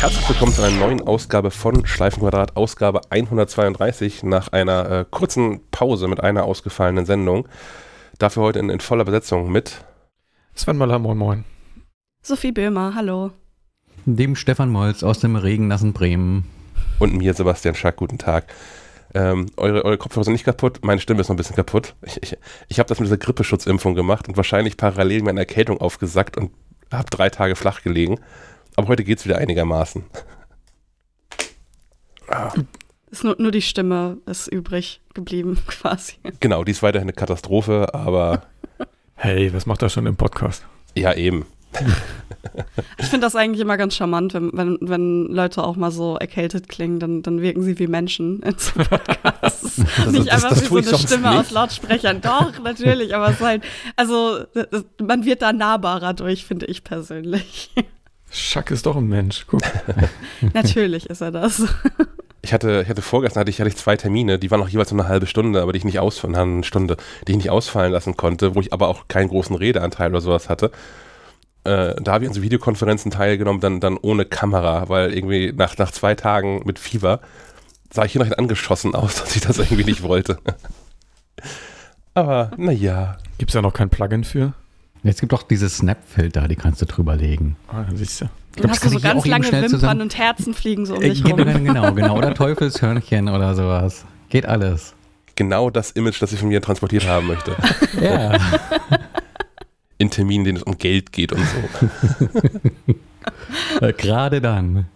herzlich willkommen zu einer neuen Ausgabe von Schleifenquadrat, Ausgabe 132, nach einer äh, kurzen Pause mit einer ausgefallenen Sendung. Dafür heute in, in voller Besetzung mit Sven Möller, moin moin. Sophie Böhmer, hallo. Dem Stefan Molz aus dem regennassen Bremen. Und mir, Sebastian Schack, guten Tag. Ähm, eure, eure Kopfhörer sind nicht kaputt, meine Stimme ist noch ein bisschen kaputt. Ich, ich, ich habe das mit dieser Grippeschutzimpfung gemacht und wahrscheinlich parallel meine Erkältung aufgesackt und habe drei Tage flach gelegen. Aber heute geht es wieder einigermaßen. Ah. Ist nur, nur die Stimme ist übrig geblieben, quasi. Genau, die ist weiterhin eine Katastrophe, aber. hey, was macht das schon im Podcast? Ja, eben. Ich finde das eigentlich immer ganz charmant, wenn, wenn, wenn Leute auch mal so erkältet klingen, dann, dann wirken sie wie Menschen in so Podcasts. Das, nicht das, einfach das, wie so eine Stimme nicht. aus Lautsprechern. Doch, natürlich, aber es ist halt, also man wird da nahbarer durch, finde ich persönlich. Schack ist doch ein Mensch, guck. natürlich ist er das. Ich hatte, ich hatte vorgestern hatte ich, hatte ich zwei Termine, die waren auch jeweils nur eine halbe Stunde, aber die ich nicht ausfallen, eine Stunde, die ich nicht ausfallen lassen konnte, wo ich aber auch keinen großen Redeanteil oder sowas hatte äh, da habe ich an so Videokonferenzen teilgenommen, dann, dann ohne Kamera, weil irgendwie nach, nach zwei Tagen mit Fieber sah ich hier noch angeschossen aus, dass ich das irgendwie nicht wollte. Aber naja. Gibt es da noch kein Plugin für? Jetzt gibt doch diese Snap-Filter, die kannst du drüber legen. Ah, siehst du. Dann hast du so ganz lange Wimpern zusammen. und Herzen fliegen so um dich äh, rum. Genau, genau. Oder Teufelshörnchen oder sowas. Geht alles. Genau das Image, das ich von mir transportiert haben möchte. ja. in Terminen, in denen es um Geld geht und so. Gerade dann.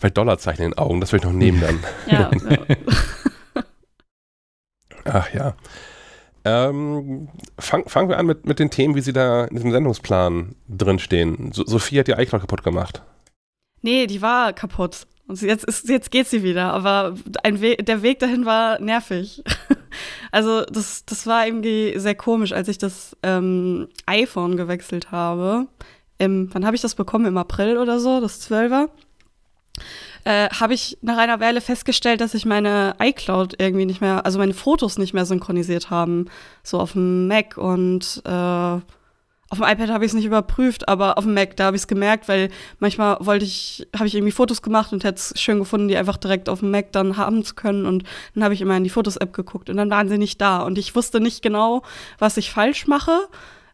Weil Dollarzeichen in den Augen, das will ich noch nehmen dann. Ja. Ach ja. Ähm, fang, fangen wir an mit, mit den Themen, wie sie da in diesem Sendungsplan drinstehen. So, Sophie hat die iCloud kaputt gemacht. Nee, die war kaputt. Und jetzt, ist, jetzt geht sie wieder, aber We der Weg dahin war nervig. also das, das war irgendwie sehr komisch, als ich das ähm, iPhone gewechselt habe. Im, wann habe ich das bekommen? Im April oder so, das 12er. Äh, habe ich nach einer Weile festgestellt, dass ich meine iCloud irgendwie nicht mehr, also meine Fotos nicht mehr synchronisiert haben, so auf dem Mac und äh, auf dem iPad habe ich es nicht überprüft, aber auf dem Mac, da habe ich es gemerkt, weil manchmal wollte ich, habe ich irgendwie Fotos gemacht und hätte es schön gefunden, die einfach direkt auf dem Mac dann haben zu können. Und dann habe ich immer in die Fotos-App geguckt und dann waren sie nicht da. Und ich wusste nicht genau, was ich falsch mache,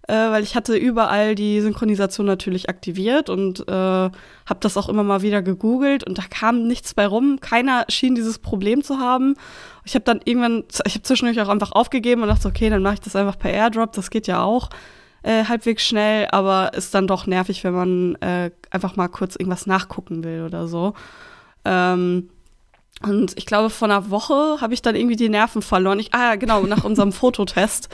äh, weil ich hatte überall die Synchronisation natürlich aktiviert und äh, habe das auch immer mal wieder gegoogelt und da kam nichts bei rum. Keiner schien dieses Problem zu haben. Ich habe dann irgendwann, ich habe zwischendurch auch einfach aufgegeben und dachte, okay, dann mache ich das einfach per AirDrop, das geht ja auch äh, halbwegs schnell, aber ist dann doch nervig, wenn man äh, einfach mal kurz irgendwas nachgucken will oder so. Ähm, und ich glaube, vor einer Woche habe ich dann irgendwie die Nerven verloren. Ich, ah, genau, nach unserem Fototest,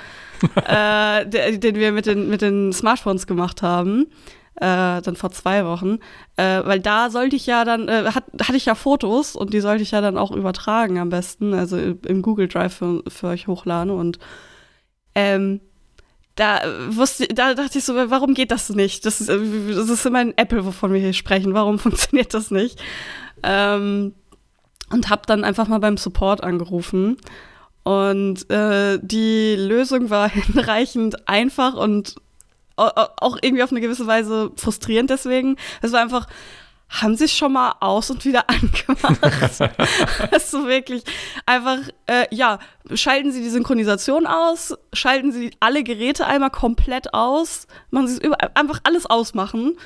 äh, den, den wir mit den, mit den Smartphones gemacht haben. Äh, dann vor zwei Wochen, äh, weil da sollte ich ja dann, äh, hat, hatte ich ja Fotos und die sollte ich ja dann auch übertragen am besten, also im Google Drive für, für euch hochladen und ähm, da wusste, da dachte ich so, warum geht das nicht? Das ist, das ist immer ein Apple, wovon wir hier sprechen. Warum funktioniert das nicht? Ähm, und habe dann einfach mal beim Support angerufen. Und äh, die Lösung war hinreichend einfach und auch irgendwie auf eine gewisse Weise frustrierend deswegen. Es war einfach, haben sie schon mal aus und wieder angemacht. also wirklich einfach, äh, ja, schalten Sie die Synchronisation aus, schalten Sie alle Geräte einmal komplett aus, machen Sie es über, einfach alles ausmachen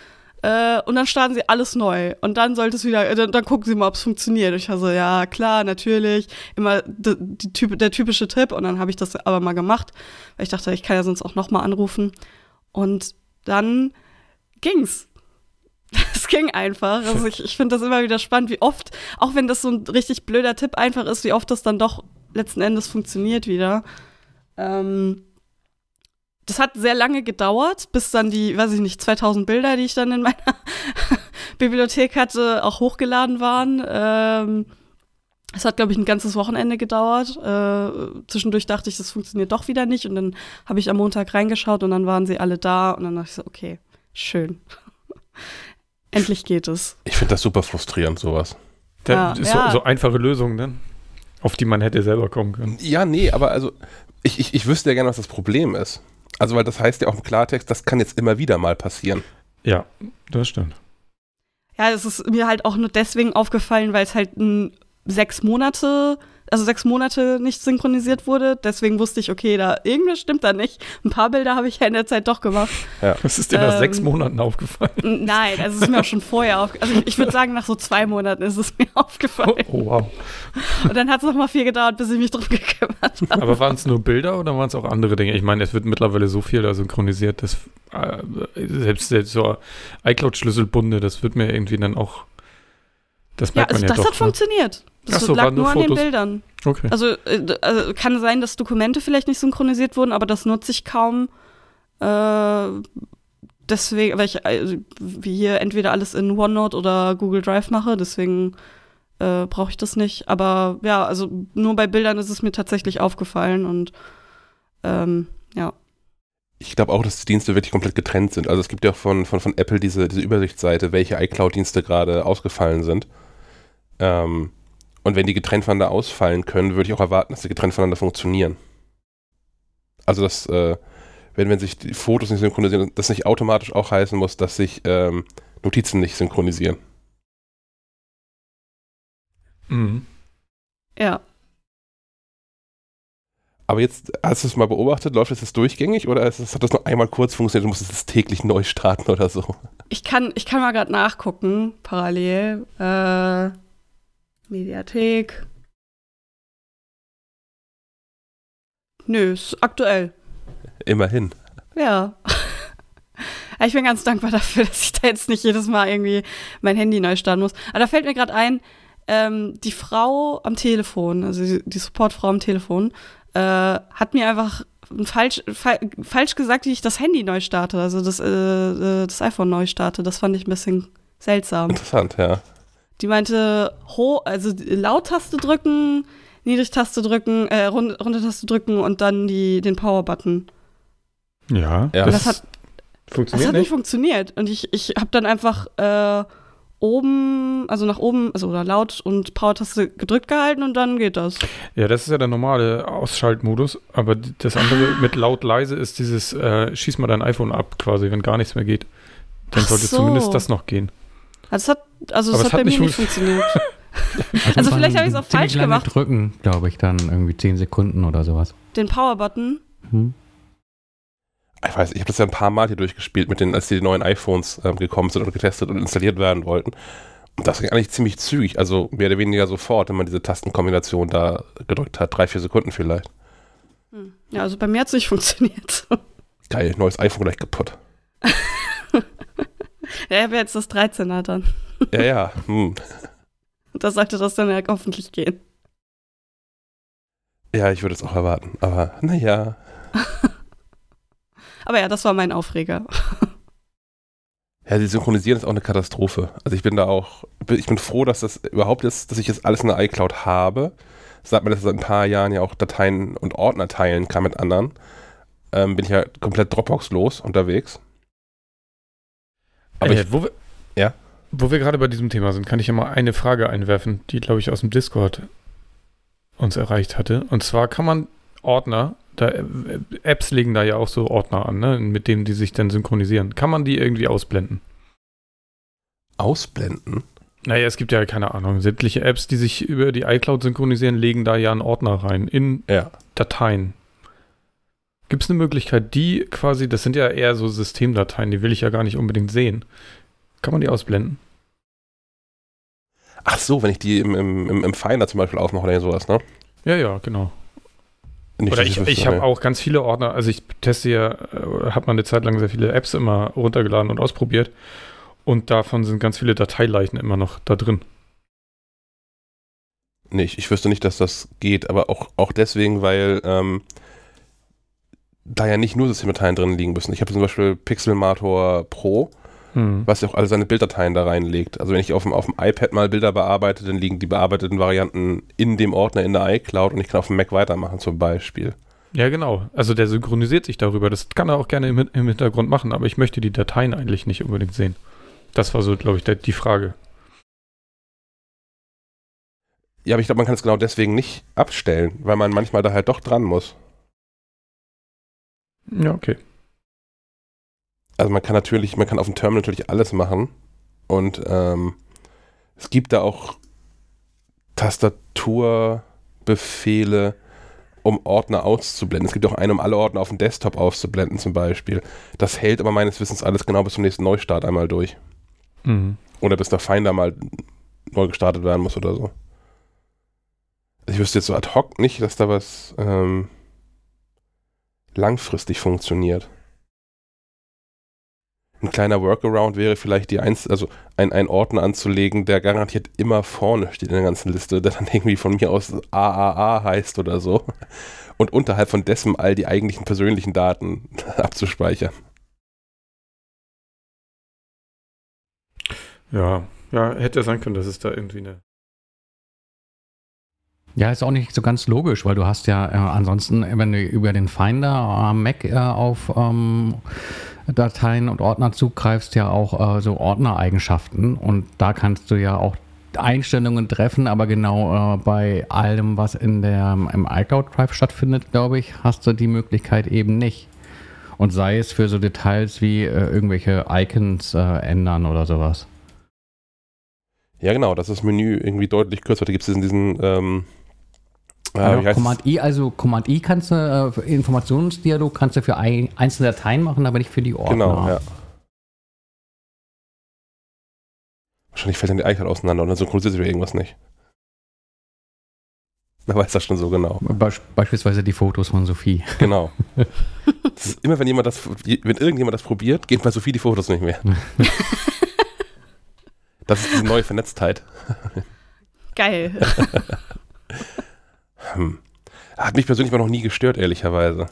äh, und dann starten Sie alles neu und dann sollte es wieder, dann, dann gucken Sie mal, ob es funktioniert. Ich war so, ja klar, natürlich, immer die, die der typische Tipp und dann habe ich das aber mal gemacht, weil ich dachte, ich kann ja sonst auch noch mal anrufen und dann ging's Das ging einfach. Also ich, ich finde das immer wieder spannend, wie oft, auch wenn das so ein richtig blöder Tipp einfach ist, wie oft das dann doch letzten Endes funktioniert wieder. Ähm, das hat sehr lange gedauert, bis dann die, weiß ich nicht, 2000 Bilder, die ich dann in meiner Bibliothek hatte, auch hochgeladen waren. Ähm, es hat, glaube ich, ein ganzes Wochenende gedauert. Äh, zwischendurch dachte ich, das funktioniert doch wieder nicht. Und dann habe ich am Montag reingeschaut und dann waren sie alle da. Und dann dachte ich so, okay, schön. Endlich geht es. Ich finde das super frustrierend, sowas. Ja, ja. So, so, einfache Lösungen, ne? auf die man hätte selber kommen können. Ja, nee, aber also ich, ich, ich wüsste ja gerne, was das Problem ist. Also, weil das heißt ja auch im Klartext, das kann jetzt immer wieder mal passieren. Ja, das stimmt. Ja, es ist mir halt auch nur deswegen aufgefallen, weil es halt ein sechs Monate also sechs Monate nicht synchronisiert wurde. Deswegen wusste ich, okay, da irgendwas stimmt da nicht. Ein paar Bilder habe ich ja in der Zeit doch gemacht. Ja. Was ist dir nach sechs ähm, Monaten aufgefallen? Nein, also es ist mir auch schon vorher aufgefallen. Also ich würde sagen, nach so zwei Monaten ist es mir aufgefallen. Oh, oh wow. Und dann hat es noch mal viel gedauert, bis ich mich drum gekümmert habe. Aber waren es nur Bilder oder waren es auch andere Dinge? Ich meine, es wird mittlerweile so viel da synchronisiert, dass äh, selbst, selbst so iCloud-Schlüsselbunde, das wird mir irgendwie dann auch das merkt ja, also man ja das doch, hat ne? funktioniert. Das so, lag nur, nur an den Bildern. Okay. Also, äh, also, kann sein, dass Dokumente vielleicht nicht synchronisiert wurden, aber das nutze ich kaum. Äh, deswegen, weil ich also, hier entweder alles in OneNote oder Google Drive mache, deswegen äh, brauche ich das nicht. Aber ja, also nur bei Bildern ist es mir tatsächlich aufgefallen und ähm, ja. Ich glaube auch, dass die Dienste wirklich komplett getrennt sind. Also es gibt ja auch von, von, von Apple diese, diese Übersichtsseite, welche iCloud-Dienste gerade ausgefallen sind. Ähm, und wenn die getrennt voneinander ausfallen können, würde ich auch erwarten, dass sie getrennt voneinander funktionieren. Also, dass, äh, wenn, wenn sich die Fotos nicht synchronisieren, das nicht automatisch auch heißen muss, dass sich ähm, Notizen nicht synchronisieren. Mhm. Ja. Aber jetzt, hast du es mal beobachtet, läuft das durchgängig oder es, hat das nur einmal kurz funktioniert, du musst es täglich neu starten oder so? Ich kann, ich kann mal gerade nachgucken, parallel. Äh, Mediathek. Nö, ist aktuell. Immerhin. Ja. Ich bin ganz dankbar dafür, dass ich da jetzt nicht jedes Mal irgendwie mein Handy neu starten muss. Aber da fällt mir gerade ein, ähm, die Frau am Telefon, also die, Supportfrau am Telefon, äh, hat mir einfach falsch, fa falsch gesagt, wie ich das Handy neu starte, also das, äh, äh, das iPhone neu starte. Das fand ich ein bisschen seltsam. Interessant, ja. Die meinte, ho also Laut-Taste drücken, Niedrig-Taste drücken, äh, Runter-Taste drücken und dann die, den Power-Button. Ja, ja. Das, das, hat, funktioniert das hat nicht, nicht funktioniert. Und ich, ich habe dann einfach äh, oben, also nach oben, also oder laut und Power-Taste gedrückt gehalten und dann geht das. Ja, das ist ja der normale Ausschaltmodus, aber das andere mit laut leise ist dieses äh, schieß mal dein iPhone ab quasi, wenn gar nichts mehr geht. Dann Ach sollte so. zumindest das noch gehen. Also, hat, also das hat, hat bei mir nicht funktioniert. also, also vielleicht habe ich es auch falsch gemacht. drücken, glaube ich, dann irgendwie 10 Sekunden oder sowas. Den Power-Button? Hm. Ich weiß, ich habe das ja ein paar Mal hier durchgespielt, mit den, als die neuen iPhones ähm, gekommen sind und getestet und installiert werden wollten. Und das ging eigentlich ziemlich zügig, also mehr oder weniger sofort, wenn man diese Tastenkombination da gedrückt hat. Drei, vier Sekunden vielleicht. Hm. Ja, also bei mir hat es nicht funktioniert. Geil, neues iPhone gleich kaputt. Ja, ich habe jetzt das 13er dann. Ja, ja. Hm. Da sollte das dann ja hoffentlich gehen. Ja, ich würde es auch erwarten. Aber naja. aber ja, das war mein Aufreger. Ja, sie synchronisieren ist auch eine Katastrophe. Also ich bin da auch, ich bin froh, dass das überhaupt ist, dass ich jetzt alles in der iCloud habe. Seit man das seit ein paar Jahren ja auch Dateien und Ordner teilen kann mit anderen, ähm, bin ich ja komplett Dropbox-los unterwegs. Aber äh, ich, wo wir, ja? Wo wir gerade bei diesem Thema sind, kann ich ja mal eine Frage einwerfen, die, glaube ich, aus dem Discord uns erreicht hatte. Und zwar kann man Ordner, da, äh, Apps legen da ja auch so Ordner an, ne, mit denen die sich dann synchronisieren. Kann man die irgendwie ausblenden? Ausblenden? Naja, es gibt ja keine Ahnung. Sämtliche Apps, die sich über die iCloud synchronisieren, legen da ja einen Ordner rein in ja. Dateien. Gibt es eine Möglichkeit, die quasi, das sind ja eher so Systemdateien, die will ich ja gar nicht unbedingt sehen. Kann man die ausblenden? Ach so, wenn ich die im, im, im Finder zum Beispiel aufmache oder sowas, ne? Ja, ja, genau. Nicht, oder ich, ich habe auch ganz viele Ordner, also ich teste ja, äh, habe mal eine Zeit lang sehr viele Apps immer runtergeladen und ausprobiert. Und davon sind ganz viele Dateileichen immer noch da drin. Nicht, ich wüsste nicht, dass das geht, aber auch, auch deswegen, weil ähm, da ja nicht nur Systemdateien drin liegen müssen. Ich habe zum Beispiel Pixelmator Pro, hm. was ja auch alle seine Bilddateien da reinlegt. Also wenn ich auf dem, auf dem iPad mal Bilder bearbeite, dann liegen die bearbeiteten Varianten in dem Ordner in der iCloud und ich kann auf dem Mac weitermachen zum Beispiel. Ja, genau. Also der synchronisiert sich darüber. Das kann er auch gerne im, im Hintergrund machen, aber ich möchte die Dateien eigentlich nicht unbedingt sehen. Das war so, glaube ich, der, die Frage. Ja, aber ich glaube, man kann es genau deswegen nicht abstellen, weil man manchmal da halt doch dran muss. Ja, okay. Also man kann natürlich, man kann auf dem Terminal natürlich alles machen. Und ähm, es gibt da auch Tastaturbefehle, um Ordner auszublenden. Es gibt auch einen, um alle Ordner auf dem Desktop auszublenden zum Beispiel. Das hält aber meines Wissens alles genau bis zum nächsten Neustart einmal durch. Mhm. Oder bis der Finder mal neu gestartet werden muss oder so. Ich wüsste jetzt so ad hoc nicht, dass da was ähm, langfristig funktioniert. Ein kleiner Workaround wäre vielleicht die Einz also ein, ein Ordner anzulegen, der garantiert immer vorne steht in der ganzen Liste, der dann irgendwie von mir aus AAA heißt oder so. Und unterhalb von dessen all die eigentlichen persönlichen Daten abzuspeichern. Ja, ja, hätte sein können, dass es da irgendwie eine. Ja, ist auch nicht so ganz logisch, weil du hast ja äh, ansonsten, wenn du über den Finder am Mac äh, auf ähm, Dateien und Ordner zugreifst, ja auch äh, so Ordnereigenschaften und da kannst du ja auch Einstellungen treffen, aber genau äh, bei allem, was in der, im iCloud Drive stattfindet, glaube ich, hast du die Möglichkeit eben nicht. Und sei es für so Details wie äh, irgendwelche Icons äh, ändern oder sowas. Ja, genau, das ist das Menü irgendwie deutlich kürzer. Da gibt es diesen, ähm, äh, also Command I, also Command I kannst du, äh, Informationsdialog kannst du für ein, einzelne Dateien machen, aber nicht für die Ordner. Genau, ja. Wahrscheinlich fällt dann die iCloud auseinander und dann synchronisiert sich irgendwas nicht. Wer weiß das schon so genau. Be beispielsweise die Fotos von Sophie. Genau. immer wenn jemand das, wenn irgendjemand das probiert, geht bei Sophie die Fotos nicht mehr. das ist diese neue Vernetztheit. Geil. hm. Hat mich persönlich aber noch nie gestört, ehrlicherweise.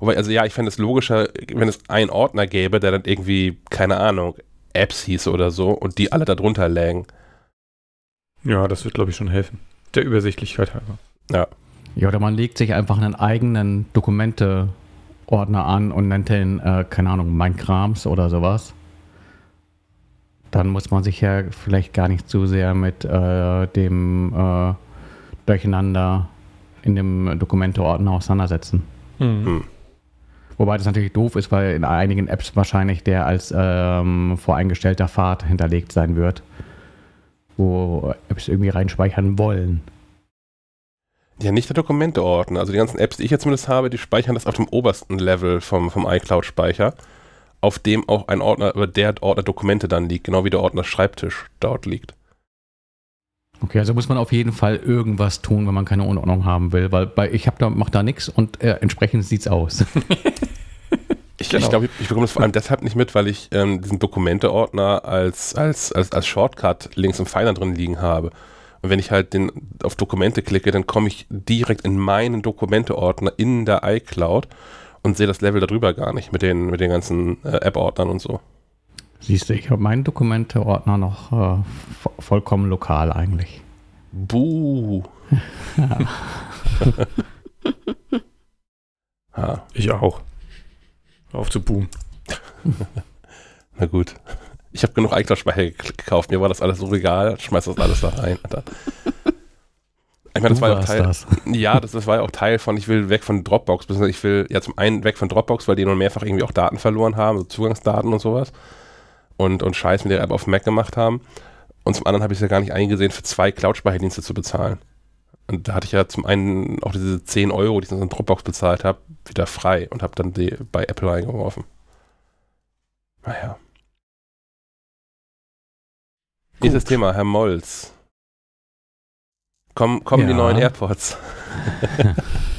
Wobei, also ja, ich fände es logischer, wenn es einen Ordner gäbe, der dann irgendwie, keine Ahnung, Apps hieß oder so und die alle darunter lägen. Ja, das wird, glaube ich, schon helfen. Der Übersichtlichkeit halber. Ja. Ja, oder man legt sich einfach einen eigenen Dokumente-Ordner an und nennt den, äh, keine Ahnung, mein Krams oder sowas. Dann muss man sich ja vielleicht gar nicht zu sehr mit äh, dem äh, Durcheinander in dem Dokumente-Ordner auseinandersetzen. Mhm. Hm. Wobei das natürlich doof ist, weil in einigen Apps wahrscheinlich der als ähm, voreingestellter Pfad hinterlegt sein wird, wo Apps irgendwie reinspeichern wollen. Ja, nicht der Dokumente-Ordner. Also die ganzen Apps, die ich jetzt zumindest habe, die speichern das auf dem obersten Level vom, vom iCloud-Speicher, auf dem auch ein Ordner, über der Ordner Dokumente dann liegt, genau wie der Ordner Schreibtisch dort liegt. Okay, also muss man auf jeden Fall irgendwas tun, wenn man keine Unordnung haben will, weil bei, ich habe da, mach da nichts und äh, entsprechend sieht's aus. ich genau. ich glaube, ich, ich bekomme das vor allem deshalb nicht mit, weil ich ähm, diesen Dokumente-Ordner als, als, als, als Shortcut links im Pfeiler drin liegen habe. Und wenn ich halt den, auf Dokumente klicke, dann komme ich direkt in meinen Dokumente-Ordner in der iCloud und sehe das Level darüber gar nicht mit den, mit den ganzen äh, App-Ordnern und so. Siehst du, ich habe meinen Dokumente-Ordner noch äh, vollkommen lokal eigentlich. Buh. ja. ah. Ich auch. Auf zu buhen. Na gut. Ich habe genug iCloud-Speicher gekauft. Mir war das alles so egal. Schmeiß das alles da rein. Alter. Ich meine, das war ja auch Teil. Das. Ja, das, das war ja auch Teil von, ich will weg von Dropbox. Ich will ja zum einen weg von Dropbox, weil die nun mehrfach irgendwie auch Daten verloren haben, so Zugangsdaten und sowas und, und Scheiß mit der App auf Mac gemacht haben. Und zum anderen habe ich es ja gar nicht eingesehen, für zwei Cloud-Speicherdienste zu bezahlen. Und da hatte ich ja zum einen auch diese 10 Euro, die ich in Dropbox bezahlt habe, wieder frei und habe dann die bei Apple reingeworfen. Naja. Gut. Nächstes Thema, Herr Molz. Kommen, kommen ja. die neuen AirPods?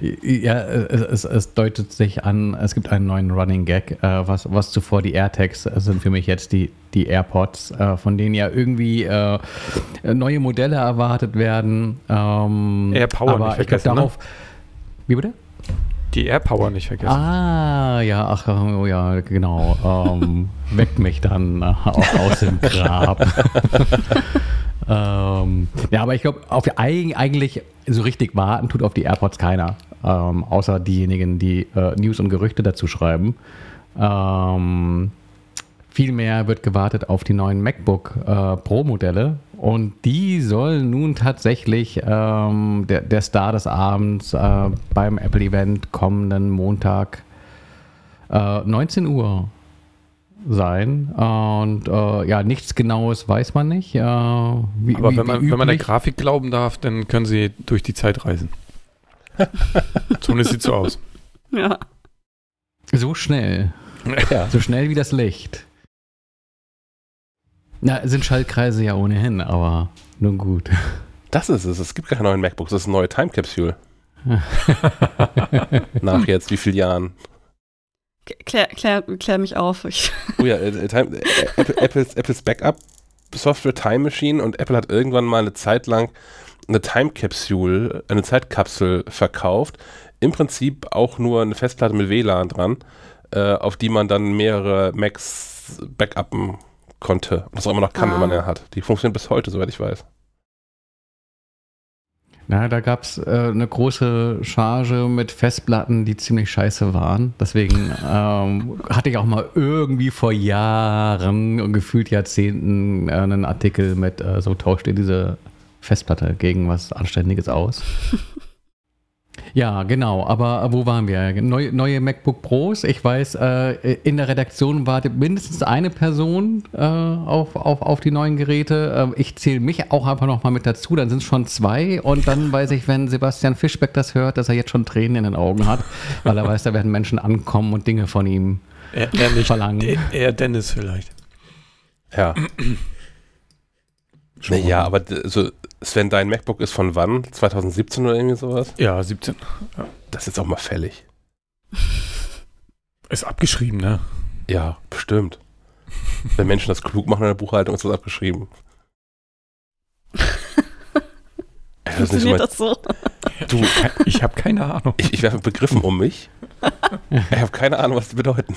Ja, es, es, deutet sich an, es gibt einen neuen Running Gag, äh, was, was zuvor die AirTags sind für mich jetzt die, die AirPods, äh, von denen ja irgendwie äh, neue Modelle erwartet werden. Ähm, AirPower aber nicht ich darauf, ne? Wie bitte? Die AirPower nicht vergessen. Ah, ja, ach, oh, ja, genau. Ähm, weckt mich dann auch aus dem Grab. ähm, ja, aber ich glaube, eigentlich so richtig warten tut auf die AirPods keiner. Ähm, außer diejenigen, die äh, News und Gerüchte dazu schreiben. Ähm, Vielmehr wird gewartet auf die neuen MacBook äh, Pro-Modelle und die sollen nun tatsächlich ähm, der, der Star des Abends äh, beim Apple-Event kommenden Montag äh, 19 Uhr sein. Und äh, ja, nichts Genaues weiß man nicht. Äh, wie, Aber wie, wenn, man, wie wenn man der. Grafik glauben darf, dann können sie durch die Zeit reisen. Zumindest sieht so aus. Ja. So schnell. Ja. So schnell wie das Licht. Na, sind Schaltkreise ja ohnehin, aber nun gut. Das ist es. Es gibt keine neuen MacBooks. Das ist eine neue Time Capsule. Nach jetzt wie vielen Jahren? Klär, klär, klär mich auf. Ich, Oh ja, äh, Time, äh, Apple, Apples, Apples Backup Software Time Machine und Apple hat irgendwann mal eine Zeit lang eine Time Capsule, eine Zeitkapsel verkauft. Im Prinzip auch nur eine Festplatte mit WLAN dran, äh, auf die man dann mehrere Macs backuppen konnte. Und das auch immer noch kann, Ah. wenn man eine hat. Die funktioniert bis heute, soweit ich weiß. Na, da gab es äh, eine große Charge mit Festplatten, die ziemlich scheiße waren. Deswegen ähm, hatte ich auch mal irgendwie vor Jahren und gefühlt Jahrzehnten äh, einen Artikel mit, äh, so tauscht ihr diese Festplatte gegen was Anständiges aus. Ja, genau. Aber wo waren wir? Neu, neue MacBook Pros. Ich weiß, äh, in der Redaktion wartet mindestens eine Person äh, auf, auf, auf die neuen Geräte. Äh, ich zähle mich auch einfach noch mal mit dazu. Dann sind es schon zwei. Und dann weiß ich, wenn Sebastian Fischbeck das hört, dass er jetzt schon Tränen in den Augen hat, weil er weiß, da werden Menschen ankommen und Dinge von ihm Er, er nicht. verlangen. Er, er Dennis vielleicht. Ja. naja, aber so, Sven, dein MacBook ist von wann? 2017 oder irgendwie sowas? Ja, 17. Das ist jetzt auch mal fällig. Ist abgeschrieben, ne? Ja, bestimmt. Wenn Menschen das klug machen in der Buchhaltung, ist das abgeschrieben. Funktioniert mein, das so? du, Ich habe keine Ahnung. ich, ich werfe Begriffen um mich. Ich habe keine Ahnung, was die bedeuten.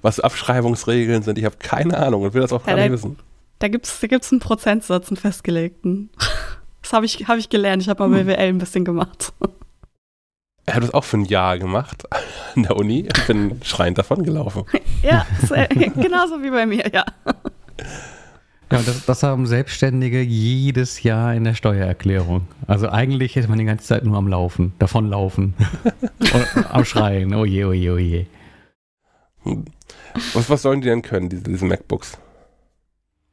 Was Abschreibungsregeln sind, ich habe keine Ahnung und will das auch Ja, gar nicht wissen. Da gibt es da gibt's einen Prozentsatz, einen festgelegten. Das habe ich, hab ich gelernt. Ich habe mal BWL ein bisschen gemacht. Ich habe das auch für ein Jahr gemacht an der Uni und bin schreiend davon gelaufen. Ja, äh, genauso wie bei mir, ja. Ja, das, das haben Selbstständige jedes Jahr in der Steuererklärung. Also eigentlich ist man die ganze Zeit nur am Laufen, davonlaufen. am Schreien. Oh je, oh je, oh je. Was, was sollen die denn können, diese, diese MacBooks?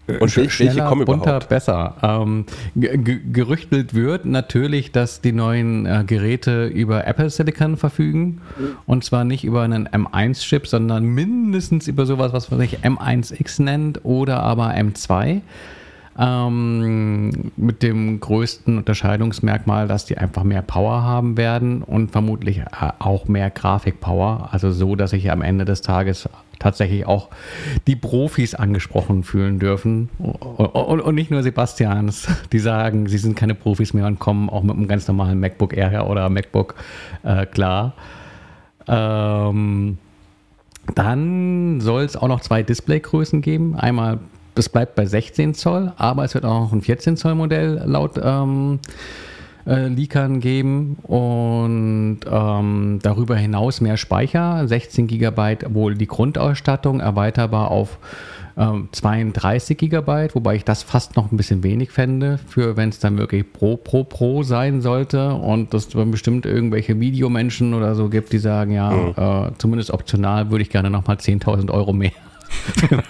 Und Sch- welche schneller, kommen bunter, überhaupt? besser. Ähm, ge- ge- gerüchtelt wird natürlich, dass die neuen äh, Geräte über Apple Silicon verfügen. Und zwar nicht über einen M1-Chip, sondern mindestens über sowas, was man sich M1X nennt oder aber M2. Ähm, mit dem größten Unterscheidungsmerkmal, dass die einfach mehr Power haben werden und vermutlich äh, auch mehr Grafikpower. Also so, dass sich am Ende des Tages tatsächlich auch die Profis angesprochen fühlen dürfen. Und, und, nicht nur Sebastians, die sagen, sie sind keine Profis mehr und kommen auch mit einem ganz normalen MacBook Air oder MacBook äh, klar. Ähm, dann soll es auch noch zwei Displaygrößen geben. Einmal, das bleibt bei 16 Zoll, aber es wird auch noch ein 14 Zoll Modell laut ähm, äh, Leakern geben und ähm, darüber hinaus mehr Speicher, 16 GB wohl die Grundausstattung, erweiterbar auf ähm, 32 GB, wobei ich das fast noch ein bisschen wenig fände, für wenn es dann wirklich Pro, Pro, Pro sein sollte und es dann bestimmt irgendwelche Videomenschen oder so gibt, die sagen, ja, äh, zumindest optional würde ich gerne nochmal 10.000 Euro mehr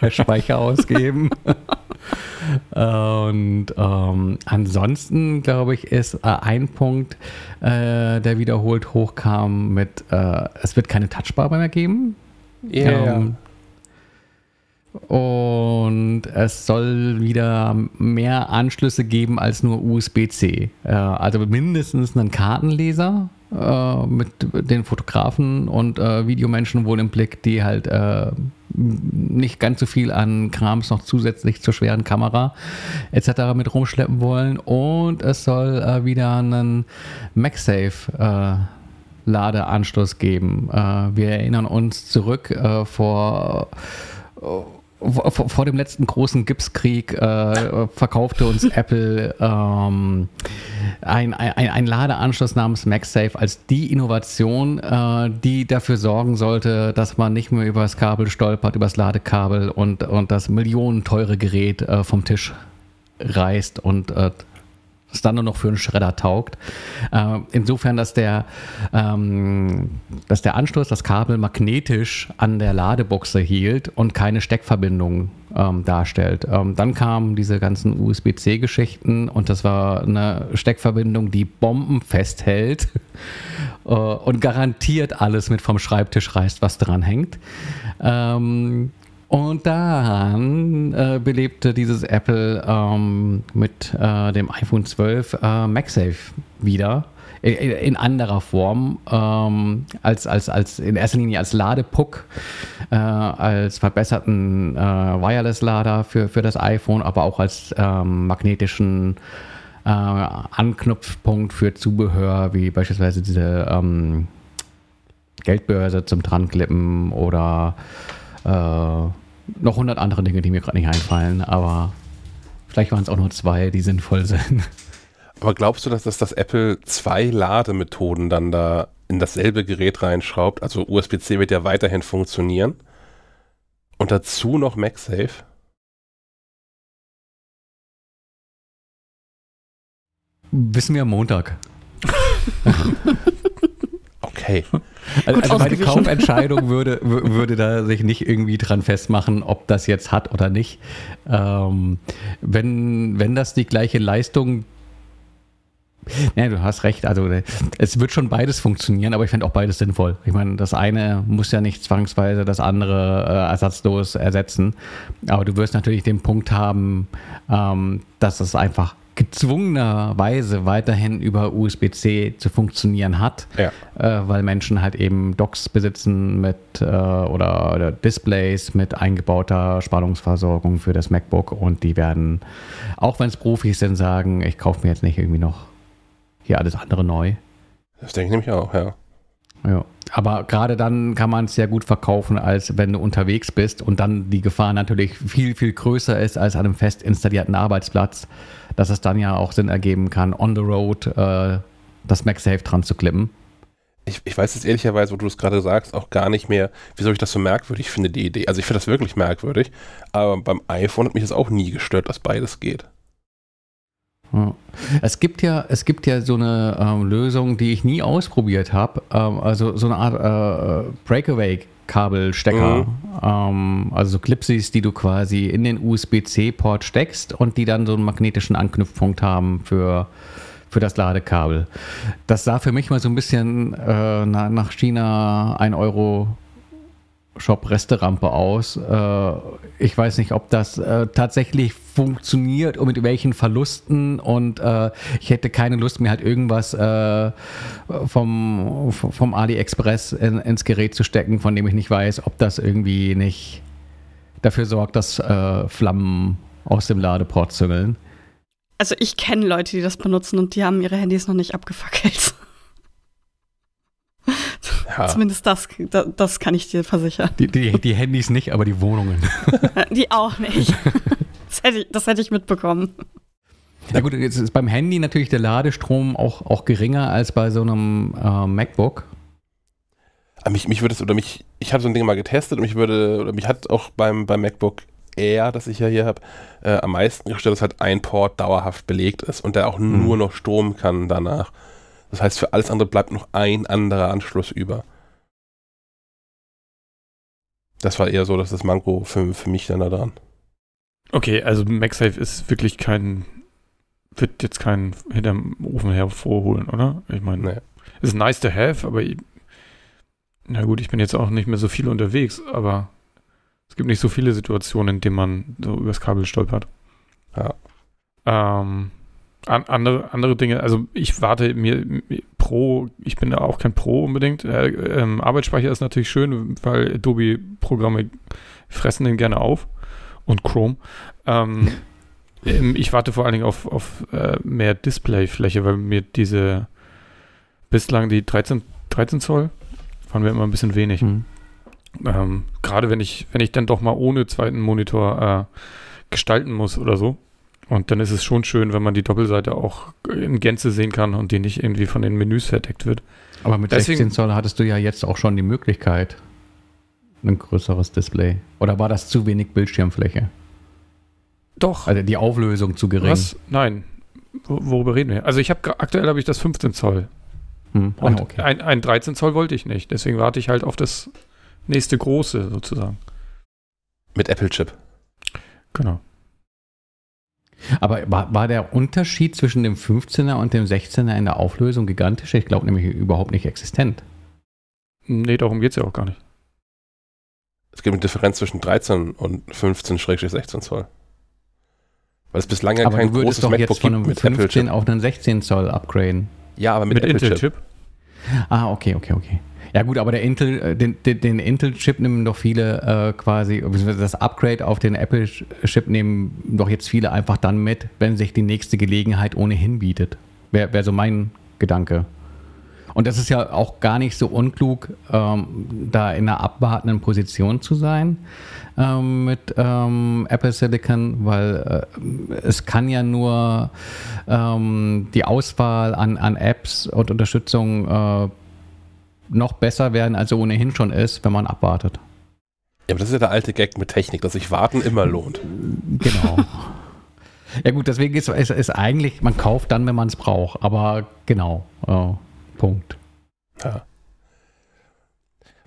Speicher ausgeben. Und ähm, ansonsten, glaube ich, ist äh, ein Punkt, äh, der wiederholt hochkam mit, äh, es wird keine Touchbar mehr geben. Ähm, und es soll wieder mehr Anschlüsse geben als nur USB-C. Äh, also mindestens einen Kartenleser äh, mit den Fotografen und äh, Videomenschen wohl im Blick, die halt nicht ganz so viel an Krams noch zusätzlich zur schweren Kamera etc. mit rumschleppen wollen. Und es soll äh, wieder einen MagSafe äh, Ladeanschluss geben. Äh, wir erinnern uns zurück äh, vor vor, vor dem letzten großen Gipskrieg äh, verkaufte uns Apple ähm, ein, ein, ein Ladeanschluss namens MagSafe als die Innovation, äh, die dafür sorgen sollte, dass man nicht mehr über das Kabel stolpert, über das Ladekabel und, und das millionenteure Gerät äh, vom Tisch reißt und äh, es dann nur noch für einen Schredder taugt. Äh, insofern, dass der, ähm, dass der Anschluss, das Kabel magnetisch an der Ladebuchse hielt und keine Steckverbindung ähm, darstellt. Ähm, dann kamen diese ganzen USB-C-Geschichten und das war eine Steckverbindung, die Bomben festhält äh, und garantiert alles mit vom Schreibtisch reißt, was dran hängt. Ähm, und daran äh, belebte dieses Apple ähm, mit äh, dem iPhone 12 äh, MagSafe wieder. In anderer Form, ähm, als, als, als in erster Linie als Ladepuck, äh, als verbesserten äh, Wireless-Lader für, für das iPhone, aber auch als ähm, magnetischen äh, Anknüpfpunkt für Zubehör, wie beispielsweise diese ähm, Geldbörse zum Dranklippen oder noch hundert andere Dinge, die mir gerade nicht einfallen, aber vielleicht waren es auch nur zwei, die sinnvoll sind. Aber glaubst du, dass das, das Apple zwei Lademethoden dann da in dasselbe Gerät reinschraubt? Also USB-C wird ja weiterhin funktionieren. Und dazu noch MagSafe? Wissen wir am Montag. okay. Also, also meine Kaufentscheidung würde, würde da sich nicht irgendwie dran festmachen, ob das jetzt hat oder nicht. Ähm, wenn, wenn das die gleiche Leistung ja, du hast recht. Also es wird schon beides funktionieren, aber ich finde auch beides sinnvoll. Ich meine, das eine muss ja nicht zwangsweise das andere äh, ersatzlos ersetzen. Aber du wirst natürlich den Punkt haben, ähm, dass es einfach gezwungenerweise weiterhin über USB-C zu funktionieren hat, ja. äh, weil Menschen halt eben Docks besitzen mit äh, oder, oder, Displays mit eingebauter Spannungsversorgung für das MacBook und die werden, auch wenn es Profis sind, sagen, ich kaufe mir jetzt nicht irgendwie noch hier alles andere neu. Das denke ich nämlich auch, ja. Ja, aber gerade dann kann man es sehr gut verkaufen, als wenn du unterwegs bist und dann die Gefahr natürlich viel, viel größer ist als an einem fest installierten Arbeitsplatz dass es dann ja auch Sinn ergeben kann, on the road äh, das MagSafe dran zu klippen. Ich, ich weiß jetzt ehrlicherweise, wo du es gerade sagst, auch gar nicht mehr, wieso ich das so merkwürdig finde, die Idee. Also ich finde das wirklich merkwürdig, aber beim iPhone hat mich das auch nie gestört, dass beides geht. Es gibt ja, es gibt ja so eine ähm, Lösung, die ich nie ausprobiert habe. Ähm, also so eine Art äh, Breakaway Kabelstecker, mhm. ähm, also so Clipsies, die du quasi in den USB-C-Port steckst und die dann so einen magnetischen Anknüpfpunkt haben für, für das Ladekabel. Das sah für mich mal so ein bisschen äh, nach China 1 Euro Shop-Resterampe aus. Äh, ich weiß nicht, ob das äh, tatsächlich funktioniert und mit welchen Verlusten und äh, ich hätte keine Lust, mir halt irgendwas vom, vom AliExpress in, ins Gerät zu stecken, von dem ich nicht weiß, ob das irgendwie nicht dafür sorgt, dass Flammen aus dem Ladeport züngeln. Also ich kenne Leute, die das benutzen und die haben ihre Handys noch nicht abgefackelt. Ja. Zumindest das, das kann ich dir versichern. Die, die, die Handys nicht, aber die Wohnungen. Die auch nicht. Das hätte ich, das hätte ich mitbekommen. Na gut, jetzt ist beim Handy natürlich der Ladestrom auch, auch geringer als bei so einem äh, MacBook. mich, mich würde es, oder mich, ich habe so ein Ding mal getestet und mich würde, oder mich hat auch beim, beim MacBook Air, das ich ja hier habe, äh, am meisten gestellt, dass halt ein Port dauerhaft belegt ist und der auch hm. nur noch Strom kann danach. Das heißt, für alles andere bleibt noch ein anderer Anschluss über. Das war eher so, dass das Manko für, für mich dann da dran. Okay, also MagSafe ist wirklich kein, wird jetzt kein hinterm Ofen hervorholen, oder? Ich meine, nee. ist nice to have, aber ich, na gut, ich bin jetzt auch nicht mehr so viel unterwegs, aber es gibt nicht so viele Situationen, in denen man so übers Kabel stolpert. Ja. Ähm, an, andere, andere Dinge, also ich warte mir, mir, Pro, ich bin da auch kein Pro unbedingt. Äh, ähm, Arbeitsspeicher ist natürlich schön, weil Adobe-Programme fressen den gerne auf und Chrome. Ähm, ähm, ich warte vor allen Dingen auf, auf äh, mehr Displayfläche, weil mir diese bislang die 13, 13 Zoll waren mir immer ein bisschen wenig. Mhm. Ähm, Gerade wenn ich, wenn ich dann doch mal ohne zweiten Monitor äh, gestalten muss oder so, und dann ist es schon schön, wenn man die Doppelseite auch in Gänze sehen kann und die nicht irgendwie von den Menüs verdeckt wird. Aber mit Deswegen, 16 Zoll hattest du ja jetzt auch schon die Möglichkeit, ein größeres Display. Oder war das zu wenig Bildschirmfläche? Doch. Also die Auflösung zu gering. Was? Nein. worüber reden wir? Also ich habe aktuell habe ich das 15 Zoll. Hm. Und okay. ein, ein 13 Zoll wollte ich nicht. Deswegen warte ich halt auf das nächste große sozusagen. Mit Apple-Chip. Genau. Aber war, war der Unterschied zwischen dem 15er und dem 16er in der Auflösung gigantisch? Ich glaube nämlich überhaupt nicht existent. Nee, darum geht es ja auch gar nicht. Es gibt eine Differenz zwischen 13 und 15-16 Zoll. Weil es bislang ja aber kein großes doch MacBook jetzt von einem 15 auf einen 16 Zoll upgraden. Ja, aber mit, mit Intel-Chip. ah, okay, okay, okay. Ja gut, aber der Intel, äh, den, den, Intel-Chip nehmen doch viele äh, quasi, das Upgrade auf den Apple-Chip nehmen doch jetzt viele einfach dann mit, wenn sich die nächste Gelegenheit ohnehin bietet. Wäre wär so mein Gedanke. Und das ist ja auch gar nicht so unklug, ähm, da in einer abwartenden Position zu sein ähm, mit ähm, Apple Silicon, weil äh, es kann ja nur ähm, die Auswahl an, an Apps und Unterstützung äh, noch besser werden, als er ohnehin schon ist, wenn man abwartet. Ja, aber das ist ja der alte Gag mit Technik, dass sich Warten immer lohnt. Genau. ja gut, deswegen ist es eigentlich, man kauft dann, wenn man es braucht. Aber genau, äh, Punkt. Ja.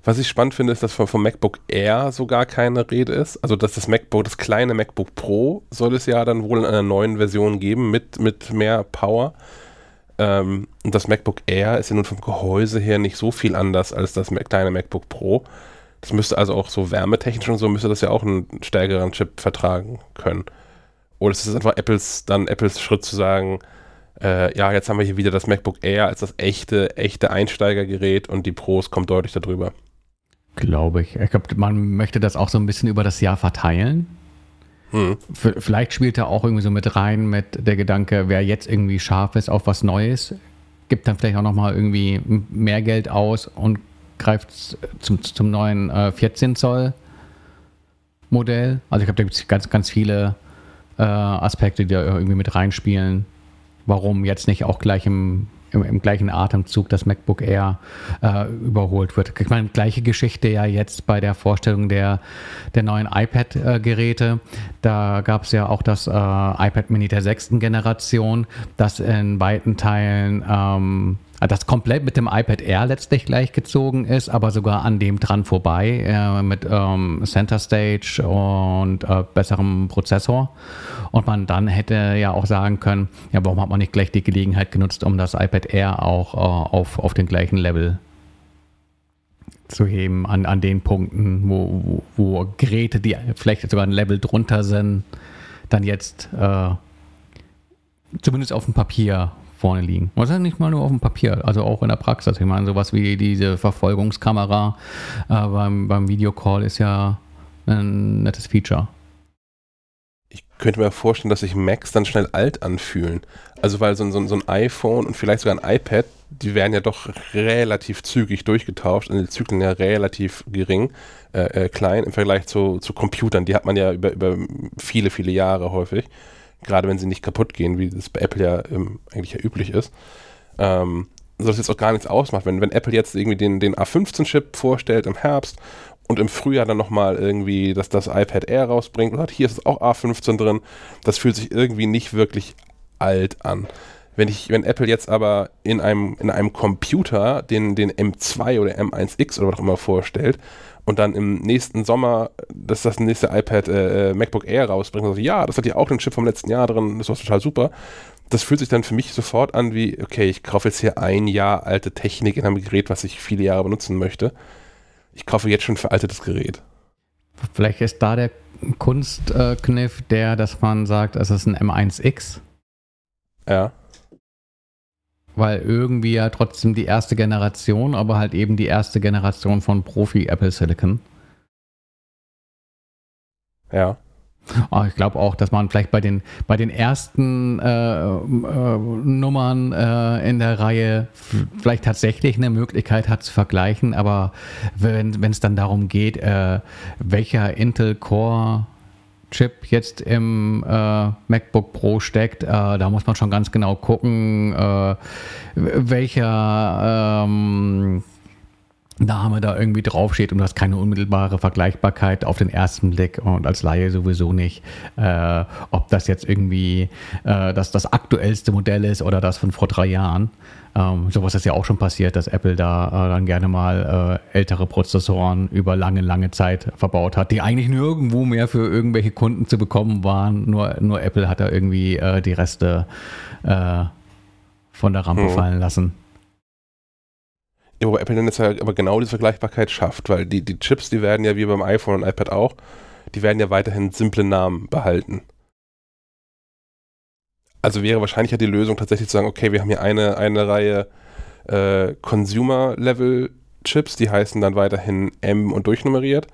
Was ich spannend finde, ist, dass vom, vom MacBook Air so gar keine Rede ist. Also, dass das MacBook, das kleine MacBook Pro soll es ja dann wohl in einer neuen Version geben mit, mit mehr Power. Ähm, und das MacBook Air ist ja nun vom Gehäuse her nicht so viel anders als das kleine MacBook Pro. Das müsste also auch so wärmetechnisch und so, müsste das ja auch einen stärkeren Chip vertragen können. Oder ist es einfach Apples, dann Apples Schritt zu sagen, äh, ja, jetzt haben wir hier wieder das MacBook Air als das echte, echte Einsteigergerät und die Pros kommen deutlich darüber. Glaube ich. Ich glaube, man möchte das auch so ein bisschen über das Jahr verteilen. Vielleicht spielt er auch irgendwie so mit rein mit der Gedanke, wer jetzt irgendwie scharf ist auf was Neues, gibt dann vielleicht auch nochmal irgendwie mehr Geld aus und greift zum, zum neuen äh, 14 Zoll Modell. Also ich glaube, da gibt es ganz, ganz viele äh, Aspekte, die da irgendwie mit reinspielen. Warum jetzt nicht auch gleich im im, im, gleichen Atemzug das MacBook Air äh, überholt wird. Ich meine, gleiche Geschichte ja jetzt bei der Vorstellung der, der neuen iPad-Geräte. Da gab es ja auch das äh, iPad Mini der sechsten Generation, das in weiten Teilen ähm, das komplett mit dem iPad Air letztlich gleichgezogen ist, aber sogar an dem dran vorbei äh, mit ähm, Center Stage und äh, besserem Prozessor. Und man dann hätte ja auch sagen können, ja, warum hat man nicht gleich die Gelegenheit genutzt, um das iPad Air auch äh, auf, auf den gleichen Level zu heben, an, an den Punkten, wo, wo, wo Geräte, die vielleicht sogar ein Level drunter sind, dann jetzt äh, zumindest auf dem Papier vorne liegen. Was ist nicht mal nur auf dem Papier, also auch in der Praxis. Ich meine, sowas wie diese Verfolgungskamera äh, beim, beim Videocall ist ja ein nettes Feature. Ich könnte mir vorstellen, dass sich Macs dann schnell alt anfühlen. Also weil so, so, so ein iPhone und vielleicht sogar ein iPad, die werden ja doch relativ zügig durchgetauscht und die Zyklen ja relativ gering, äh, äh, klein im Vergleich zu, zu Computern. Die hat man ja über, über viele, viele Jahre häufig gerade wenn sie nicht kaputt gehen, wie das bei Apple ja ähm, eigentlich ja üblich ist. Ähm, so dass jetzt auch gar nichts ausmacht. Wenn, wenn Apple jetzt irgendwie den, den A15-Chip vorstellt im Herbst und im Frühjahr dann nochmal irgendwie das, das iPad Air rausbringt und hat, hier ist auch A15 drin, das fühlt sich irgendwie nicht wirklich alt an. Wenn, ich, wenn Apple jetzt aber in einem, in einem Computer den, den M2 oder M1X oder was auch immer vorstellt und dann im nächsten Sommer dass das nächste iPad äh, äh MacBook Air rausbringt sagt, ja, das hat ja auch den Chip vom letzten Jahr drin, das war total super. Das fühlt sich dann für mich sofort an wie, okay, ich kaufe jetzt hier ein Jahr alte Technik in einem Gerät, was ich viele Jahre benutzen möchte. Ich kaufe jetzt schon veraltetes Gerät. Vielleicht ist da der Kunstkniff der, dass man sagt, es ist ein M1X. Ja weil irgendwie ja trotzdem die erste Generation, aber halt eben die erste Generation von Profi Apple Silicon. Ja. Oh, ich glaube auch, dass man vielleicht bei den, bei den ersten äh, äh, Nummern äh, in der Reihe vielleicht tatsächlich eine Möglichkeit hat zu vergleichen, aber wenn es dann darum geht, äh, welcher Intel Core Chip jetzt im äh, MacBook Pro steckt, äh, da muss man schon ganz genau gucken, äh, welcher, ähm, Name da irgendwie draufsteht und du hast keine unmittelbare Vergleichbarkeit auf den ersten Blick und als Laie sowieso nicht, äh, ob das jetzt irgendwie äh, das, das aktuellste Modell ist oder das von vor drei Jahren. Ähm, sowas ist ja auch schon passiert, dass Apple da äh, dann gerne mal äh, ältere Prozessoren über lange, lange Zeit verbaut hat, die eigentlich nirgendwo mehr für irgendwelche Kunden zu bekommen waren. Nur, nur Apple hat da irgendwie äh, die Reste äh, von der Rampe mhm. fallen lassen. Ja, wobei Apple dann jetzt halt aber genau diese Vergleichbarkeit schafft, weil die, die Chips, die werden ja wie beim iPhone und iPad auch, die werden ja weiterhin simple Namen behalten. Also wäre wahrscheinlich ja die Lösung tatsächlich zu sagen, okay, wir haben hier eine, eine Reihe äh, Consumer-Level-Chips, die heißen dann weiterhin M und durchnummeriert.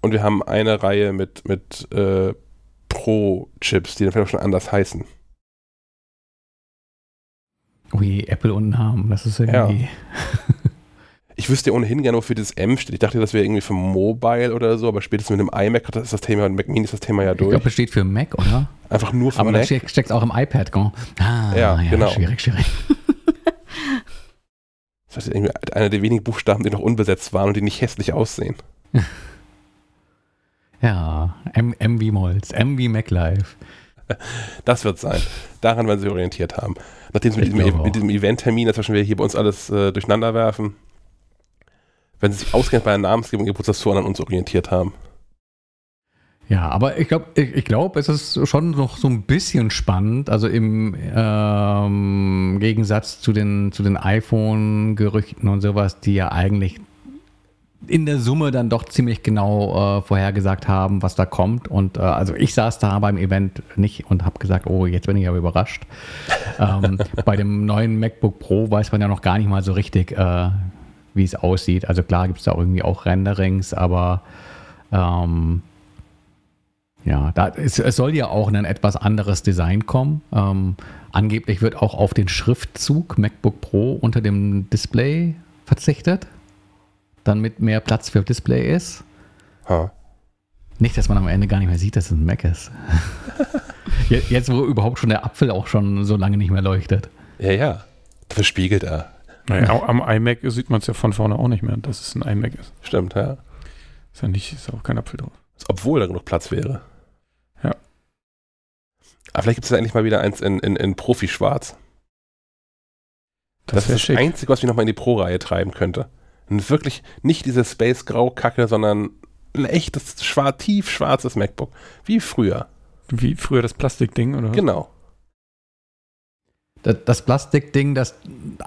Und wir haben eine Reihe mit, mit äh, Pro-Chips, die dann vielleicht auch schon anders heißen. Ui, Apple und Namen, das ist irgendwie. Ja. Ich wüsste ja ohnehin gerne, wofür das M steht. Ich dachte, das wäre irgendwie für Mobile oder so, aber spätestens mit dem iMac ist das Thema, Mac Mini ist das Thema ja durch. Ich glaube, es steht für Mac, oder? Einfach nur für aber Mac. Aber da steckt es auch im iPad, gell? Ah, ja, ja, genau. Schwierig, schwierig. das ist irgendwie einer der wenigen Buchstaben, die noch unbesetzt waren und die nicht hässlich aussehen. ja, M, M wie Molz, M wie MacLife. Das wird sein. Daran werden sie orientiert haben. Nachdem sie mit diesem, mit diesem Event-Termin, das wir hier bei uns alles äh, durcheinander werfen, wenn sie sich ausgehend bei der Namensgebung ihre Prozessoren an uns orientiert haben. Ja, aber ich glaube, ich, ich glaube, es ist schon noch so ein bisschen spannend. Also im ähm, Gegensatz zu den, zu den iPhone-Gerüchten und sowas, die ja eigentlich in der Summe dann doch ziemlich genau äh, vorhergesagt haben, was da kommt. Und äh, also ich saß da beim Event nicht und habe gesagt, oh, jetzt bin ich aber überrascht. ähm, bei dem neuen MacBook Pro weiß man ja noch gar nicht mal so richtig, äh, wie es aussieht. Also klar gibt es da irgendwie auch Renderings, aber ähm, ja, da, es, es, soll ja auch ein etwas anderes Design kommen. Ähm, angeblich wird auch auf den Schriftzug MacBook Pro unter dem Display verzichtet dann mit mehr Platz für Display ist. Ha. Nicht, dass man am Ende gar nicht mehr sieht, dass es ein Mac ist. Jetzt, wo überhaupt schon der Apfel auch schon so lange nicht mehr leuchtet. Ja, ja. Dafür spiegelt er. Naja, am iMac sieht man es ja von vorne auch nicht mehr, dass es ein iMac ist. Stimmt, ja. Ist ja nicht, ist auch kein Apfel drauf. Obwohl da genug Platz wäre. Ja. Aber vielleicht gibt es ja endlich mal wieder eins in, in, in Profi-Schwarz. Das, das ist das Einzige, was mich nochmal in die Pro-Reihe treiben könnte. Und wirklich nicht diese Space-Grau-Kacke, sondern ein echtes, schwarz, tief schwarzes MacBook. Wie früher. Wie früher das Plastikding, oder? Genau. Das, das Plastikding, das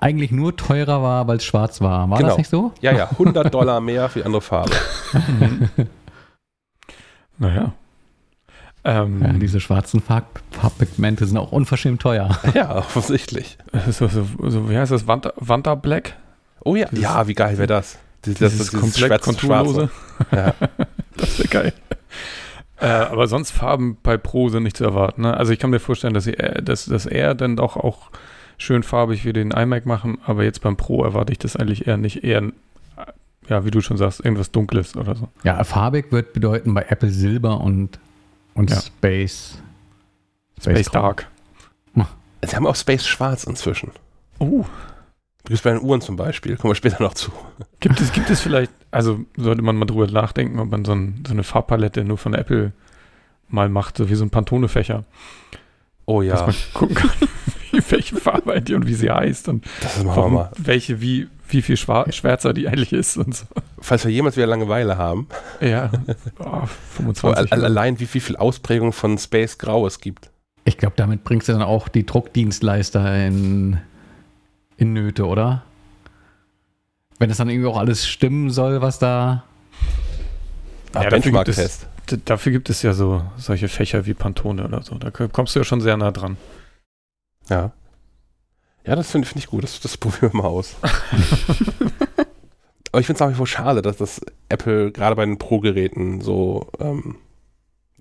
eigentlich nur teurer war, weil es schwarz war. War genau. das nicht so? Ja, ja. 100 Dollar mehr für die andere Farbe. naja. Ähm, ja, diese schwarzen Farb Farbpigmente sind auch unverschämt teuer. Ja, offensichtlich. So, so, so, wie heißt das? Wanda, Wanda Black? Oh ja, dieses, ja, wie geil wäre das? Dieses, das, dieses komplett konturlose. Ja. das wäre geil. Äh, aber sonst Farben bei Pro sind nicht zu erwarten. Ne? Also ich kann mir vorstellen, dass, sie, dass, dass er dann doch auch schön farbig wie den iMac machen, aber jetzt beim Pro erwarte ich das eigentlich eher nicht. Eher, ja, wie du schon sagst, irgendwas Dunkles oder so. Ja, farbig wird bedeuten bei Apple Silber und, und ja. Space. Space, Space Dark. Sie haben auch Space Schwarz inzwischen. Oh. Gibt es bei den Uhren zum Beispiel, kommen wir später noch zu. Gibt es, gibt es vielleicht, also sollte man mal drüber nachdenken, ob man so, ein, so eine Farbpalette nur von Apple mal macht, so wie so ein Pantone-Fächer. Oh ja. Dass man gucken kann, welche Farbe die und wie sie heißt und das machen wir mal. welche, wie, wie viel schwärzer die eigentlich ist und so. Falls wir jemals wieder Langeweile haben. Ja, oh, 25. Oh, allein wie, wie viel Ausprägung von Space Grau es gibt. Ich glaube, damit bringst du dann auch die Druckdienstleister in in Nöte, oder? Wenn das dann irgendwie auch alles stimmen soll, was da. Ah, ja, Benchmark-Test. Dafür gibt es ja so solche Fächer wie Pantone oder so. Da kommst du ja schon sehr nah dran. Ja. Ja, das finde find ich gut. Das, das probieren wir mal aus. Aber ich finde es nach wie vor schade, dass das Apple gerade bei den Pro-Geräten so ähm,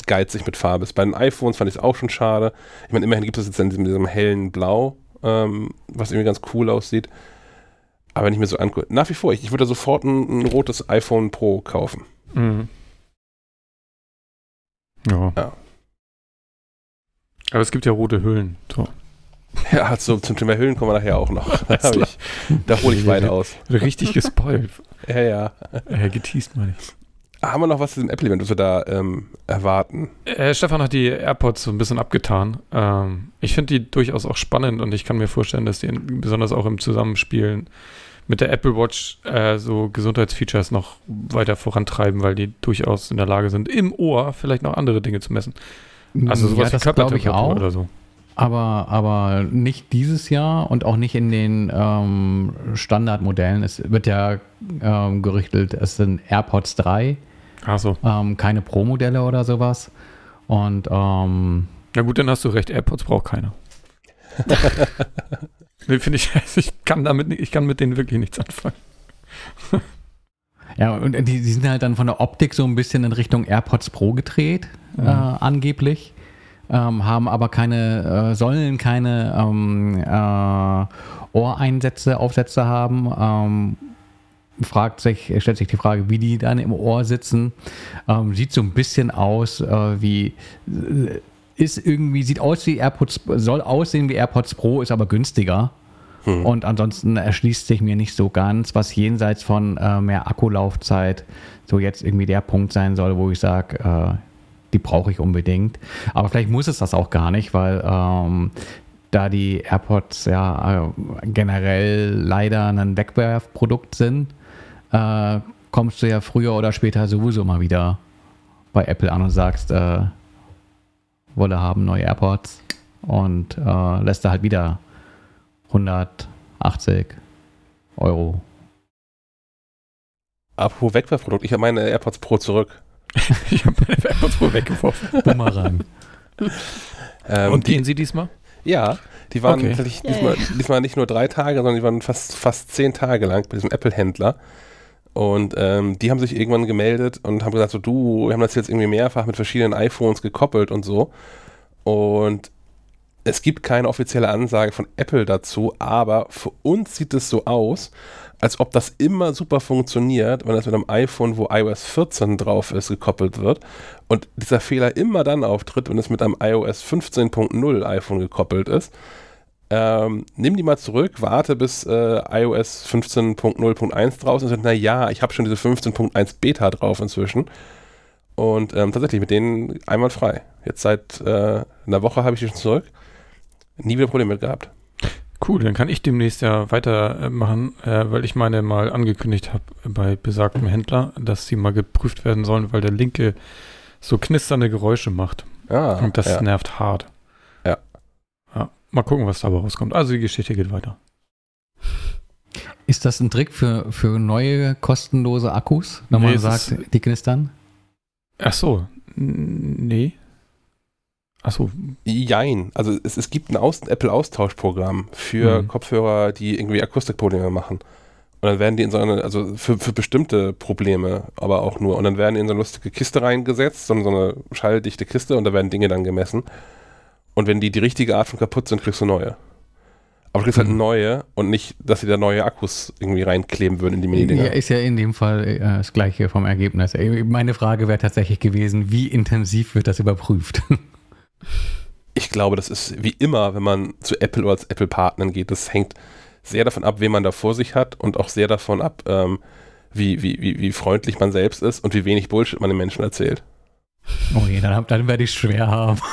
geizig mit Farbe ist. Bei den iPhones fand ich es auch schon schade. Ich meine, immerhin gibt es jetzt in diesem, diesem hellen Blau ähm, was irgendwie ganz cool aussieht. Aber wenn ich mir so angucke, nach wie vor, ich, ich würde sofort ein, ein, rotes iPhone Pro kaufen. Mhm. Ja. ja. Aber es gibt ja rote Hüllen. So. Ja, zum, zum Thema Hüllen kommen wir nachher auch noch. Da, ich, da hole ich weit aus. Richtig gespoilt. Ja, ja. Äh, geteased, meine ich. Haben wir noch was zu dem Apple-Event, was wir da ähm, erwarten? Äh, Stefan hat die AirPods so ein bisschen abgetan. Ähm, ich finde die durchaus auch spannend und ich kann mir vorstellen, dass die in, besonders auch im Zusammenspielen mit der Apple Watch äh, so Gesundheitsfeatures noch weiter vorantreiben, weil die durchaus in der Lage sind, im Ohr vielleicht noch andere Dinge zu messen. Also sowas ja, wie das glaube ich auch. oder so. Aber, aber nicht dieses Jahr und auch nicht in den ähm, Standardmodellen. Es wird ja ähm, gerichtet, es sind AirPods 3, Ach so. ähm, keine Pro-Modelle oder sowas. Und ähm, Na gut, dann hast du recht. AirPods braucht keiner. nee, finde ich, also ich kann damit, ich kann mit denen wirklich nichts anfangen. ja, und die, die sind halt dann von der Optik so ein bisschen in Richtung AirPods Pro gedreht, äh, angeblich. Ähm, haben aber keine, äh, sollen keine ähm, äh, Ohreinsätze, Aufsätze haben. Ähm, fragt sich, stellt sich die Frage, wie die dann im Ohr sitzen. Ähm, sieht so ein bisschen aus äh, wie, äh, ist irgendwie, sieht aus wie AirPods, soll aussehen wie AirPods Pro, ist aber günstiger. Und ansonsten erschließt sich mir nicht so ganz, was jenseits von äh, mehr Akkulaufzeit so jetzt irgendwie der Punkt sein soll, wo ich sage, äh, die brauche ich unbedingt. Aber vielleicht muss es das auch gar nicht, weil ähm, da die AirPods ja äh, generell leider ein Wegwerfprodukt sind, äh, kommst du ja früher oder später sowieso mal wieder bei Apple an und sagst, äh, wolle haben neue AirPods und äh, lässt da halt wieder 180 Euro. Apropos Wegwerfprodukt, ich habe meine AirPods Pro zurück. Ich habe meine AirPods Pro weggeworfen. Bumerang. Ähm, und die, gehen sie diesmal? ja, die waren Okay. diesmal, diesmal nicht nur drei Tage, sondern die waren fast, fast zehn Tage lang bei diesem Apple-Händler. Und ähm, die haben sich irgendwann gemeldet und haben gesagt, so du, wir haben das jetzt irgendwie mehrfach mit verschiedenen iPhones gekoppelt und so. Und es gibt keine offizielle Ansage von Apple dazu, aber für uns sieht es so aus, als ob das immer super funktioniert, wenn das mit einem iPhone, wo iOS 14 drauf ist, gekoppelt wird. Und dieser Fehler immer dann auftritt, wenn es mit einem iOS 15.0 iPhone gekoppelt ist. Ähm, nimm die mal zurück, warte bis äh, iOS 15.0.1 draußen ist und naja, ich habe schon diese 15.1 Beta drauf inzwischen. Und ähm, tatsächlich mit denen einwandfrei. Jetzt seit äh, einer Woche habe ich die schon zurück. Nie wieder Probleme mit gehabt. Cool, dann kann ich demnächst ja weitermachen, äh, weil ich meine mal angekündigt habe bei besagtem Händler, dass sie mal geprüft werden sollen, weil der linke so knisternde Geräusche macht. Ah, Und das ja. nervt hart. Mal gucken, was dabei rauskommt. Also die Geschichte geht weiter. Ist das ein Trick für, für neue kostenlose Akkus, wenn Nee, man es sagt, ist- die knistern? Ach so, nee. Ach so, Jein. Also es, es gibt ein Aus Apple-Austauschprogramm für Mhm. Kopfhörer, die irgendwie Akustikprobleme machen. Und dann werden die in so eine, also für, für bestimmte Probleme, aber auch nur. Und dann werden die in so eine lustige Kiste reingesetzt, so, so eine schalldichte Kiste und da werden Dinge dann gemessen. Und wenn die die richtige Art von kaputt sind, kriegst du neue. Aber du kriegst halt Mhm. neue und nicht, dass sie da neue Akkus irgendwie reinkleben würden in die Ja, Mini-Dinger. ist ja in dem Fall äh, das gleiche vom Ergebnis. Äh, Meine Frage wäre tatsächlich gewesen, wie intensiv wird das überprüft? Ich glaube, das ist wie immer, wenn man zu Apple oder als Apple-Partnern geht, das hängt sehr davon ab, wen man da vor sich hat und auch sehr davon ab, ähm, wie, wie, wie, wie freundlich man selbst ist und wie wenig Bullshit man den Menschen erzählt. Oh je, dann, dann werde ich es schwer haben.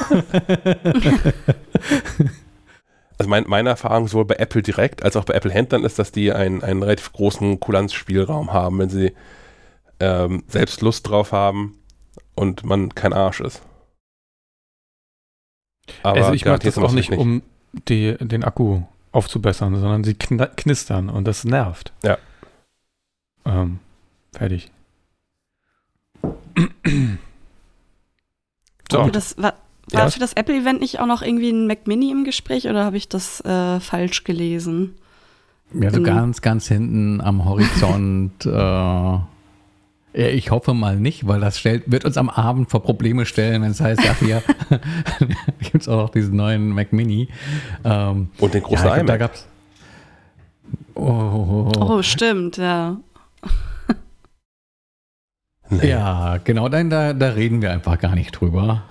Also mein, meine Erfahrung sowohl bei Apple direkt als auch bei Apple-Händlern ist, dass die einen, einen relativ großen Kulanzspielraum haben, wenn sie ähm, selbst Lust drauf haben und man kein Arsch ist. Aber also ich garantiert das auch nicht, nicht. um die, den Akku aufzubessern, sondern sie kn knistern und das nervt. Ja. Ähm, fertig. So, Für das, war war Ja. für das Apple-Event nicht auch noch irgendwie ein Mac Mini im Gespräch oder habe ich das äh, falsch gelesen? Ja, so Mhm. ganz, ganz hinten am Horizont. äh, ja, ich hoffe mal nicht, weil das stellt, wird uns am Abend vor Probleme stellen, wenn es heißt, ach hier gibt es auch noch diesen neuen Mac Mini. Ähm, und den großen ja, glaub, da gab's. Oh, oh, oh, oh. Oh, stimmt, ja. Nee. Ja, genau, dann, da, da reden wir einfach gar nicht drüber.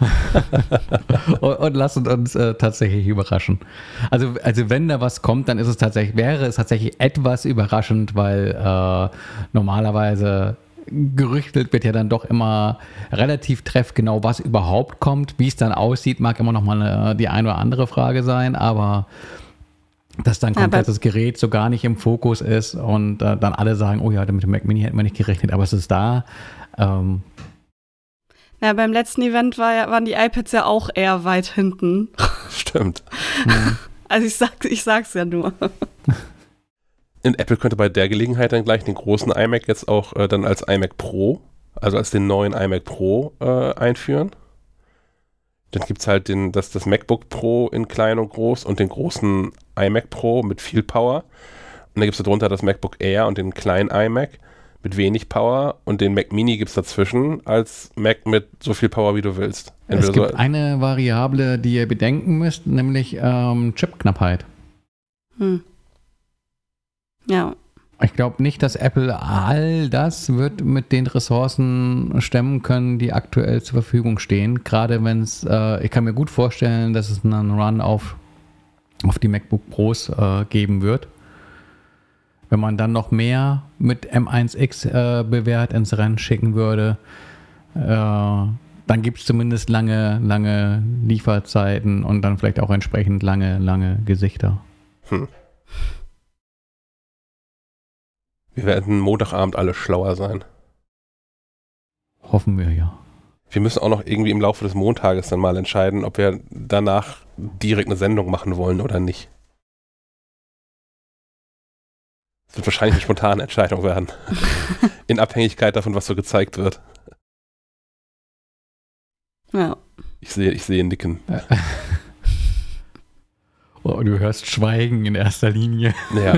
und, und, lassen uns äh, tatsächlich überraschen. Also, also wenn da was kommt, dann ist es tatsächlich, wäre es tatsächlich etwas überraschend, weil äh, normalerweise gerüchtet wird ja dann doch immer relativ treffgenau, was überhaupt kommt. Wie es dann aussieht, mag immer noch mal die eine oder andere Frage sein, aber dass dann komplett das Gerät so gar nicht im Fokus ist und äh, dann alle sagen, oh ja, mit dem Mac Mini hätten wir nicht gerechnet, aber es ist da. Ähm, ja, beim letzten Event war, waren die iPads ja auch eher weit hinten. Stimmt. Also ich, sag, ich sag's ja nur. Und Apple könnte bei der Gelegenheit dann gleich den großen iMac jetzt auch äh, dann als iMac Pro, also als den neuen iMac Pro äh, einführen. Dann gibt es halt den, das, das MacBook Pro in klein und groß und den großen iMac Pro mit viel Power. Und dann gibt es darunter das MacBook Air und den kleinen iMac mit wenig Power und den Mac Mini gibt es dazwischen als Mac mit so viel Power, wie du willst. Entweder es gibt so eine Variable, die ihr bedenken müsst, nämlich ähm, Chipknappheit. Hm. Ja. Ich glaube nicht, dass Apple all das wird mit den Ressourcen stemmen können, die aktuell zur Verfügung stehen. Gerade wenn es, äh, ich kann mir gut vorstellen, dass es einen Run auf, auf die MacBook Pros äh, geben wird. Wenn man dann noch mehr mit M1X äh, bewährt ins Rennen schicken würde, äh, dann gibt es zumindest lange, lange Lieferzeiten und dann vielleicht auch entsprechend lange, lange Gesichter. Hm. Wir werden Montagabend alle schlauer sein. Hoffen wir ja. Wir müssen auch noch irgendwie im Laufe des Montages dann mal entscheiden, ob wir danach direkt eine Sendung machen wollen oder nicht. Das wird wahrscheinlich eine spontane Entscheidung werden. In Abhängigkeit davon, was so gezeigt wird. Ja. Ich sehe, ich sehe Nicken. Oh, du hörst Schweigen in erster Linie. Ja.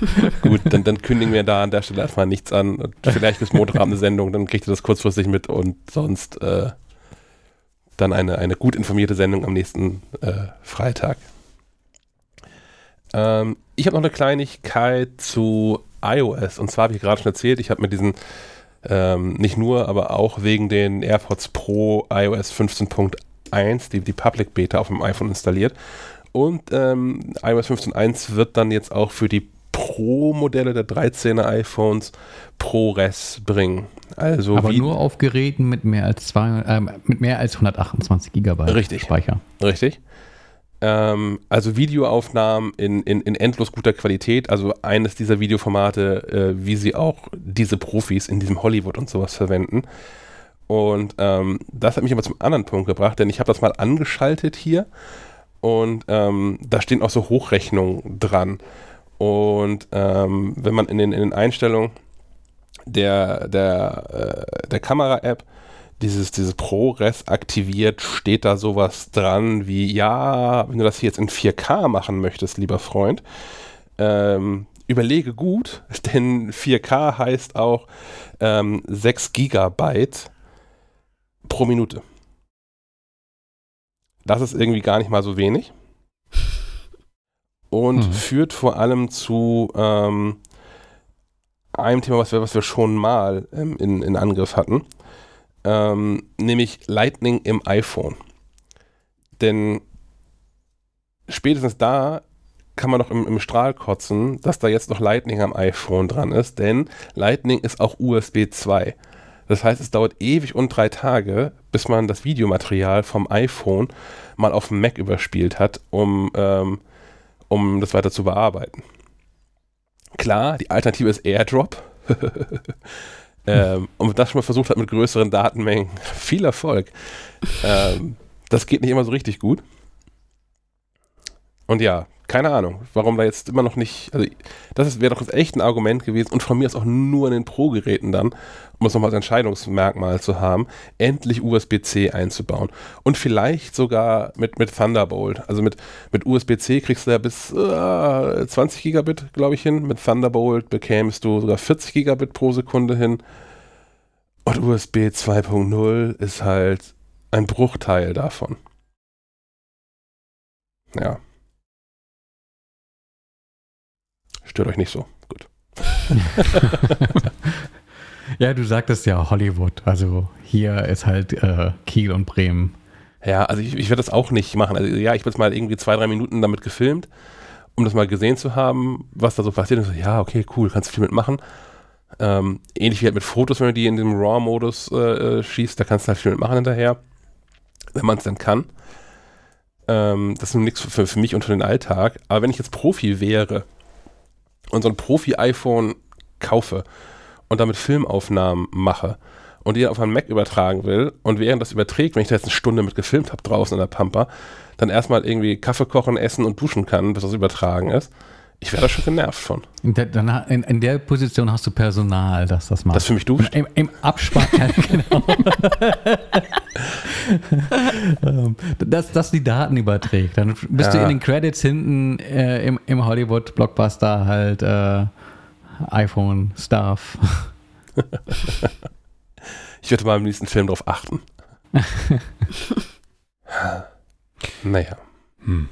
Gut, dann, dann kündigen wir da an der Stelle erstmal nichts an. Vielleicht bis Montagabend eine Sendung, dann kriegt ihr das kurzfristig mit und sonst äh, dann eine, eine gut informierte Sendung am nächsten äh, Freitag. Ähm, ich habe noch eine Kleinigkeit zu iOS. Und zwar habe ich gerade schon erzählt, ich habe mit diesen ähm, nicht nur, aber auch wegen den AirPods Pro iOS 15.1, die, die Public Beta auf dem iPhone installiert. Und ähm, iOS 15.1 wird dann jetzt auch für die Pro-Modelle der 13er iPhones ProRes bringen. Also Aber nur auf Geräten mit mehr als, zwei, äh, mit mehr als 128 GB Richtig. Speicher. Richtig. Ähm, also Videoaufnahmen in, in, in, endlos guter Qualität. Also eines dieser Videoformate, äh, wie sie auch diese Profis in diesem Hollywood und sowas verwenden. Und ähm, das hat mich aber zum anderen Punkt gebracht, denn ich habe das mal angeschaltet hier und ähm, da stehen auch so Hochrechnungen dran. Und ähm, wenn man in den, in den Einstellungen der, der, äh, der Kamera-App dieses, dieses ProRes aktiviert, steht da sowas dran wie, ja, wenn du das hier jetzt in 4K machen möchtest, lieber Freund, ähm, überlege gut, denn 4K heißt auch ähm, 6 Gigabyte pro Minute. Das ist irgendwie gar nicht mal so wenig. Und hm. führt vor allem zu ähm, einem Thema, was wir, was wir schon mal ähm, in, in Angriff hatten, ähm, nämlich Lightning im iPhone. Denn spätestens da kann man doch im, im Strahl kotzen, dass da jetzt noch Lightning am iPhone dran ist, denn Lightning ist auch USB 2. Das heißt, es dauert ewig und drei Tage, bis man das Videomaterial vom iPhone mal auf dem Mac überspielt hat, um, ähm, um das weiter zu bearbeiten. Klar, die Alternative ist AirDrop. ähm, und das schon mal versucht hat mit größeren Datenmengen, viel Erfolg. Ähm, das geht nicht immer so richtig gut. Und ja, keine Ahnung, warum da jetzt immer noch nicht, also das wäre doch echt ein Argument gewesen und von mir ist auch nur in den Pro-Geräten dann, um es nochmal als Entscheidungsmerkmal zu haben, endlich USB-C einzubauen. Und vielleicht sogar mit, mit Thunderbolt. Also mit, mit USB-C kriegst du ja bis äh, 20 Gigabit, glaube ich, hin. Mit Thunderbolt bekämst du sogar 40 Gigabit pro Sekunde hin. Und USB 2.0 ist halt ein Bruchteil davon. Ja. Stört euch nicht so. Gut. Ja, du sagtest ja Hollywood. Also hier ist halt äh, Kiel und Bremen. Ja, also ich, ich werde das auch nicht machen. Also ja, ich habe jetzt mal irgendwie zwei, drei Minuten damit gefilmt, um das mal gesehen zu haben, was da so passiert. Und so, ja, okay, cool, kannst du viel mitmachen. Ähm, ähnlich wie halt mit Fotos, wenn du die in dem RAW-Modus äh, äh schießt, da kannst du halt viel mitmachen hinterher, wenn man es dann kann. Ähm, das ist nun nichts für, für mich und für den Alltag. Aber wenn ich jetzt Profi wäre und so ein Profi-iPhone kaufe und damit Filmaufnahmen mache und die auf einen Mac übertragen will und während das überträgt, wenn ich da jetzt eine Stunde mit gefilmt habe draußen in der Pampa, dann erstmal irgendwie Kaffee kochen, essen und duschen kann, bis das übertragen ist. Ich wäre da schon genervt von. In der, in, in, der Position hast du Personal, das das macht. Das für mich duscht? Im, Im Abspann, genau. Ähm, dass das die Daten überträgt. Dann bist ja. du in den Credits hinten äh, im, im Hollywood-Blockbuster halt äh, iPhone-Stuff. ich werde mal im nächsten Film darauf achten. naja. Hm.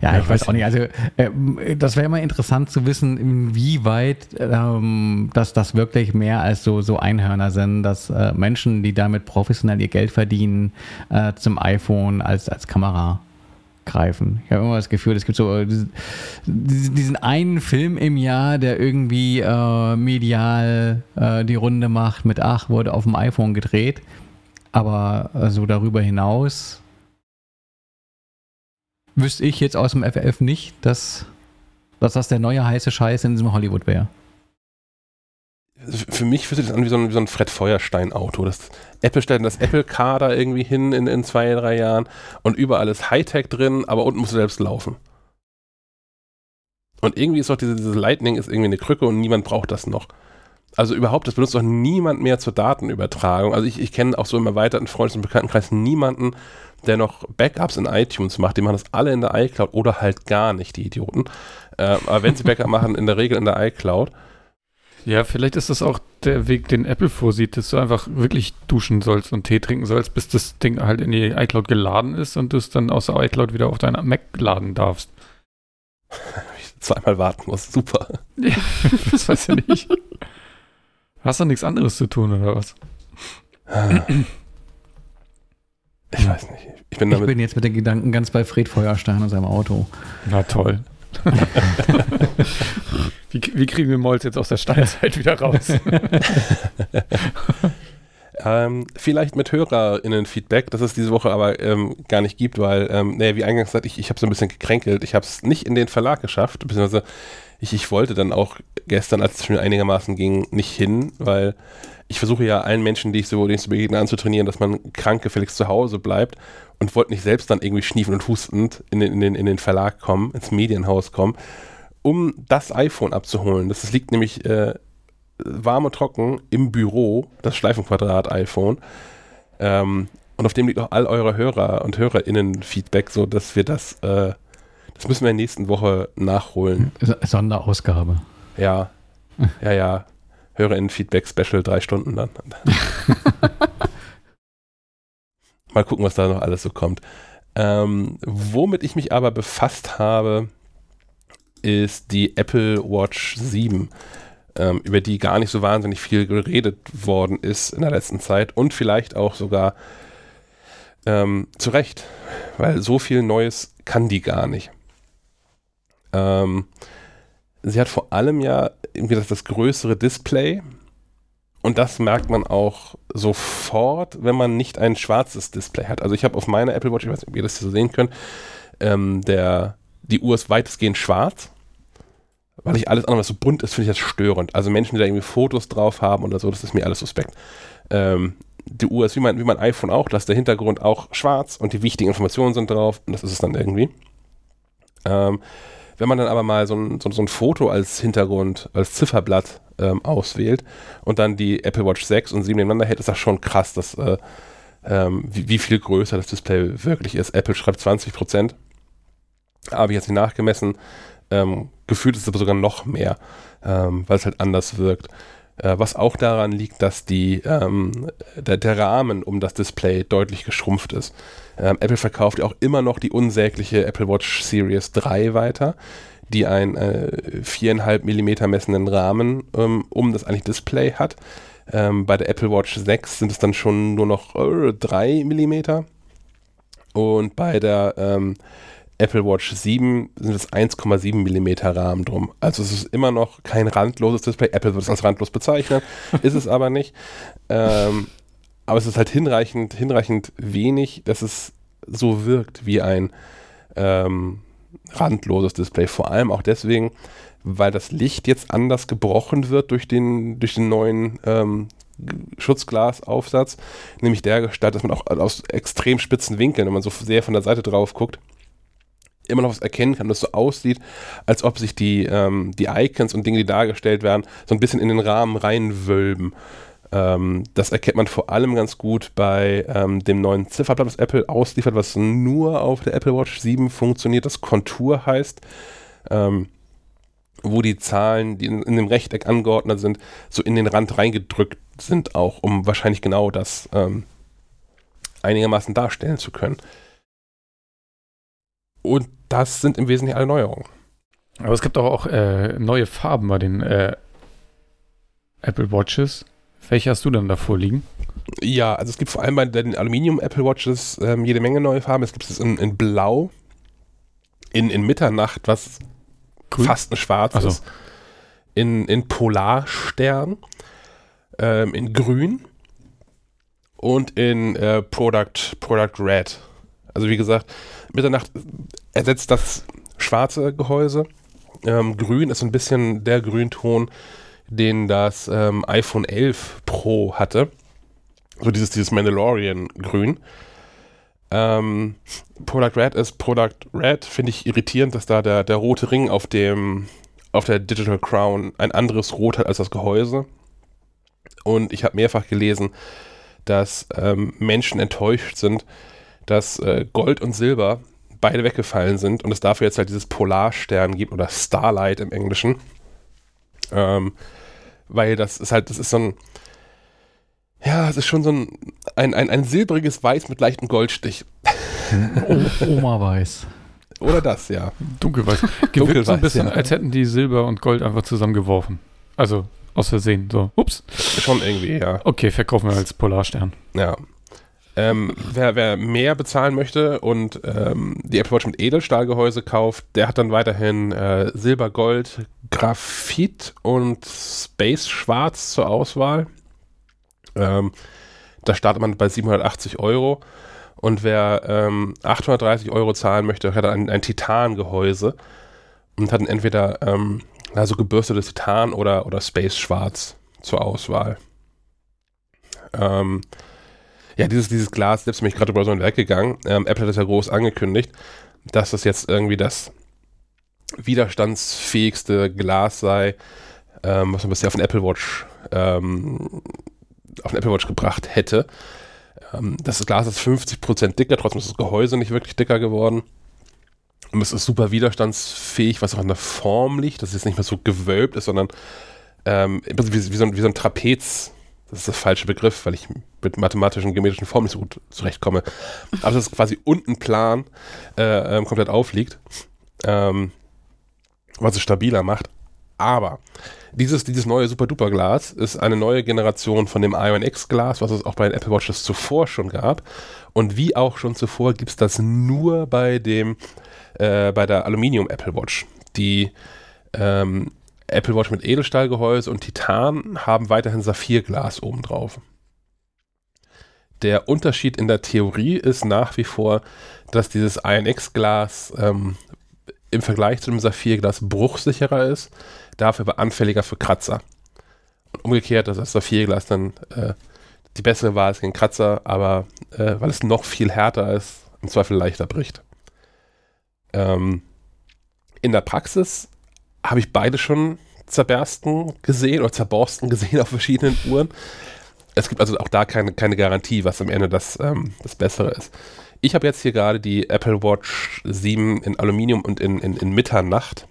Ja, ja ich weiß auch nicht. Also äh, das wäre immer interessant zu wissen, inwieweit ähm, dass das wirklich mehr als so, so Einhörner sind, dass äh, Menschen, die damit professionell ihr Geld verdienen, äh, zum iPhone als, als Kamera greifen. Ich habe immer das Gefühl, es gibt so diesen, diesen einen Film im Jahr, der irgendwie äh, medial äh, die Runde macht mit, ach, wurde auf dem iPhone gedreht. Aber äh, so darüber hinaus wüsste ich jetzt aus dem FF nicht, dass, dass das der neue heiße Scheiß in diesem Hollywood wäre. Für mich fühlt sich das an wie so ein, wie so ein Fred Feuerstein-Auto. Das Apple stellt das Apple-Car da irgendwie hin in, in zwei, drei Jahren und überall ist Hightech drin, aber unten musst du selbst laufen. Und irgendwie ist doch diese, diese Lightning ist irgendwie eine Krücke und niemand braucht das noch. Also überhaupt, das benutzt doch niemand mehr zur Datenübertragung. Also ich, ich kenne auch so im erweiterten Freundes- und Bekanntenkreis niemanden, der noch Backups in iTunes macht, die machen das alle in der iCloud oder halt gar nicht, die Idioten. Äh, aber wenn sie Backup machen, in der Regel in der iCloud. Ja, vielleicht ist das auch der Weg, den Apple vorsieht, dass du einfach wirklich duschen sollst und Tee trinken sollst, bis das Ding halt in die iCloud geladen ist und du es dann aus der iCloud wieder auf deinen Mac laden darfst. ich zweimal warten muss, super. Ja, das weiß ich nicht. Hast du nichts anderes zu tun oder was? Ah. Ich weiß nicht. Ich bin, ich bin jetzt mit den Gedanken ganz bei Fred Feuerstein und seinem Auto. Na toll. wie, wie, kriegen wir Molz jetzt aus der Steinzeit wieder raus? ähm, vielleicht mit HörerInnen-Feedback, das es diese Woche aber ähm, gar nicht gibt, weil, ähm, naja, wie eingangs gesagt, ich, ich habe so ein bisschen gekränkelt. Ich habe es nicht in den Verlag geschafft, beziehungsweise ich, ich wollte dann auch gestern, als es schon einigermaßen ging, nicht hin, weil ich versuche ja allen Menschen, die ich so, denen ich so begegne, anzutrainieren, dass man krank gefälligst zu Hause bleibt und wollte nicht selbst dann irgendwie schniefend und hustend in den, in, den, in den Verlag kommen, ins Medienhaus kommen, um das iPhone abzuholen. Das, das liegt nämlich äh, warm und trocken im Büro, das Schleifenquadrat-iPhone. Ähm, und auf dem liegt auch all eure Hörer und HörerInnen-Feedback, so dass wir das, äh, das müssen wir in der nächsten Woche nachholen. Sonderausgabe. Ja, ja, ja. HörerInnen-Feedback-Special, drei Stunden dann. Mal gucken, was da noch alles so kommt. Ähm, womit ich mich aber befasst habe, ist die Apple Watch 7, ähm, über die gar nicht so wahnsinnig viel geredet worden ist in der letzten Zeit und vielleicht auch sogar ähm, zu Recht, weil so viel Neues kann die gar nicht. Ähm, sie hat vor allem ja irgendwie das, das größere Display. Und das merkt man auch sofort, wenn man nicht ein schwarzes Display hat. Also ich habe auf meiner Apple Watch, ich weiß nicht, ob ihr das hier so sehen könnt, ähm, der, die Uhr ist weitestgehend schwarz. Weil ich alles andere, was so bunt ist, finde ich das störend. Also Menschen, die da irgendwie Fotos drauf haben oder so, das ist mir alles suspekt. Ähm, die Uhr ist wie mein, wie mein iPhone auch, da ist der Hintergrund auch schwarz und die wichtigen Informationen sind drauf und das ist es dann irgendwie. Ähm, wenn man dann aber mal so ein, so, so ein Foto als Hintergrund, als Zifferblatt ähm, auswählt und dann die Apple Watch 6 und 7 nebeneinander hält, ist das schon krass, dass, äh, ähm, wie, wie, viel größer das Display wirklich ist. Apple schreibt 20 Prozent. Habe ich jetzt nicht nachgemessen. Ähm, gefühlt ist es aber sogar noch mehr, ähm, weil es halt anders wirkt. Äh, was auch daran liegt, dass die, ähm, der, der, Rahmen um das Display deutlich geschrumpft ist. Ähm, Apple verkauft auch immer noch die unsägliche Apple Watch Series 3 weiter, die einen äh, 4,5 mm messenden Rahmen ähm, um das eigentlich Display hat. Ähm, bei der Apple Watch 6 sind es dann schon nur noch äh, 3 mm. Und bei der ähm, Apple Watch 7 sind es 1,7 mm Rahmen drum. Also es ist immer noch kein randloses Display. Apple wird es als randlos bezeichnen, ist es aber nicht. Ähm, aber es ist halt hinreichend, hinreichend wenig, dass es so wirkt wie ein ähm, randloses Display. Vor allem auch deswegen, weil das Licht jetzt anders gebrochen wird durch den, durch den neuen ähm, Schutzglasaufsatz, nämlich der Gestalt, dass man auch aus extrem spitzen Winkeln, wenn man so sehr von der Seite drauf guckt, immer noch was erkennen kann, dass es so aussieht, als ob sich die, ähm, die Icons und Dinge, die dargestellt werden, so ein bisschen in den Rahmen reinwölben. Ähm, das erkennt man vor allem ganz gut bei ähm, dem neuen Zifferblatt, das Apple ausliefert, was nur auf der Apple Watch 7 funktioniert, das Kontur heißt. Ähm, wo die Zahlen, die in, in, dem Rechteck angeordnet sind, so in den Rand reingedrückt sind, auch um wahrscheinlich genau das ähm, einigermaßen darstellen zu können. Und das sind im Wesentlichen alle Neuerungen. Aber es gibt auch, auch äh, neue Farben bei den äh, Apple Watches. Welche hast du dann davor liegen? Ja, also es gibt vor allem bei den Aluminium Apple Watches ähm, jede Menge neue Farben. Es gibt es in, in Blau, in, in Mitternacht, was Grün? fast ein Schwarz so. ist, in, in Polarstern, ähm, in Grün und in äh, Product, Product Red. Also wie gesagt, Mitternacht ersetzt das schwarze Gehäuse. Ähm, Grün ist ein bisschen der Grünton, den das ähm, iPhone 11 Pro hatte. So dieses, dieses Mandalorian-Grün. Ähm, Product Red ist Product Red. Finde ich irritierend, dass da der, der rote Ring auf dem auf der Digital Crown ein anderes Rot hat als das Gehäuse. Und ich habe mehrfach gelesen, dass ähm, Menschen enttäuscht sind, dass äh, Gold und Silber beide weggefallen sind und es dafür jetzt halt dieses Polarstern gibt oder Starlight im Englischen. Ähm, weil das ist halt, das ist so ein, ja, es ist schon so ein, ein, ein, ein silbriges Weiß mit leichtem Goldstich. Oma-Weiß. Oder das, ja. Dunkelweiß. Gewirkt so ein bisschen, ja. als hätten die Silber und Gold einfach zusammengeworfen. Also aus Versehen. So, ups. Schon irgendwie, ja. Okay, verkaufen wir als Polarstern. Ja. Ähm, wer, wer, mehr bezahlen möchte und ähm, die Apple Watch mit Edelstahlgehäuse kauft, der hat dann weiterhin äh, Silber, Gold, Graphit und Space Schwarz zur Auswahl. Ähm, da startet man bei 780 Euro. Und wer ähm, 830 Euro zahlen möchte, hat ein, ein Titangehäuse und hat entweder ähm, also gebürstetes Titan oder, oder Space Schwarz zur Auswahl. Ähm, ja, dieses, dieses Glas, selbst mich gerade über so ein Werk gegangen. Ähm, Apple hat das ja groß angekündigt, dass das jetzt irgendwie das widerstandsfähigste Glas sei, ähm, was man bisher auf den Apple Watch ähm, auf den Apple Watch gebracht hätte. Ähm, das Glas ist 50% dicker, trotzdem ist das Gehäuse nicht wirklich dicker geworden. Und es ist super widerstandsfähig, was auch an der Form liegt, dass es jetzt nicht mehr so gewölbt ist, sondern ähm, wie, wie, so ein, wie so ein Trapez das ist der falsche Begriff, weil ich mit mathematischen, geometrischen Formen nicht so gut zurechtkomme. Aber dass es quasi unten plan äh, ähm, komplett aufliegt, ähm, was es stabiler macht. Aber dieses, dieses neue Super-Duper-Glas ist eine neue Generation von dem Ion X-Glas, was es auch bei den Apple Watches zuvor schon gab. Und wie auch schon zuvor gibt es das nur bei dem, äh, bei der Aluminium Apple Watch. Die ähm, Apple Watch mit Edelstahlgehäuse und Titan haben weiterhin Saphirglas obendrauf. Der Unterschied in der Theorie ist nach wie vor, dass dieses INX-Glas ähm, im Vergleich zu dem Saphirglas bruchsicherer ist, dafür aber anfälliger für Kratzer. Und umgekehrt, dass das Saphirglas dann äh, die bessere Wahl ist gegen Kratzer, aber äh, weil es noch viel härter ist, im Zweifel leichter bricht. Ähm, in der Praxis habe ich beide schon zerbersten gesehen oder zerborsten gesehen auf verschiedenen Uhren. Es gibt also auch da keine, keine Garantie, was am Ende das, ähm, das Bessere ist. Ich habe jetzt hier gerade die Apple Watch 7 in Aluminium und in, in, in Mitternacht.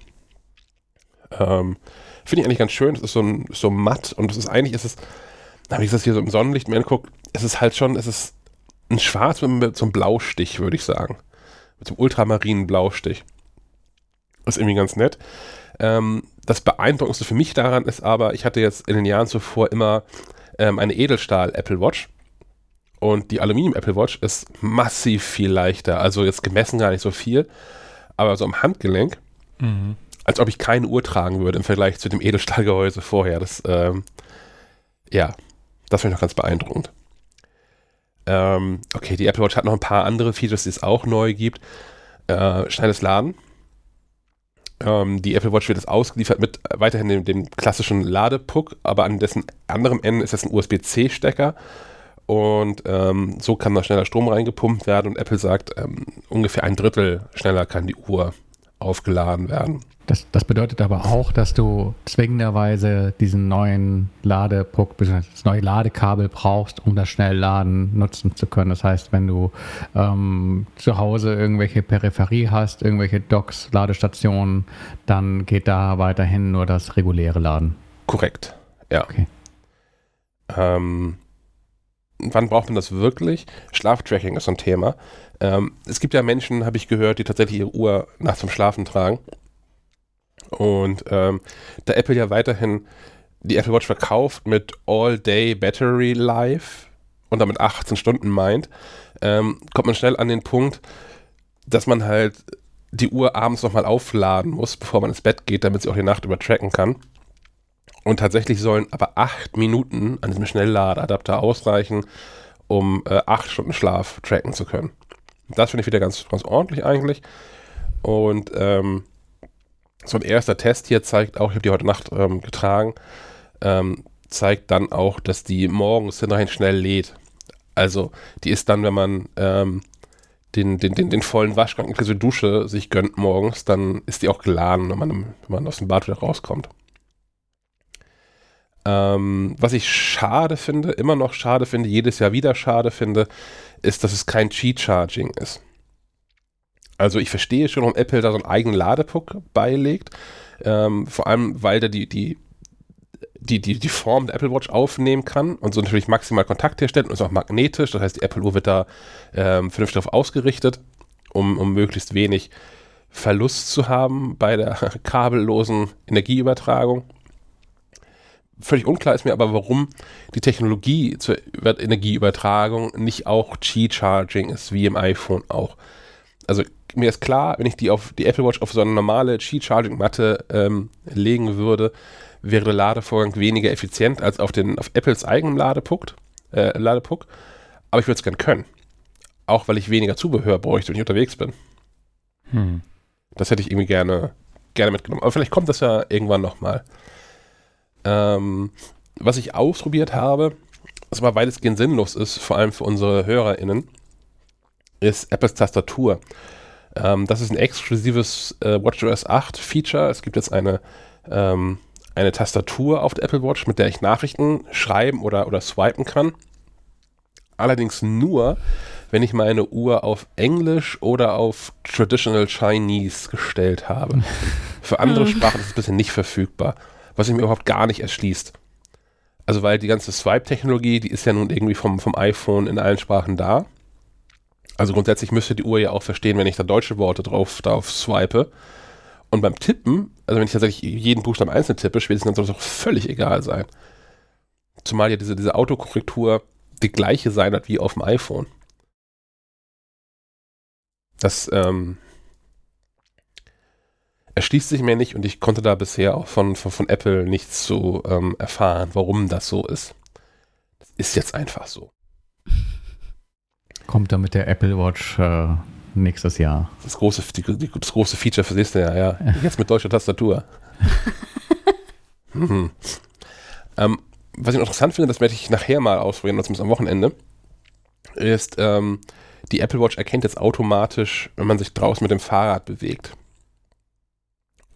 Ähm, Finde ich eigentlich ganz schön. Es ist so, ein, so matt und es ist eigentlich, ist es, wenn ich das hier so im Sonnenlicht mir angucke, es ist halt schon, es ist ein Schwarz mit, mit so einem Blaustich, würde ich sagen. Mit so einem ultramarinen Blaustich. Ist irgendwie ganz nett. Ähm, das Beeindruckendste für mich daran ist aber, ich hatte jetzt in den Jahren zuvor immer ähm, eine Edelstahl Apple Watch. Und die Aluminium Apple Watch ist massiv viel leichter. Also jetzt gemessen gar nicht so viel, aber so am Handgelenk, mhm. als ob ich keine Uhr tragen würde im Vergleich zu dem Edelstahlgehäuse vorher. Das, ähm, ja, das finde ich noch ganz beeindruckend. Ähm, okay, die Apple Watch hat noch ein paar andere Features, die es auch neu gibt. Äh, schnelles Laden. Ähm, die Apple Watch wird jetzt ausgeliefert mit weiterhin dem, dem klassischen Ladepuck, aber an dessen anderem Ende ist das ein USB-C-Stecker. Und ähm, so kann da schneller Strom reingepumpt werden und Apple sagt, ähm, ungefähr ein Drittel schneller kann die Uhr aufgeladen werden. Das, das bedeutet aber auch, dass du zwingenderweise diesen neuen Ladepuck, das neue Ladekabel brauchst, um das Schnellladen nutzen zu können. Das heißt, wenn du ähm, zu Hause irgendwelche Peripherie hast, irgendwelche Docks, Ladestationen, dann geht da weiterhin nur das reguläre Laden. Korrekt, ja. Okay. Ähm, wann braucht man das wirklich? Schlaftracking ist so ein Thema. Ähm, es gibt ja Menschen, habe ich gehört, die tatsächlich ihre Uhr nachts zum Schlafen tragen. Und ähm, da Apple ja weiterhin die Apple Watch verkauft mit All-Day Battery Life und damit 18 Stunden meint, ähm, kommt man schnell an den Punkt, dass man halt die Uhr abends nochmal aufladen muss, bevor man ins Bett geht, damit sie auch die Nacht über tracken kann. Und tatsächlich sollen aber acht Minuten an diesem Schnellladeadapter ausreichen, um äh, acht Stunden Schlaf tracken zu können. Das finde ich wieder ganz, ganz ordentlich eigentlich. Und ähm, so ein erster Test hier zeigt auch, ich habe die heute Nacht ähm, getragen, ähm, zeigt dann auch, dass die morgens hinterher schnell lädt. Also die ist dann, wenn man ähm, den, den, den, den vollen Waschgang inklusive Dusche sich gönnt morgens, dann ist die auch geladen, wenn man, wenn man aus dem Bad wieder rauskommt. Ähm, was ich schade finde, immer noch schade finde, jedes Jahr wieder schade finde, ist, dass es kein Cheat-Charging ist. Also ich verstehe schon, warum Apple da so einen eigenen Ladepuck beilegt. Ähm, vor allem, weil der die, die, die, die, die Form der Apple Watch aufnehmen kann und so natürlich maximal Kontakt herstellt und ist auch magnetisch. Das heißt, die Apple Uhr wird da ähm, vernünftig darauf ausgerichtet, um, um möglichst wenig Verlust zu haben bei der kabellosen Energieübertragung. Völlig unklar ist mir aber, warum die Technologie zur Energieübertragung nicht auch Qi-Charging ist, wie im iPhone auch. Also mir ist klar, wenn ich die auf die Apple Watch auf so eine normale Qi-Charging-Matte ähm, legen würde, wäre der Ladevorgang weniger effizient als auf, den, auf Apples eigenem Ladepuck. Äh, Ladepuck. Aber ich würde es gern können. Auch weil ich weniger Zubehör bräuchte, wenn ich unterwegs bin. Hm. Das hätte ich irgendwie gerne, gerne mitgenommen. Aber vielleicht kommt das ja irgendwann nochmal. Ähm, was ich ausprobiert habe, was aber weitestgehend sinnlos ist, vor allem für unsere HörerInnen, ist Apples Tastatur. Ähm, das ist ein exklusives äh, WatchOS 8 Feature. Es gibt jetzt eine, ähm, eine Tastatur auf der Apple Watch, mit der ich Nachrichten schreiben oder, oder swipen kann. Allerdings nur, wenn ich meine Uhr auf Englisch oder auf Traditional Chinese gestellt habe. Für andere hm. Sprachen ist es bisher nicht verfügbar, was sich mir überhaupt gar nicht erschließt. Also weil die ganze Swipe-Technologie, die ist ja nun irgendwie vom, vom iPhone in allen Sprachen da. Also grundsätzlich müsste die Uhr ja auch verstehen, wenn ich da deutsche Worte drauf, drauf swipe. Und beim Tippen, also wenn ich tatsächlich jeden Buchstaben einzeln tippe, spätestens dann soll es auch völlig egal sein. Zumal ja diese, diese Autokorrektur die gleiche sein wird wie auf dem iPhone. Das ähm, erschließt sich mir nicht und ich konnte da bisher auch von, von, von Apple nichts zu ähm, erfahren, warum das so ist. Das ist jetzt einfach so. Kommt dann mit der Apple Watch äh, nächstes Jahr. Das große, die, die, das große Feature für nächstes Jahr, ja. Jetzt mit deutscher Tastatur. mhm. ähm, was ich interessant finde, das werde ich nachher mal ausprobieren, zumindest am Wochenende, ist, ähm, die Apple Watch erkennt jetzt automatisch, wenn man sich draußen mit dem Fahrrad bewegt.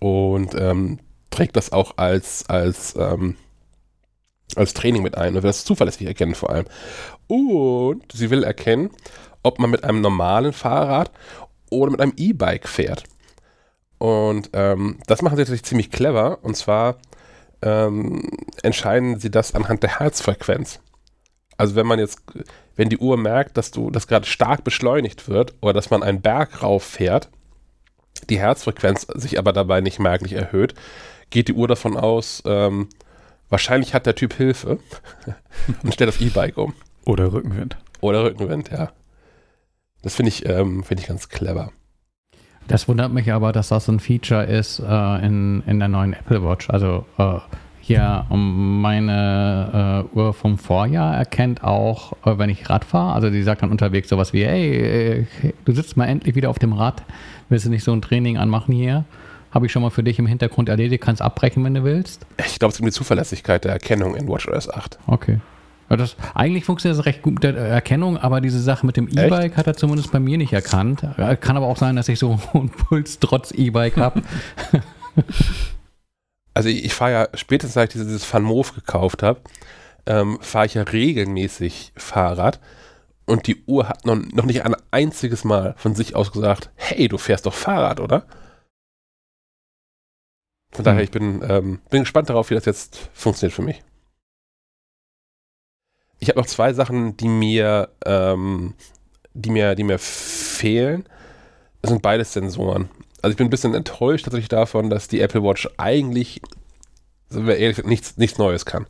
Und ähm, trägt das auch als, als, ähm, als Training mit ein. Und will das zuverlässig erkennen vor allem. Und sie will erkennen, ob man mit einem normalen Fahrrad oder mit einem E-Bike fährt. Und ähm, das machen sie tatsächlich ziemlich clever. Und zwar ähm, entscheiden sie das anhand der Herzfrequenz. Also wenn man jetzt, wenn die Uhr merkt, dass du, dass gerade stark beschleunigt wird oder dass man einen Berg rauf fährt, die Herzfrequenz sich aber dabei nicht merklich erhöht, geht die Uhr davon aus, ähm, wahrscheinlich hat der Typ Hilfe und stellt das E-Bike um. Oder Rückenwind. Oder Rückenwind, ja. Das finde ich, ähm, find ich ganz clever. Das wundert mich aber, dass das ein Feature ist äh, in, in der neuen Apple Watch. Also äh, hier meine äh, Uhr vom Vorjahr erkennt auch, äh, wenn ich Rad fahre. Also die sagt dann unterwegs sowas wie, hey, äh, du sitzt mal endlich wieder auf dem Rad. Willst du nicht so ein Training anmachen hier? Habe ich schon mal für dich im Hintergrund erledigt. Kannst abbrechen, wenn du willst. Ich glaube, es ist um die Zuverlässigkeit der Erkennung in WatchOS 8. Okay. Das, eigentlich funktioniert das recht gut mit der Erkennung, aber diese Sache mit dem E-Bike hat er zumindest bei mir nicht erkannt. Kann aber auch sein, dass ich so einen Puls trotz E-Bike habe. also ich, ich fahre ja spätestens, seit ich dieses Van Moof gekauft habe, ähm, fahre ich ja regelmäßig Fahrrad und die Uhr hat noch, noch nicht ein einziges Mal von sich aus gesagt, hey, du fährst doch Fahrrad, oder? Von daher, hm. ich bin, ähm, bin gespannt darauf, wie das jetzt funktioniert für mich. Ich habe noch zwei Sachen, die mir, ähm, die mir, die mir fehlen. Das sind beides Sensoren. Also ich bin ein bisschen enttäuscht tatsächlich davon, dass die Apple Watch eigentlich, sind wir ehrlich, nichts, nichts Neues kann.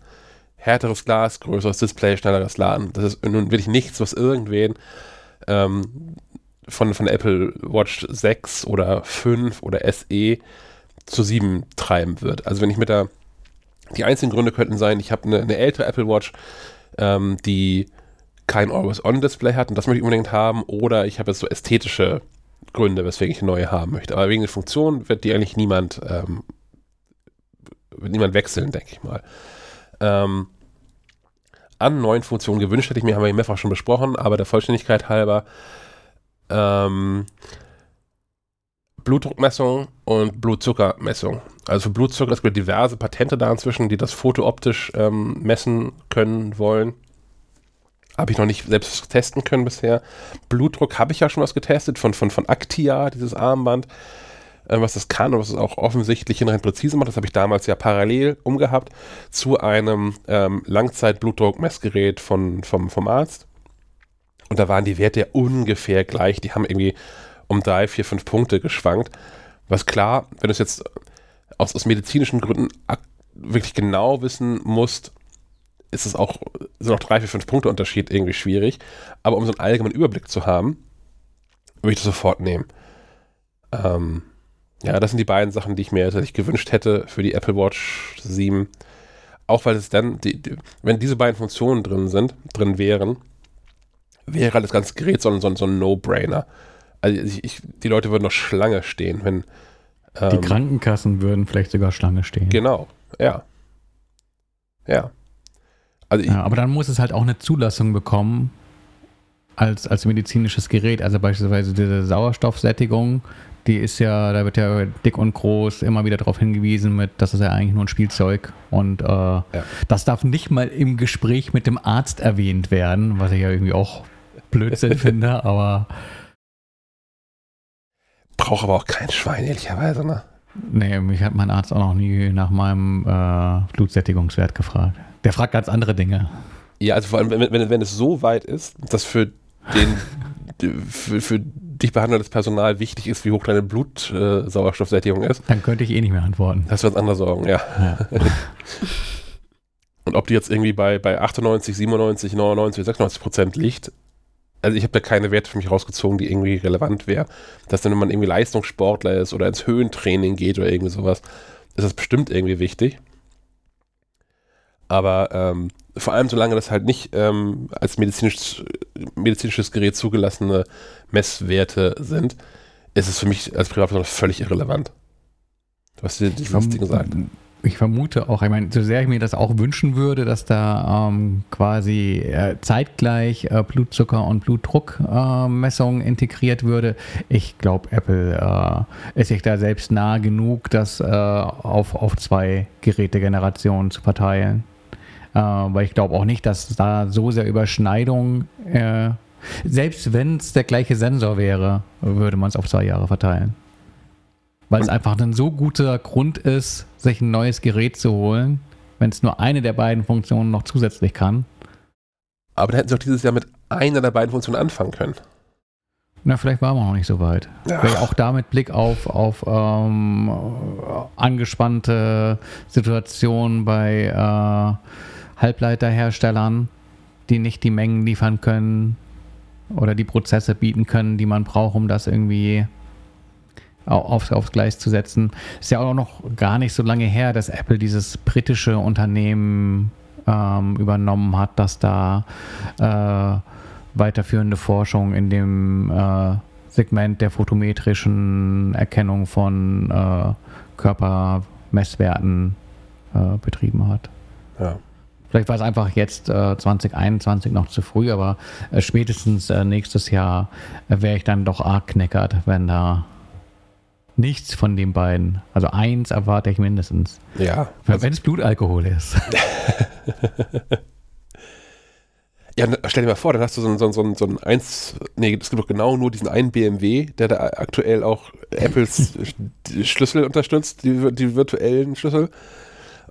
Härteres Glas, größeres Display, schnelleres Laden. Das ist nun wirklich nichts, was irgendwen ähm, von, von Apple Watch 6 oder 5 oder SE zu 7 treiben wird. Also wenn ich mit der, die einzigen Gründe könnten sein, ich habe eine, eine ältere Apple Watch, ähm, die kein Always-On-Display hat und das möchte ich unbedingt haben, oder ich habe jetzt so ästhetische Gründe, weswegen ich eine neue haben möchte. Aber wegen der Funktion wird die eigentlich niemand, ähm, wird niemand wechseln, denke ich mal. Ähm, an neuen Funktionen gewünscht hätte ich mir, haben wir mehrfach schon besprochen, aber der Vollständigkeit halber ähm, Blutdruckmessung und Blutzuckermessung. Also für Blutzucker, es gibt diverse Patente da inzwischen, die das fotooptisch ähm, messen können wollen. Habe ich noch nicht selbst testen können bisher. Blutdruck habe ich ja schon was getestet von, von, von Actia, dieses Armband, was das kann und was es auch offensichtlich hinreichend präzise macht. Das habe ich damals ja parallel umgehabt zu einem ähm, Langzeit-Blutdruckmessgerät von, vom, vom Arzt. Und da waren die Werte ja ungefähr gleich. Die haben irgendwie um drei, vier, fünf Punkte geschwankt. Was klar, wenn du es jetzt aus, aus medizinischen Gründen wirklich genau wissen musst, ist es auch, sind auch drei, vier, fünf Punkte Unterschied irgendwie schwierig. Aber um so einen allgemeinen Überblick zu haben, würde ich das sofort nehmen. Ähm, ja, das sind die beiden Sachen, die ich mir tatsächlich gewünscht hätte für die Apple Watch 7. Auch weil es dann, die, die, wenn diese beiden Funktionen drin sind, drin wären, wäre das ganze Gerät so, so, so ein No-Brainer. Also ich, ich, die Leute würden noch Schlange stehen, wenn. Ähm, die Krankenkassen würden vielleicht sogar Schlange stehen. Genau, ja. Ja. Also ja, aber dann muss es halt auch eine Zulassung bekommen als, als medizinisches Gerät. Also beispielsweise diese Sauerstoffsättigung, die ist ja, da wird ja dick und groß immer wieder darauf hingewiesen, mit, das ist ja eigentlich nur ein Spielzeug. Und äh, ja. das darf nicht mal im Gespräch mit dem Arzt erwähnt werden, was ich ja irgendwie auch Blödsinn finde, aber brauche aber auch kein Schwein, ehrlicherweise, ne? Nee, mich hat mein Arzt auch noch nie nach meinem äh, Blutsättigungswert gefragt. Der fragt ganz andere Dinge. Ja, also vor allem, wenn, wenn, wenn es so weit ist, dass für den für, für dich behandeltes Personal wichtig ist, wie hoch deine Blutsauerstoffsättigung ist. Dann könnte ich eh nicht mehr antworten. Das wird andere Sorgen, ja. ja. Und ob die jetzt irgendwie bei, bei 98, 97, 99, 96 Prozent liegt, also ich habe da keine Werte für mich rausgezogen, die irgendwie relevant wäre. Dass dann, wenn man irgendwie Leistungssportler ist oder ins Höhentraining geht oder irgendwie sowas, ist das bestimmt irgendwie wichtig. Aber ähm, vor allem, solange das halt nicht ähm, als medizinisch, medizinisches Gerät zugelassene Messwerte sind, ist es für mich als Privatperson völlig irrelevant. Hast dir die gesagt ich vermute auch, ich meine, so sehr ich mir das auch wünschen würde, dass da ähm, quasi äh, zeitgleich äh, Blutzucker- und Blutdruckmessungen äh, integriert würde, ich glaube, Apple äh, ist sich da selbst nah genug, das äh, auf, auf zwei Gerätegenerationen zu verteilen. Äh, weil ich glaube auch nicht, dass da so sehr Überschneidung, selbst wenn es der gleiche Sensor wäre, würde man es auf zwei Jahre verteilen weil es einfach ein so guter Grund ist, sich ein neues Gerät zu holen, wenn es nur eine der beiden Funktionen noch zusätzlich kann. Aber dann hätten sie auch dieses Jahr mit einer der beiden Funktionen anfangen können. Na, vielleicht waren wir noch nicht so weit. Auch da mit Blick auf, auf ähm, angespannte Situationen bei äh, Halbleiterherstellern, die nicht die Mengen liefern können oder die Prozesse bieten können, die man braucht, um das irgendwie aufs, aufs Gleis zu setzen. Ist ja auch noch gar nicht so lange her, dass Apple dieses britische Unternehmen ähm, übernommen hat, das da äh, weiterführende Forschung in dem äh, Segment der photometrischen Erkennung von äh, Körpermesswerten äh, betrieben hat. Ja. Vielleicht war es einfach jetzt äh, 2021 noch zu früh, aber äh, spätestens äh, nächstes Jahr äh, wäre ich dann doch arg kneckert, wenn da nichts von den beiden, also eins erwarte ich mindestens. Ja. Also wenn es Blutalkohol ist. Ja, stell dir mal vor, dann hast du so ein, so ein, so ein, so ein eins, nee, es gibt doch genau nur diesen einen BMW, der da aktuell auch Apples Schlüssel unterstützt, die, die virtuellen Schlüssel.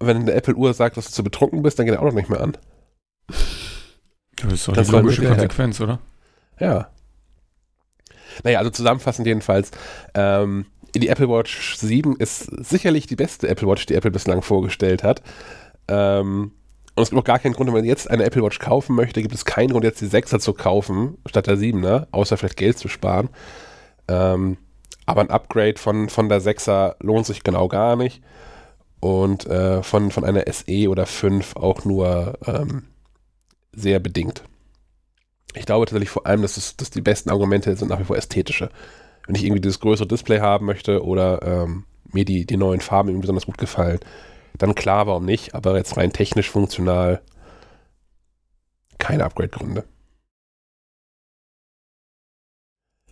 Wenn eine Apple-Uhr sagt, dass du zu betrunken bist, dann geht er auch noch nicht mehr an. Das ist doch das die logische Konsequenz, oder? Ja. Naja, also zusammenfassend jedenfalls, ähm, die Apple Watch 7 ist sicherlich die beste Apple Watch, die Apple bislang vorgestellt hat. Ähm, und es gibt auch gar keinen Grund, wenn man jetzt eine Apple Watch kaufen möchte, gibt es keinen Grund, jetzt die 6er zu kaufen, statt der 7er, außer vielleicht Geld zu sparen. Ähm, aber ein Upgrade von, von der 6er lohnt sich genau gar nicht. Und äh, von, von einer SE oder 5 auch nur ähm, sehr bedingt. Ich glaube tatsächlich vor allem, dass, es, dass die besten Argumente sind nach wie vor ästhetische. Wenn ich irgendwie dieses größere Display haben möchte oder ähm, mir die, die neuen Farben irgendwie besonders gut gefallen, dann klar, warum nicht, aber jetzt rein technisch funktional keine Upgrade-Gründe.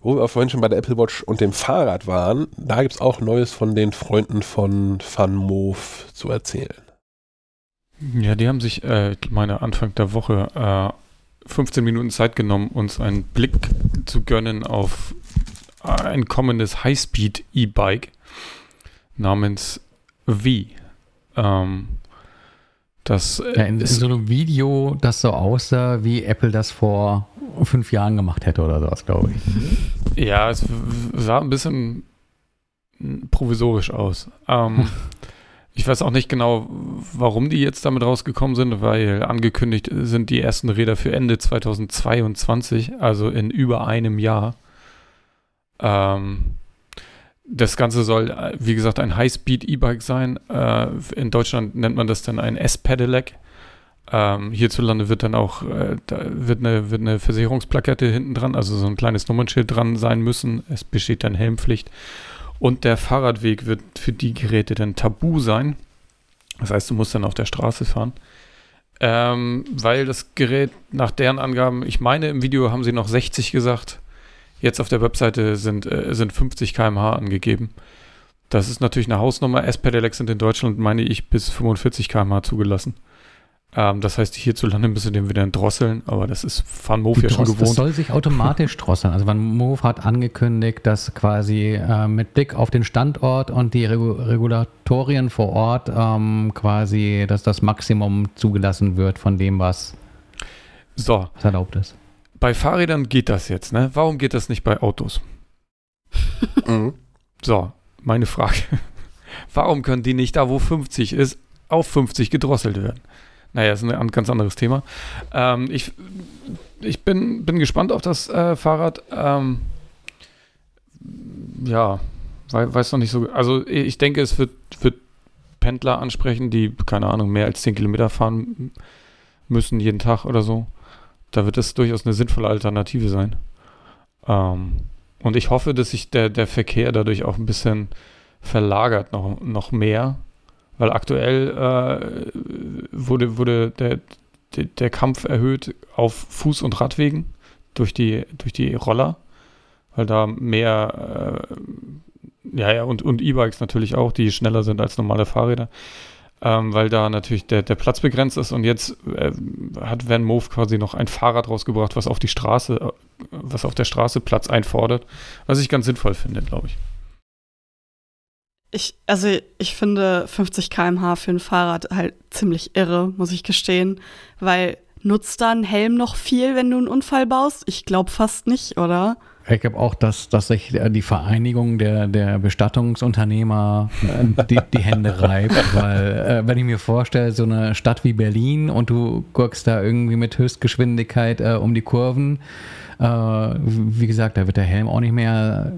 Wo wir vorhin schon bei der Apple Watch und dem Fahrrad waren, da gibt es auch Neues von den Freunden von FunMove zu erzählen. Ja, die haben sich, äh, ich meine, Anfang der Woche äh, 15 Minuten Zeit genommen, uns einen Blick zu gönnen auf ein kommendes Highspeed-E-Bike namens V. Ähm, das ja, in, in, so einem Video, das so aussah, wie Apple das vor fünf Jahren gemacht hätte oder sowas, glaube ich. Ja, es sah ein bisschen provisorisch aus. Ähm, ich weiß auch nicht genau, warum die jetzt damit rausgekommen sind, weil angekündigt sind die ersten Räder für Ende 2022, also in über einem Jahr. Ähm, das Ganze soll, äh, wie gesagt, ein High-Speed-E-Bike sein. Äh, in Deutschland nennt man das dann ein S-Pedelec. Ähm, hierzulande wird dann auch äh, da wird eine, wird eine Versicherungsplakette hinten dran, also so ein kleines Nummernschild dran sein müssen. Es besteht dann Helmpflicht. Und der Fahrradweg wird für die Geräte dann tabu sein. Das heißt, du musst dann auf der Straße fahren. Ähm, weil das Gerät nach deren Angaben, ich meine, im Video haben sie noch 60 gesagt, Jetzt auf der Webseite sind, äh, sind 50 km/h angegeben. Das ist natürlich eine Hausnummer. S-Pedelecs sind in Deutschland, meine ich, bis 45 km/h zugelassen. Ähm, das heißt, hierzulande müssen wir den wieder drosseln, aber das ist Van Moof ja schon gewohnt. Das soll sich automatisch drosseln. Also Van Moof hat angekündigt, dass quasi äh, mit Blick auf den Standort und die Regu Regulatorien vor Ort ähm, quasi, dass das Maximum zugelassen wird von dem, was, so. was erlaubt ist bei Fahrrädern geht das jetzt, ne? Warum geht das nicht bei Autos? mhm. So, meine Frage. Warum können die nicht da, wo 50 ist, auf 50 gedrosselt werden? Naja, ist ein ganz anderes Thema. Ähm, ich ich bin, bin gespannt auf das äh, Fahrrad. Ähm, ja, weiß noch nicht so. Also, ich denke, es wird, wird Pendler ansprechen, die, keine Ahnung, mehr als 10 Kilometer fahren müssen jeden Tag oder so da wird es durchaus eine sinnvolle Alternative sein. Ähm, und ich hoffe, dass sich der, der Verkehr dadurch auch ein bisschen verlagert, noch, noch mehr. Weil aktuell äh, wurde, wurde der, der, der, Kampf erhöht auf Fuß- und Radwegen durch die, durch die Roller, weil da mehr, äh, ja, ja, und, und E-Bikes natürlich auch, die schneller sind als normale Fahrräder ähm, weil da natürlich der, der Platz begrenzt ist und jetzt äh, hat Van Moof quasi noch ein Fahrrad rausgebracht, was auf die Straße, äh, was auf der Straße Platz einfordert, was ich ganz sinnvoll finde, glaube ich. Ich, also ich finde 50 km/h für ein Fahrrad halt ziemlich irre, muss ich gestehen, weil nutzt da ein Helm noch viel, wenn du einen Unfall baust? Ich glaube fast nicht, oder? Ich glaube auch, dass, dass sich die Vereinigung der, der Bestattungsunternehmer äh, die, die Hände reibt, weil äh, wenn ich mir vorstelle, so eine Stadt wie Berlin und du guckst da irgendwie mit Höchstgeschwindigkeit äh, um die Kurven, äh, wie gesagt, da wird der Helm auch nicht mehr,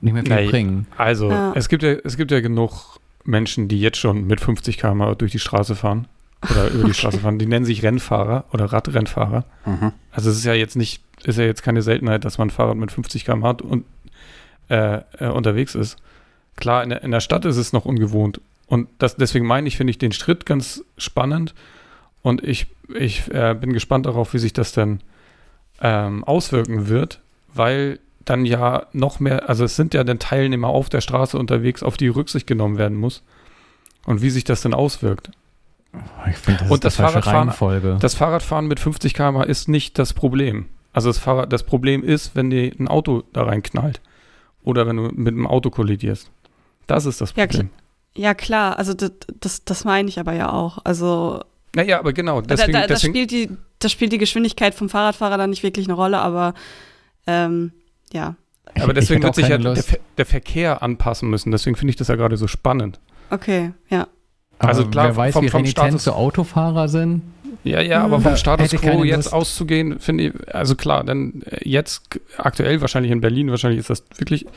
nicht mehr viel Nee, bringen. Also, Ja. es, gibt ja, es gibt ja genug Menschen, die jetzt schon mit 50 km durch die Straße fahren oder über die Straße fahren. Die nennen sich Rennfahrer oder Radrennfahrer. Mhm. Also es ist ja jetzt nicht, ist ja jetzt keine Seltenheit, dass man ein Fahrrad mit 50 km hat und äh, äh, unterwegs ist. Klar, in der, in der Stadt ist es noch ungewohnt. Und das, deswegen meine ich, finde ich den Schritt ganz spannend. Und ich, ich äh, bin gespannt darauf, wie sich das dann ähm, auswirken wird, weil dann ja noch mehr, also es sind ja dann Teilnehmer auf der Straße unterwegs, auf die Rücksicht genommen werden muss. Und wie sich das dann auswirkt. Ich finde, das Und ist das Fahrradfahren- Reihenfolge. Das Fahrradfahren mit 50 km ist nicht das Problem. Also das Fahrrad, das Problem ist, wenn dir ein Auto da reinknallt. Oder wenn du mit einem Auto kollidierst. Das ist das Ja, Problem. Ja, klar, also das, das, das meine ich aber ja auch. Also Naja, aber genau, deswegen, da, da, da, deswegen spielt die, da spielt die Geschwindigkeit vom Fahrradfahrer dann nicht wirklich eine Rolle, aber ähm, ja, aber deswegen wird sich ja der, der Verkehr anpassen müssen. Deswegen finde ich das ja gerade so spannend. okay, ja. Aber also klar, wer weiß, vom- wie vom Status- Autofahrer sind. Ja, ja, aber Hm. vom Da Status quo jetzt Lust. auszugehen, finde ich, also klar, dann äh, jetzt aktuell wahrscheinlich in Berlin, wahrscheinlich ist das wirklich äh,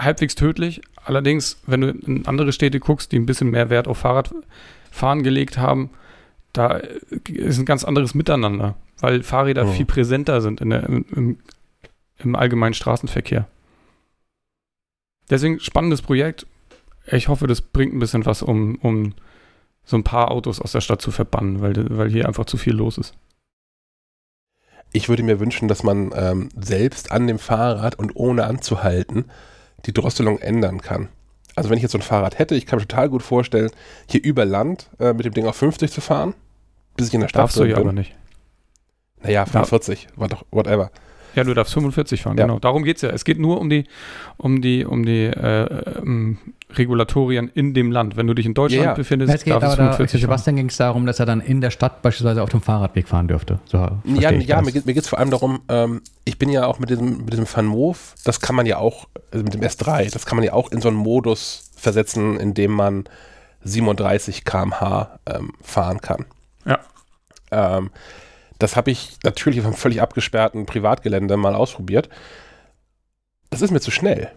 halbwegs tödlich. Allerdings, wenn du in andere Städte guckst, die ein bisschen mehr Wert auf Fahrradfahren gelegt haben, da äh, ist ein ganz anderes Miteinander, weil Fahrräder Mhm. viel präsenter sind in der, im, im, im allgemeinen Straßenverkehr. Deswegen spannendes Projekt. Ich hoffe, das bringt ein bisschen was, um, um so ein paar Autos aus der Stadt zu verbannen, weil, weil hier einfach zu viel los ist. Ich würde mir wünschen, dass man ähm, selbst an dem Fahrrad und ohne anzuhalten die Drosselung ändern kann. Also wenn ich jetzt so ein Fahrrad hätte, ich kann mir total gut vorstellen, hier über Land äh, mit dem Ding auf 50 zu fahren, bis ich in der Stadt Darfst du drin ja bin. aber nicht. Naja, 45, what, whatever. Ja, du darfst 45 fahren, Ja. genau. Darum geht es ja. Es geht nur um die, um die, um die äh, ähm, Regulatorien in dem Land. Wenn du dich in Deutschland Ja, ja. befindest, Es geht darfst du aber da, für 45 fahren. Sebastian ging es darum, dass er dann in der Stadt beispielsweise auf dem Fahrradweg fahren dürfte. So Ja, ja mir, geht- mir geht es vor allem darum, ähm, ich bin ja auch mit diesem, mit diesem Van Moof, das kann man ja auch, also mit dem S3, das kann man ja auch in so einen Modus versetzen, in dem man 37 km/h ähm, fahren kann. Ja. Ähm, das habe ich natürlich auf einem völlig abgesperrten Privatgelände mal ausprobiert. Das ist mir zu schnell.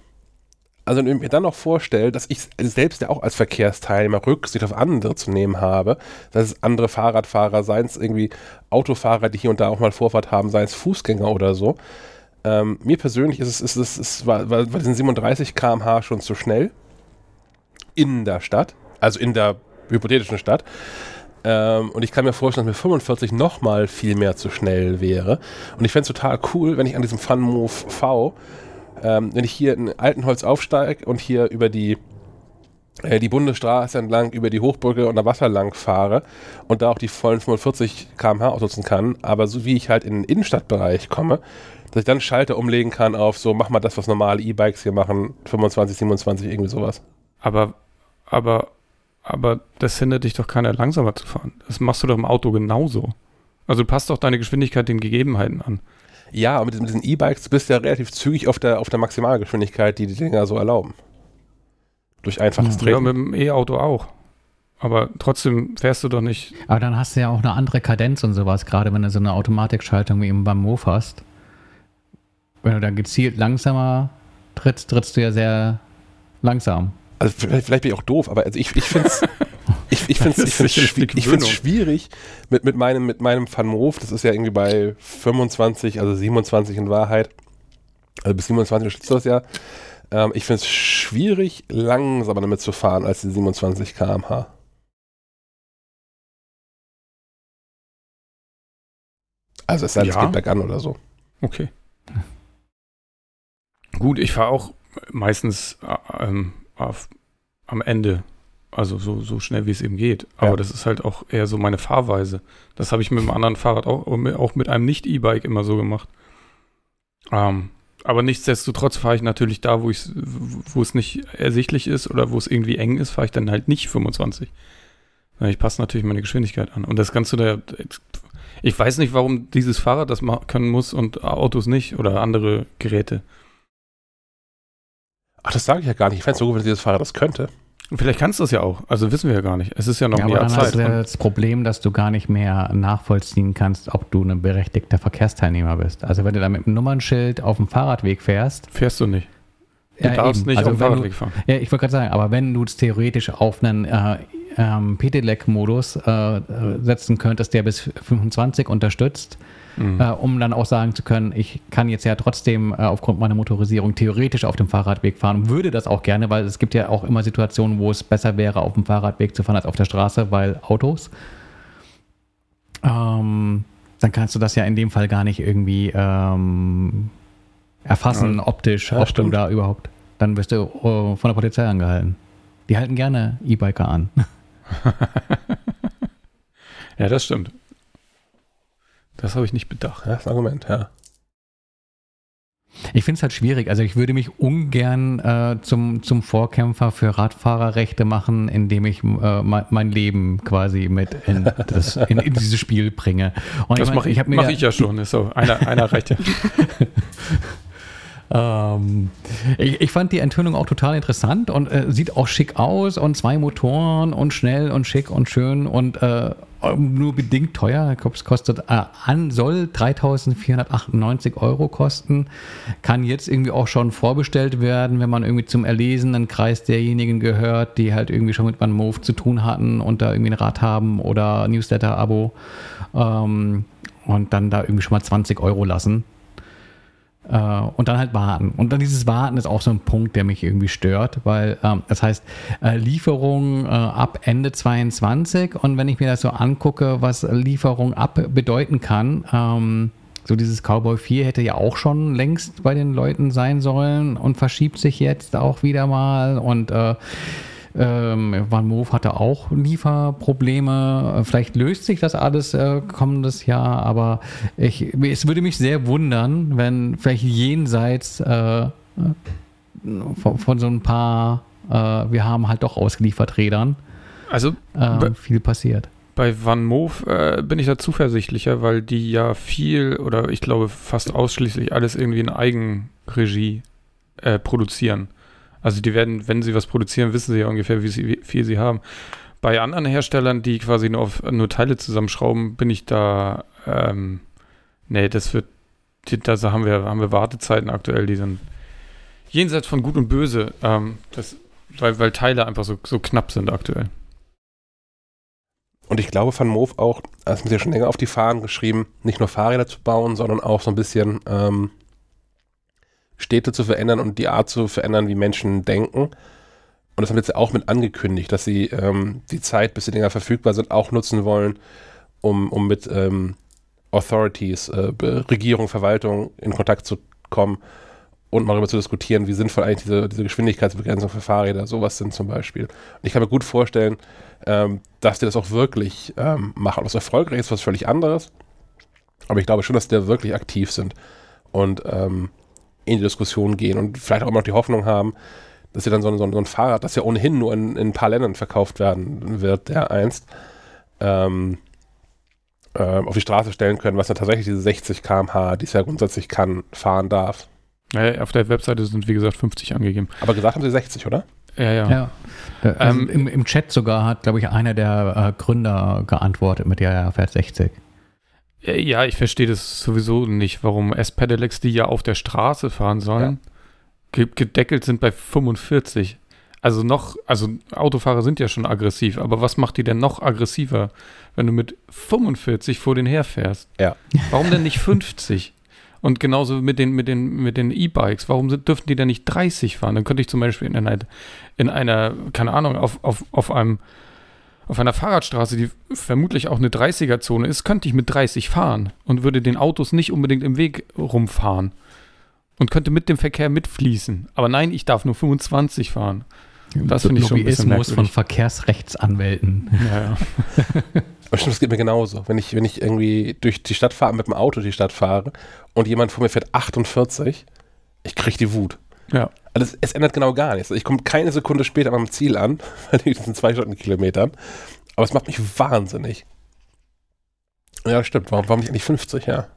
Also wenn ich mir dann noch vorstelle, dass ich selbst ja auch als Verkehrsteilnehmer Rücksicht auf andere zu nehmen habe, dass es andere Fahrradfahrer, seien es irgendwie Autofahrer, die hier und da auch mal Vorfahrt haben, seien es Fußgänger oder so. Ähm, mir persönlich ist es, ist es, ist, war, war, diesen 37 km/h schon zu schnell in der Stadt, also in der hypothetischen Stadt. Ähm, und ich kann mir vorstellen, dass mir 45 nochmal viel mehr zu schnell wäre. Und ich fände es total cool, wenn ich an diesem Fun Move V, ähm, wenn ich hier in Altenholz aufsteige und hier über die, äh, die Bundesstraße entlang, über die Hochbrücke und der Wasser lang fahre und da auch die vollen 45 km/h ausnutzen kann, aber so wie ich halt in den Innenstadtbereich komme, dass ich dann Schalter umlegen kann auf so, mach mal das, was normale E-Bikes hier machen, 25, 27, irgendwie sowas. Aber, aber, aber das hindert dich doch keiner langsamer zu fahren. Das machst du doch im Auto genauso. Also du passt doch deine Geschwindigkeit den Gegebenheiten an. Ja, aber mit diesen- E-Bikes, du bist ja relativ zügig auf der, auf der Maximalgeschwindigkeit, die die Dinger so erlauben. Durch einfaches Ja, Treten. mit dem E-Auto auch. Aber trotzdem fährst du doch nicht. Aber dann hast du ja auch eine andere Kadenz und sowas, gerade wenn du so eine Automatikschaltung wie eben beim Move hast. Wenn du dann gezielt langsamer trittst, trittst du ja sehr langsam. Also vielleicht, vielleicht bin ich auch doof, aber also ich, ich finde es ich, ich find's, ich find's, sicherlich schwi- die ich find's Gewöhnung. schwierig mit, mit meinem, mit meinem Moof, das ist ja irgendwie bei 25, also 27 in Wahrheit, also bis 27 schließt das ja. Ähm, ich finde es schwierig, langsamer damit zu fahren als die 27 km/h. Also es sei denn, es Ja. geht bergan oder so. Okay. Gut, ich fahre auch meistens äh, ähm, auf, am Ende. Also so, so schnell wie es eben geht. Aber Ja. das ist halt auch eher so meine Fahrweise. Das habe ich mit einem anderen Fahrrad auch, auch mit einem Nicht-E-Bike immer so gemacht. Ähm, aber nichtsdestotrotz fahre ich natürlich da, wo, ich, wo es nicht ersichtlich ist oder wo es irgendwie eng ist, fahre ich dann halt nicht 25. Ich passe natürlich meine Geschwindigkeit an. Und das du da. Ich weiß nicht, warum dieses Fahrrad das können muss und Autos nicht oder andere Geräte. Ach, das sage ich ja gar nicht. Ich fände es so gut, wenn dieses Fahrrad das könnte. Vielleicht kannst du das ja auch. Also wissen wir ja gar nicht. Es ist ja noch ja, ein Jahr Zeit. Hast du das Problem, dass du gar nicht mehr nachvollziehen kannst, ob du ein berechtigter Verkehrsteilnehmer bist. Also wenn du da mit einem Nummernschild auf dem Fahrradweg fährst. Fährst du nicht. Du ja, darfst eben. nicht also auf dem Fahrradweg du, fahren. Ja, ich wollte gerade sagen, aber wenn du es theoretisch auf einen äh, ähm, Pedelec-Modus äh, setzen könntest, der bis 25 unterstützt, mhm. äh, um dann auch sagen zu können, ich kann jetzt ja trotzdem äh, aufgrund meiner Motorisierung theoretisch auf dem Fahrradweg fahren, würde das auch gerne, weil es gibt ja auch immer Situationen, wo es besser wäre, auf dem Fahrradweg zu fahren als auf der Straße, weil Autos. Ähm, dann kannst du das ja in dem Fall gar nicht irgendwie ähm, erfassen, ja. optisch, ja, ob stimmt. du da überhaupt. Dann wirst du uh, von der Polizei angehalten. Die halten gerne E-Biker an. ja, das stimmt. Das habe ich nicht bedacht. Ja, das Argument, ja. Ich finde es halt schwierig. Also ich würde mich ungern äh, zum, zum Vorkämpfer für Radfahrerrechte machen, indem ich äh, mein Leben quasi mit in, das, in, in dieses Spiel bringe. Und das mache ich, ich, mach ich ja schon. Ist so einer, einer reicht ja. Ähm, ich, ich, fand die Enthüllung auch total interessant und äh, sieht auch schick aus und zwei Motoren und schnell und schick und schön und äh, nur bedingt teuer. Ich glaube, es kostet äh, an, soll 3.498 Euro kosten. Kann jetzt irgendwie auch schon vorbestellt werden, wenn man irgendwie zum erlesenen Kreis derjenigen gehört, die halt irgendwie schon mit Van Move zu tun hatten und da irgendwie ein Rad haben oder Newsletter-Abo. Ähm, und dann da irgendwie schon mal 20 Euro lassen. Äh, und dann halt warten. Und dann dieses Warten ist auch so ein Punkt, der mich irgendwie stört, weil ähm, das heißt äh, Lieferung äh, ab Ende 22 und wenn ich mir das so angucke, was Lieferung ab bedeuten kann, ähm, so dieses Cowboy 4 hätte ja auch schon längst bei den Leuten sein sollen und verschiebt sich jetzt auch wieder mal und äh, ähm, Van Moof hatte auch Lieferprobleme. Vielleicht löst sich das alles äh, kommendes Jahr, aber ich, es würde mich sehr wundern, wenn vielleicht jenseits äh, von, von, so ein paar, äh, wir haben halt doch ausgeliefert Rädern, also ähm, viel passiert. Bei Van Moof äh, bin ich da zuversichtlicher, weil die ja viel oder ich glaube fast ausschließlich alles irgendwie in Eigenregie äh, produzieren. Also die werden, wenn sie was produzieren, wissen sie ja ungefähr, wie, sie, wie viel sie haben. Bei anderen Herstellern, die quasi nur, auf, nur Teile zusammenschrauben, bin ich da, ähm, nee, das wird, da haben wir, haben wir Wartezeiten aktuell, die sind jenseits von Gut und Böse, ähm, das, weil, weil Teile einfach so, so knapp sind aktuell. Und ich glaube, Van Moof auch, das haben sie ja schon länger auf die Fahnen geschrieben, nicht nur Fahrräder zu bauen, sondern auch so ein bisschen ähm, Städte zu verändern und die Art zu verändern, wie Menschen denken. Und das haben jetzt auch mit angekündigt, dass sie ähm, die Zeit, bis die Dinger verfügbar sind, auch nutzen wollen, um, um mit ähm, Authorities, äh, Regierung, Verwaltung in Kontakt zu kommen und mal darüber zu diskutieren, wie sinnvoll eigentlich diese, diese Geschwindigkeitsbegrenzung für Fahrräder, sowas sind zum Beispiel. Und ich kann mir gut vorstellen, ähm, dass die das auch wirklich ähm, machen. Was erfolgreich ist, was völlig anderes. Aber ich glaube schon, dass die da wirklich aktiv sind. Und ähm, in die Diskussion gehen und vielleicht auch immer noch die Hoffnung haben, dass sie dann so ein, so ein, Fahrrad, das ja ohnehin nur in, in, ein paar Ländern verkauft werden wird, der einst, ähm, äh, auf die Straße stellen können, was dann tatsächlich diese 60 km/h, die es ja grundsätzlich kann, fahren darf. Ja, auf der Webseite sind, wie gesagt, 50 angegeben. Aber gesagt haben sie 60, oder? Ja, ja. ja. Also ähm, im, im, Chat sogar hat, glaube ich, einer der äh, Gründer geantwortet mit, ja, er fährt 60. Äh, ja, ich verstehe das sowieso nicht, warum S-Pedelecs, die ja auf der Straße fahren sollen, ja. gedeckelt sind bei 45. Also noch, also Autofahrer sind ja schon aggressiv, aber was macht die denn noch aggressiver, wenn du mit 45 vor den herfährst? Ja. Warum denn nicht 50? Und genauso mit den mit den mit den E-Bikes. Warum sind, dürfen die denn nicht 30 fahren? Dann könnte ich zum Beispiel in einer, in einer keine Ahnung, auf, auf, auf einem auf einer Fahrradstraße, die vermutlich auch eine 30er-Zone ist, könnte ich mit 30 fahren und würde den Autos nicht unbedingt im Weg rumfahren und könnte mit dem Verkehr mitfließen. Aber nein, ich darf nur 25 fahren. Das finde ich schon ein bisschen merkwürdig. von Verkehrsrechtsanwälten. Ja, ja. Aber stimmt, das geht mir genauso. Wenn ich, wenn ich irgendwie durch die Stadt fahre, mit dem Auto die Stadt fahre und jemand vor mir fährt 48, ich kriege die Wut. Ja. Also es, es, ändert genau gar nichts. Ich komme keine Sekunde später am Ziel an, bei diesen zwei Stundenkilometern. Aber es macht mich wahnsinnig. Ja, stimmt. Warum, warum nicht eigentlich 50, ja?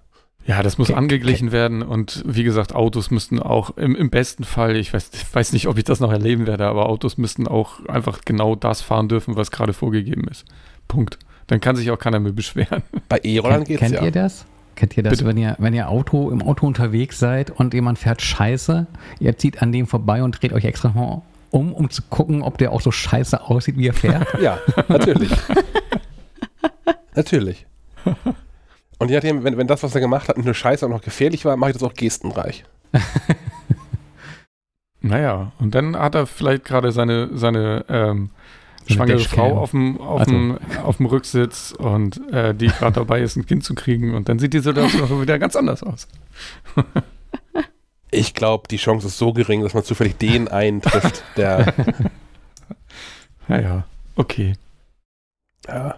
Ja, das muss angeglichen werden und wie gesagt, Autos müssten auch im, im besten Fall, ich weiß, ich weiß nicht, ob ich das noch erleben werde, aber Autos müssten auch einfach genau das fahren dürfen, was gerade vorgegeben ist. Punkt. Dann kann sich auch keiner mehr beschweren. Bei E-Rollern geht's Kennt ja. ihr das? Kennt ihr das, Bitte? wenn ihr, wenn ihr Auto im Auto unterwegs seid und jemand fährt scheiße, ihr zieht an dem vorbei und dreht euch extra mal um, um zu gucken, ob der auch so scheiße aussieht, wie er fährt? Ja, natürlich. natürlich. Und je nachdem, wenn, wenn das, was er gemacht hat, nicht nur scheiße, und noch gefährlich war, mache ich das auch gestenreich. Naja, und dann hat er vielleicht gerade seine, seine ähm, Seine schwangere. Frau auf dem, auf, Also. dem, auf dem Rücksitz und äh, die gerade dabei ist, ein Kind zu kriegen und dann sieht die Situation wieder ganz anders aus. Ich glaube, die Chance ist so gering, dass man zufällig den einen trifft, der. Naja, okay. ja.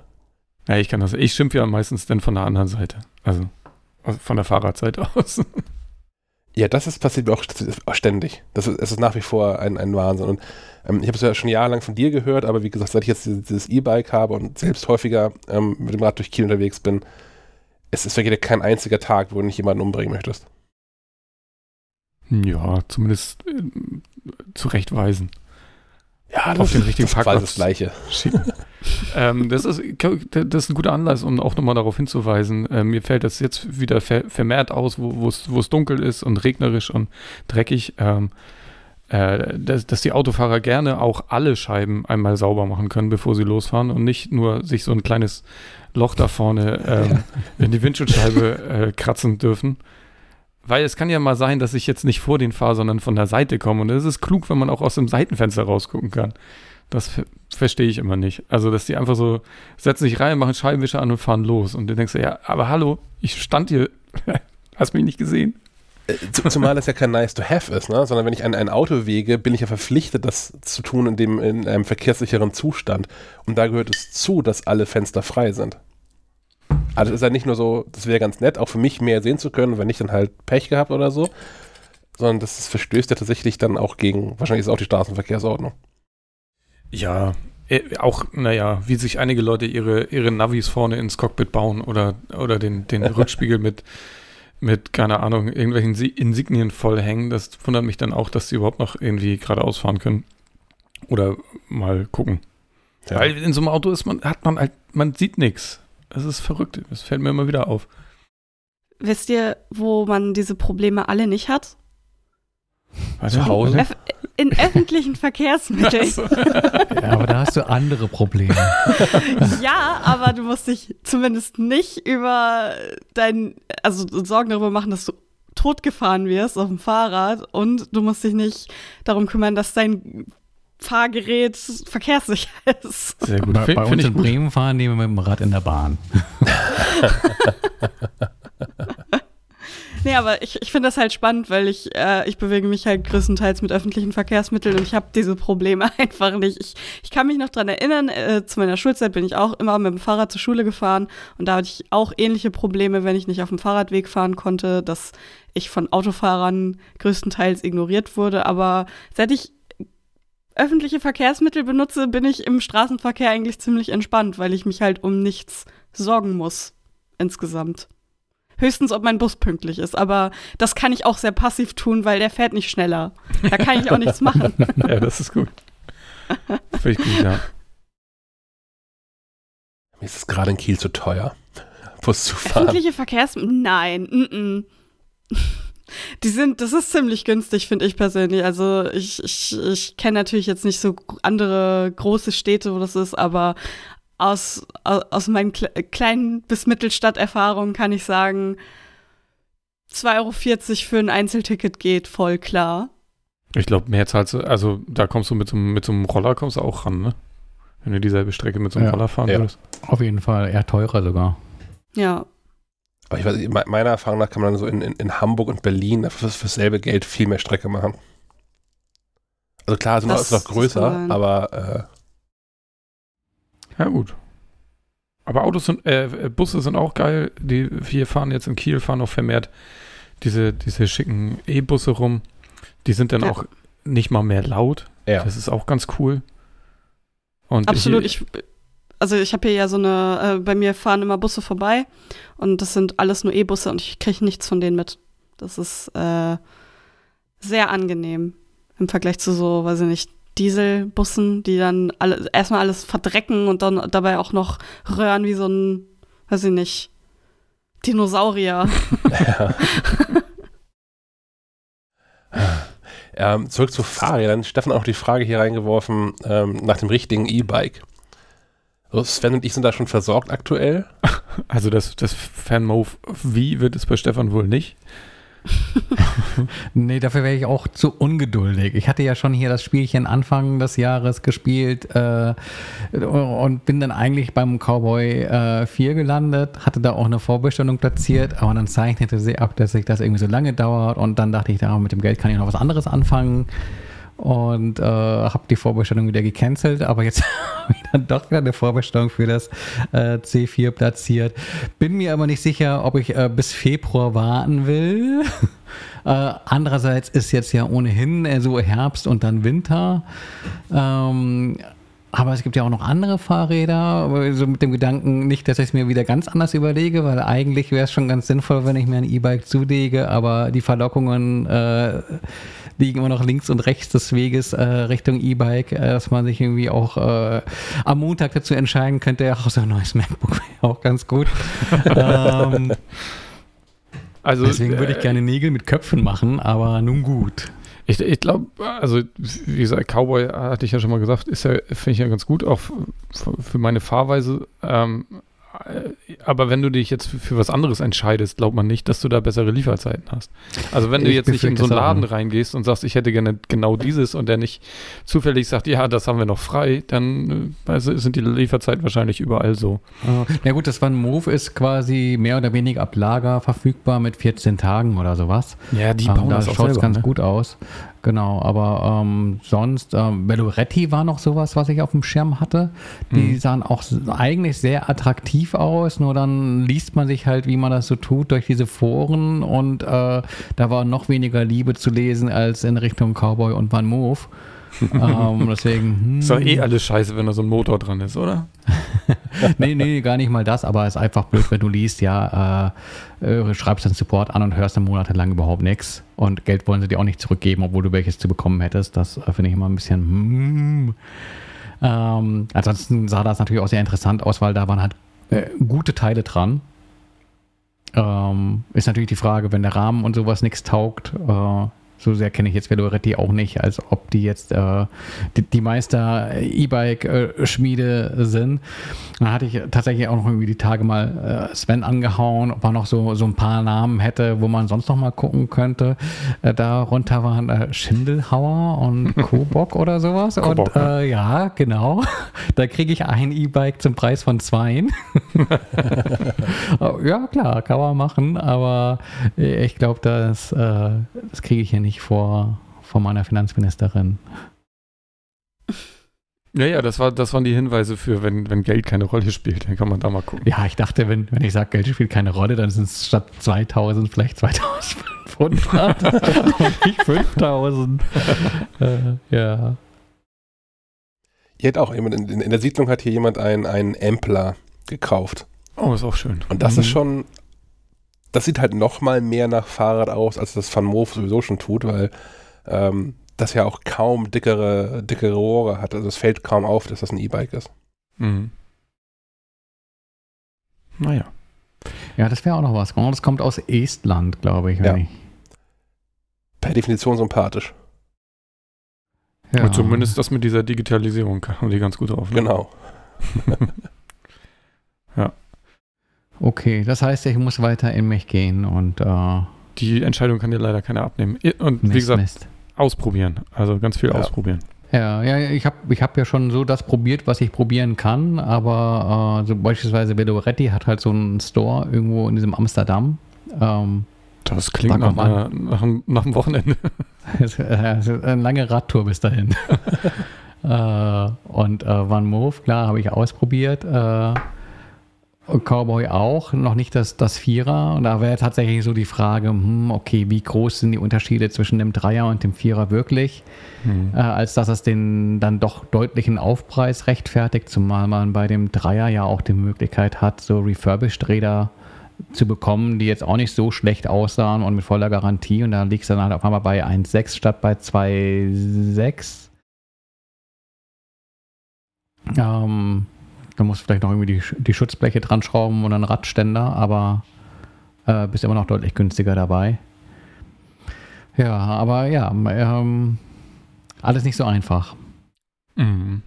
Ja, ich kann das. Ich schimpfe ja meistens dann von der anderen Seite. Also aus- von der Fahrradseite aus. Ja, das ist passiert mir auch st- auch ständig. Das ist, es ist nach wie vor ein, ein Wahnsinn. Und ähm, ich habe es ja schon jahrelang von dir gehört, aber wie gesagt, seit ich jetzt dieses dieses E-Bike habe und selbst häufiger ähm, mit dem Rad durch Kiel unterwegs bin, es ist wirklich kein einziger Tag, wo du nicht jemanden umbringen möchtest. ja, zumindest äh, zurechtweisen. Ja, Auf den richtigen das ist quasi Parkplatz. das Gleiche. schicken. Ähm, das, ist, das ist ein guter Anlass, um auch nochmal darauf hinzuweisen. Ähm, mir fällt das jetzt wieder ver vermehrt aus, wo es dunkel ist und regnerisch und dreckig, ähm, äh, dass, dass die Autofahrer gerne auch alle Scheiben einmal sauber machen können, bevor sie losfahren und nicht nur sich so ein kleines Loch da vorne ähm, in die Windschutzscheibe äh, kratzen dürfen. Weil es kann ja mal sein, dass ich jetzt nicht vor den fahre, sondern von der Seite komme. Und es ist klug, wenn man auch aus dem Seitenfenster rausgucken kann. Das verstehe ich immer nicht. Also, dass die einfach so setzen sich rein, machen Scheibenwischer an und fahren los. Und du denkst, ja, aber hallo, ich stand hier. Hast mich nicht gesehen? Äh, zu- Zumal das ja kein nice to have ist, ne? sondern wenn ich ein, ein Auto wege, bin ich ja verpflichtet, das zu tun in, dem, in einem verkehrssicheren Zustand. Und da gehört es zu, dass alle Fenster frei sind. Also ist ja nicht nur so, das wäre ganz nett, auch für mich mehr sehen zu können, wenn nicht dann halt Pech gehabt oder so, sondern das verstößt ja tatsächlich dann auch gegen, wahrscheinlich ist auch die Straßenverkehrsordnung. Ja, äh, auch, naja, wie sich einige Leute ihre, ihre Navis vorne ins Cockpit bauen oder, oder den, den Rückspiegel mit, mit, keine Ahnung, irgendwelchen Si- Insignien vollhängen. Das wundert mich dann auch, dass sie überhaupt noch irgendwie geradeaus fahren können. Oder mal gucken. Ja. Weil in so einem Auto ist man, hat man halt, man sieht nichts. Das ist verrückt. Das fällt mir immer wieder auf. Wisst ihr, wo man diese Probleme alle nicht hat? Zu Hause? Öff in öffentlichen Verkehrsmitteln. Also, Ja, aber da hast du andere Probleme. ja, aber du musst dich zumindest nicht über dein, also Sorgen darüber machen, dass du totgefahren wirst auf dem Fahrrad und du musst dich nicht darum kümmern, dass dein Fahrgerät verkehrssicher ist. sehr gut. Bei, bei uns ich in gut. Bremen fahren die mit dem Rad in der Bahn. Nee, aber ich, ich finde das halt spannend, weil ich, äh, ich bewege mich halt größtenteils mit öffentlichen Verkehrsmitteln und ich habe diese Probleme einfach nicht. Ich, ich kann mich noch dran erinnern, äh, zu meiner Schulzeit bin ich auch immer mit dem Fahrrad zur Schule gefahren und da hatte ich auch ähnliche Probleme, wenn ich nicht auf dem Fahrradweg fahren konnte, dass ich von Autofahrern größtenteils ignoriert wurde. Aber seit ich öffentliche Verkehrsmittel benutze, bin ich im Straßenverkehr eigentlich ziemlich entspannt, weil ich mich halt um nichts sorgen muss insgesamt. Höchstens, ob mein Bus pünktlich ist. Aber das kann ich auch sehr passiv tun, weil der fährt nicht schneller. Da kann ich auch nichts machen. Ja, das ist gut. Finde ich gut, ja. Mir ist es gerade in Kiel zu teuer, Bus zu fahren. Öffentliche Verkehrsmittel? Nein. Mm -mm. Die sind, das ist ziemlich günstig, finde ich persönlich. Also ich, ich, ich kenne natürlich jetzt nicht so andere große Städte, wo das ist, aber aus, aus, aus meinen kle kleinen bis Mittelstadterfahrungen kann ich sagen, 2,40 Euro für ein Einzelticket geht voll klar. Ich glaube, mehr zahlst du, also da kommst du mit so, einem- mit so einem Roller kommst du auch ran, ne? Wenn du dieselbe Strecke mit so einem Ja. Roller fahren Ja. würdest. Auf jeden Fall eher teurer sogar. Ja. Aber ich weiß, nicht, me- meiner Erfahrung nach kann man dann so in, in, in Hamburg und Berlin für, für dasselbe Geld viel mehr Strecke machen. Also klar, es ist noch- Das- kann größer, aber äh, Ja, gut. Aber Autos sind, äh, Busse sind auch geil. Die wir fahren jetzt in Kiel, fahren auch vermehrt diese, diese schicken E-Busse rum. Die sind dann Ja. auch nicht mal mehr laut. ja. Das ist auch ganz cool. Und Absolut. Ich, Ich, also ich habe hier ja so eine, äh, bei mir fahren immer Busse vorbei und das sind alles nur E-Busse und ich kriege nichts von denen mit. Das ist äh, sehr angenehm im Vergleich zu so, weiß ich nicht, Dieselbussen, die dann alle, erstmal alles verdrecken und dann dabei auch noch röhren wie so ein, weiß ich nicht, Dinosaurier. Ja. ähm, zurück zu Fahrrädern. Stefan hat auch die Frage hier reingeworfen ähm, nach dem richtigen E-Bike. Sven und ich sind da schon versorgt aktuell. Also das, das Fanmove wie wird es bei Stefan wohl nicht. nee, dafür wäre ich auch zu ungeduldig. Ich hatte ja schon hier das Spielchen Anfang des Jahres gespielt äh, und bin dann eigentlich beim Cowboy äh, 4 gelandet, hatte da auch eine Vorbestellung platziert, aber dann zeichnete sie ab, dass sich das irgendwie so lange dauert und dann dachte ich, da mit dem Geld kann ich noch was anderes anfangen und äh, habe die Vorbestellung wieder gecancelt, aber jetzt habe ich dann doch wieder eine Vorbestellung für das äh, C4 platziert. Bin mir aber nicht sicher, ob ich äh, bis Februar warten will. Äh, andererseits ist jetzt ja ohnehin äh, so Herbst und dann Winter. Ähm, aber es gibt ja auch noch andere Fahrräder, so mit dem Gedanken nicht, dass ich es mir wieder ganz anders überlege, weil eigentlich wäre es schon ganz sinnvoll, wenn ich mir ein E-Bike zulege, aber die Verlockungen äh, liegen immer noch links und rechts des Weges äh, Richtung E-Bike, äh, dass man sich irgendwie auch äh, am Montag dazu entscheiden könnte, ja, auch so ein neues MacBook wäre auch ganz gut. ähm, also, Deswegen würde ich äh, gerne Nägel mit Köpfen machen, aber nun gut. Ich, ich glaube, also wie gesagt, Cowboy hatte ich ja schon mal gesagt, ist ja, finde ich ja ganz gut, auch für meine Fahrweise. Ähm, aber wenn du dich jetzt für, was anderes entscheidest, glaubt man nicht, dass du da bessere Lieferzeiten hast. Also wenn du ich jetzt nicht in so einen Laden reingehst und sagst, ich hätte gerne genau dieses und der nicht zufällig sagt, ja, das haben wir noch frei, dann also sind die Lieferzeiten wahrscheinlich überall so. Na ja, gut, das One Move ist quasi mehr oder weniger ab Lager verfügbar mit 14 Tagen oder sowas. Ja, die ähm, bauen ähm, da das schaut ganz ne? gut aus. Genau, aber ähm, sonst, ähm, Veloretti war noch sowas, was ich auf dem Schirm hatte. Die mhm. sahen auch eigentlich sehr attraktiv aus, nur dann liest man sich halt, wie man das so tut, durch diese Foren und äh, da war noch weniger Liebe zu lesen als in Richtung Cowboy und Van Move. ähm, deswegen. Hm. Ist doch eh alles scheiße, wenn da so ein Motor dran ist, oder? nee, nee, gar nicht mal das, aber es ist einfach blöd, wenn du liest, ja, äh, äh, schreibst dann Support an und hörst dann monatelang überhaupt nichts. Und Geld wollen sie dir auch nicht zurückgeben, obwohl du welches zu bekommen hättest. Das äh, finde ich immer ein bisschen. Hmm. Ähm, ansonsten sah das natürlich auch sehr interessant aus, weil da waren halt äh, gute Teile dran. Ähm, ist natürlich die Frage, wenn der Rahmen und sowas nichts taugt, äh, so sehr kenne ich jetzt Veloretti auch nicht, als ob die jetzt äh, die, die Meister E-Bike-Schmiede sind. Dann hatte ich tatsächlich auch noch irgendwie die Tage mal äh, Sven angehauen, ob er noch so, so ein paar Namen hätte, wo man sonst noch mal gucken könnte. Äh, darunter waren äh, Schindelhauer und Kobok oder sowas. Kobok, und äh, ja, genau. Da kriege ich ein E-Bike zum Preis von zweien. ja, klar, kann man machen, aber ich glaube, das, äh, das kriege ich hier nicht nicht vor, vor meiner Finanzministerin. Ja, ja, das, war, das waren die Hinweise für, wenn, wenn Geld keine Rolle spielt, dann kann man da mal gucken. Ja, ich dachte, wenn, wenn ich sage, Geld spielt keine Rolle, dann sind es statt 2000 vielleicht 2500 und nicht 5000. äh, ja. Hier hat auch jemand, in, in, der Siedlung hat hier jemand einen, einen Ampler gekauft. Oh, ist auch schön. Und das mhm. ist schon das sieht halt noch mal mehr nach Fahrrad aus, als das Van Moof sowieso schon tut, weil ähm, das ja auch kaum dickere, dickere Rohre hat. Also es fällt kaum auf, dass das ein E-Bike ist. Mhm. Naja. Ja, das wäre auch noch was. Das kommt aus Estland, glaube ich, ja. ich. Per Definition sympathisch. Ja. Und zumindest das mit dieser Digitalisierung haben die ganz gut drauf. Ne? Genau. ja. Okay, das heißt, ich muss weiter in mich gehen und äh, die Entscheidung kann dir leider keiner abnehmen. Und Mist, wie gesagt, Mist. ausprobieren. Also ganz viel ja. ausprobieren. Ja, ja, ich habe ich hab ja schon so das probiert, was ich probieren kann, aber äh, so beispielsweise Veloretti hat halt so einen Store irgendwo in diesem Amsterdam. Ähm, das klingt nach, einer, nach, einem, nach einem Wochenende. eine lange Radtour bis dahin. äh, und äh, Van Move, klar, habe ich ausprobiert. Äh, Cowboy auch, noch nicht das, das Vierer. Und da wäre tatsächlich so die Frage, hm, okay, wie groß sind die Unterschiede zwischen dem Dreier und dem Vierer wirklich? Hm. Äh, als dass es den dann doch deutlichen Aufpreis rechtfertigt, zumal man bei dem Dreier ja auch die Möglichkeit hat, so Refurbished-Räder zu bekommen, die jetzt auch nicht so schlecht aussahen und mit voller Garantie. Und da liegt es dann halt auf einmal bei 1,6 statt bei 2,6. Ähm, da musst du vielleicht noch irgendwie die, die Schutzbleche dran schrauben und einen Radständer, aber äh, bist immer noch deutlich günstiger dabei. Ja, aber ja, ähm, alles nicht so einfach. Mhm.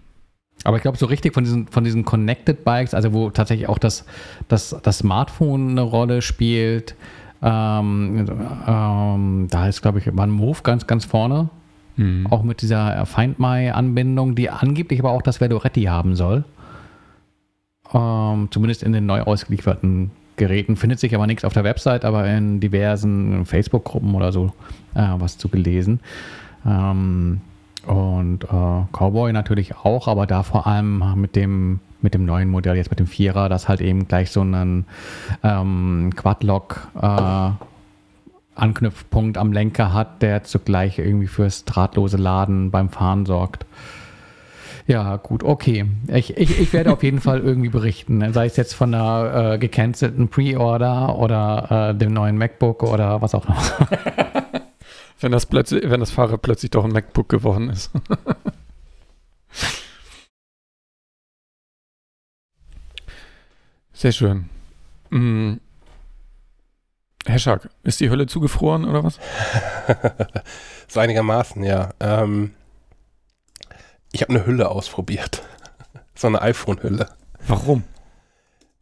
Aber ich glaube, so richtig von diesen, von diesen Connected Bikes, also wo tatsächlich auch das, das, das Smartphone eine Rolle spielt, ähm, ähm, da ist, glaube ich, Move ganz, ganz vorne. Mhm. Auch mit dieser Find My-Anbindung, die angeblich aber auch das Veloretti haben soll. Ähm, zumindest in den neu ausgelieferten Geräten. Findet sich aber nichts auf der Website, aber in diversen Facebook-Gruppen oder so äh, was zu gelesen. Ähm, und äh, Cowboy natürlich auch, aber da vor allem mit dem, mit dem neuen Modell, jetzt mit dem Vierer, das halt eben gleich so einen ähm, Quadlock äh, Anknüpfpunkt am Lenker hat, der zugleich irgendwie fürs drahtlose Laden beim Fahren sorgt. Ja, gut, okay. Ich, ich, ich werde auf jeden Fall irgendwie berichten, sei es jetzt von einer äh, gecancelten Pre-Order oder äh, dem neuen MacBook oder was auch immer. wenn das plötzlich, wenn das Fahrrad plötzlich doch ein MacBook geworden ist. Sehr schön. Hm. Herr Schack, ist die Hölle zugefroren oder was? so einigermaßen, ja. Ähm, ich habe eine Hülle ausprobiert. so eine iPhone-Hülle. Warum?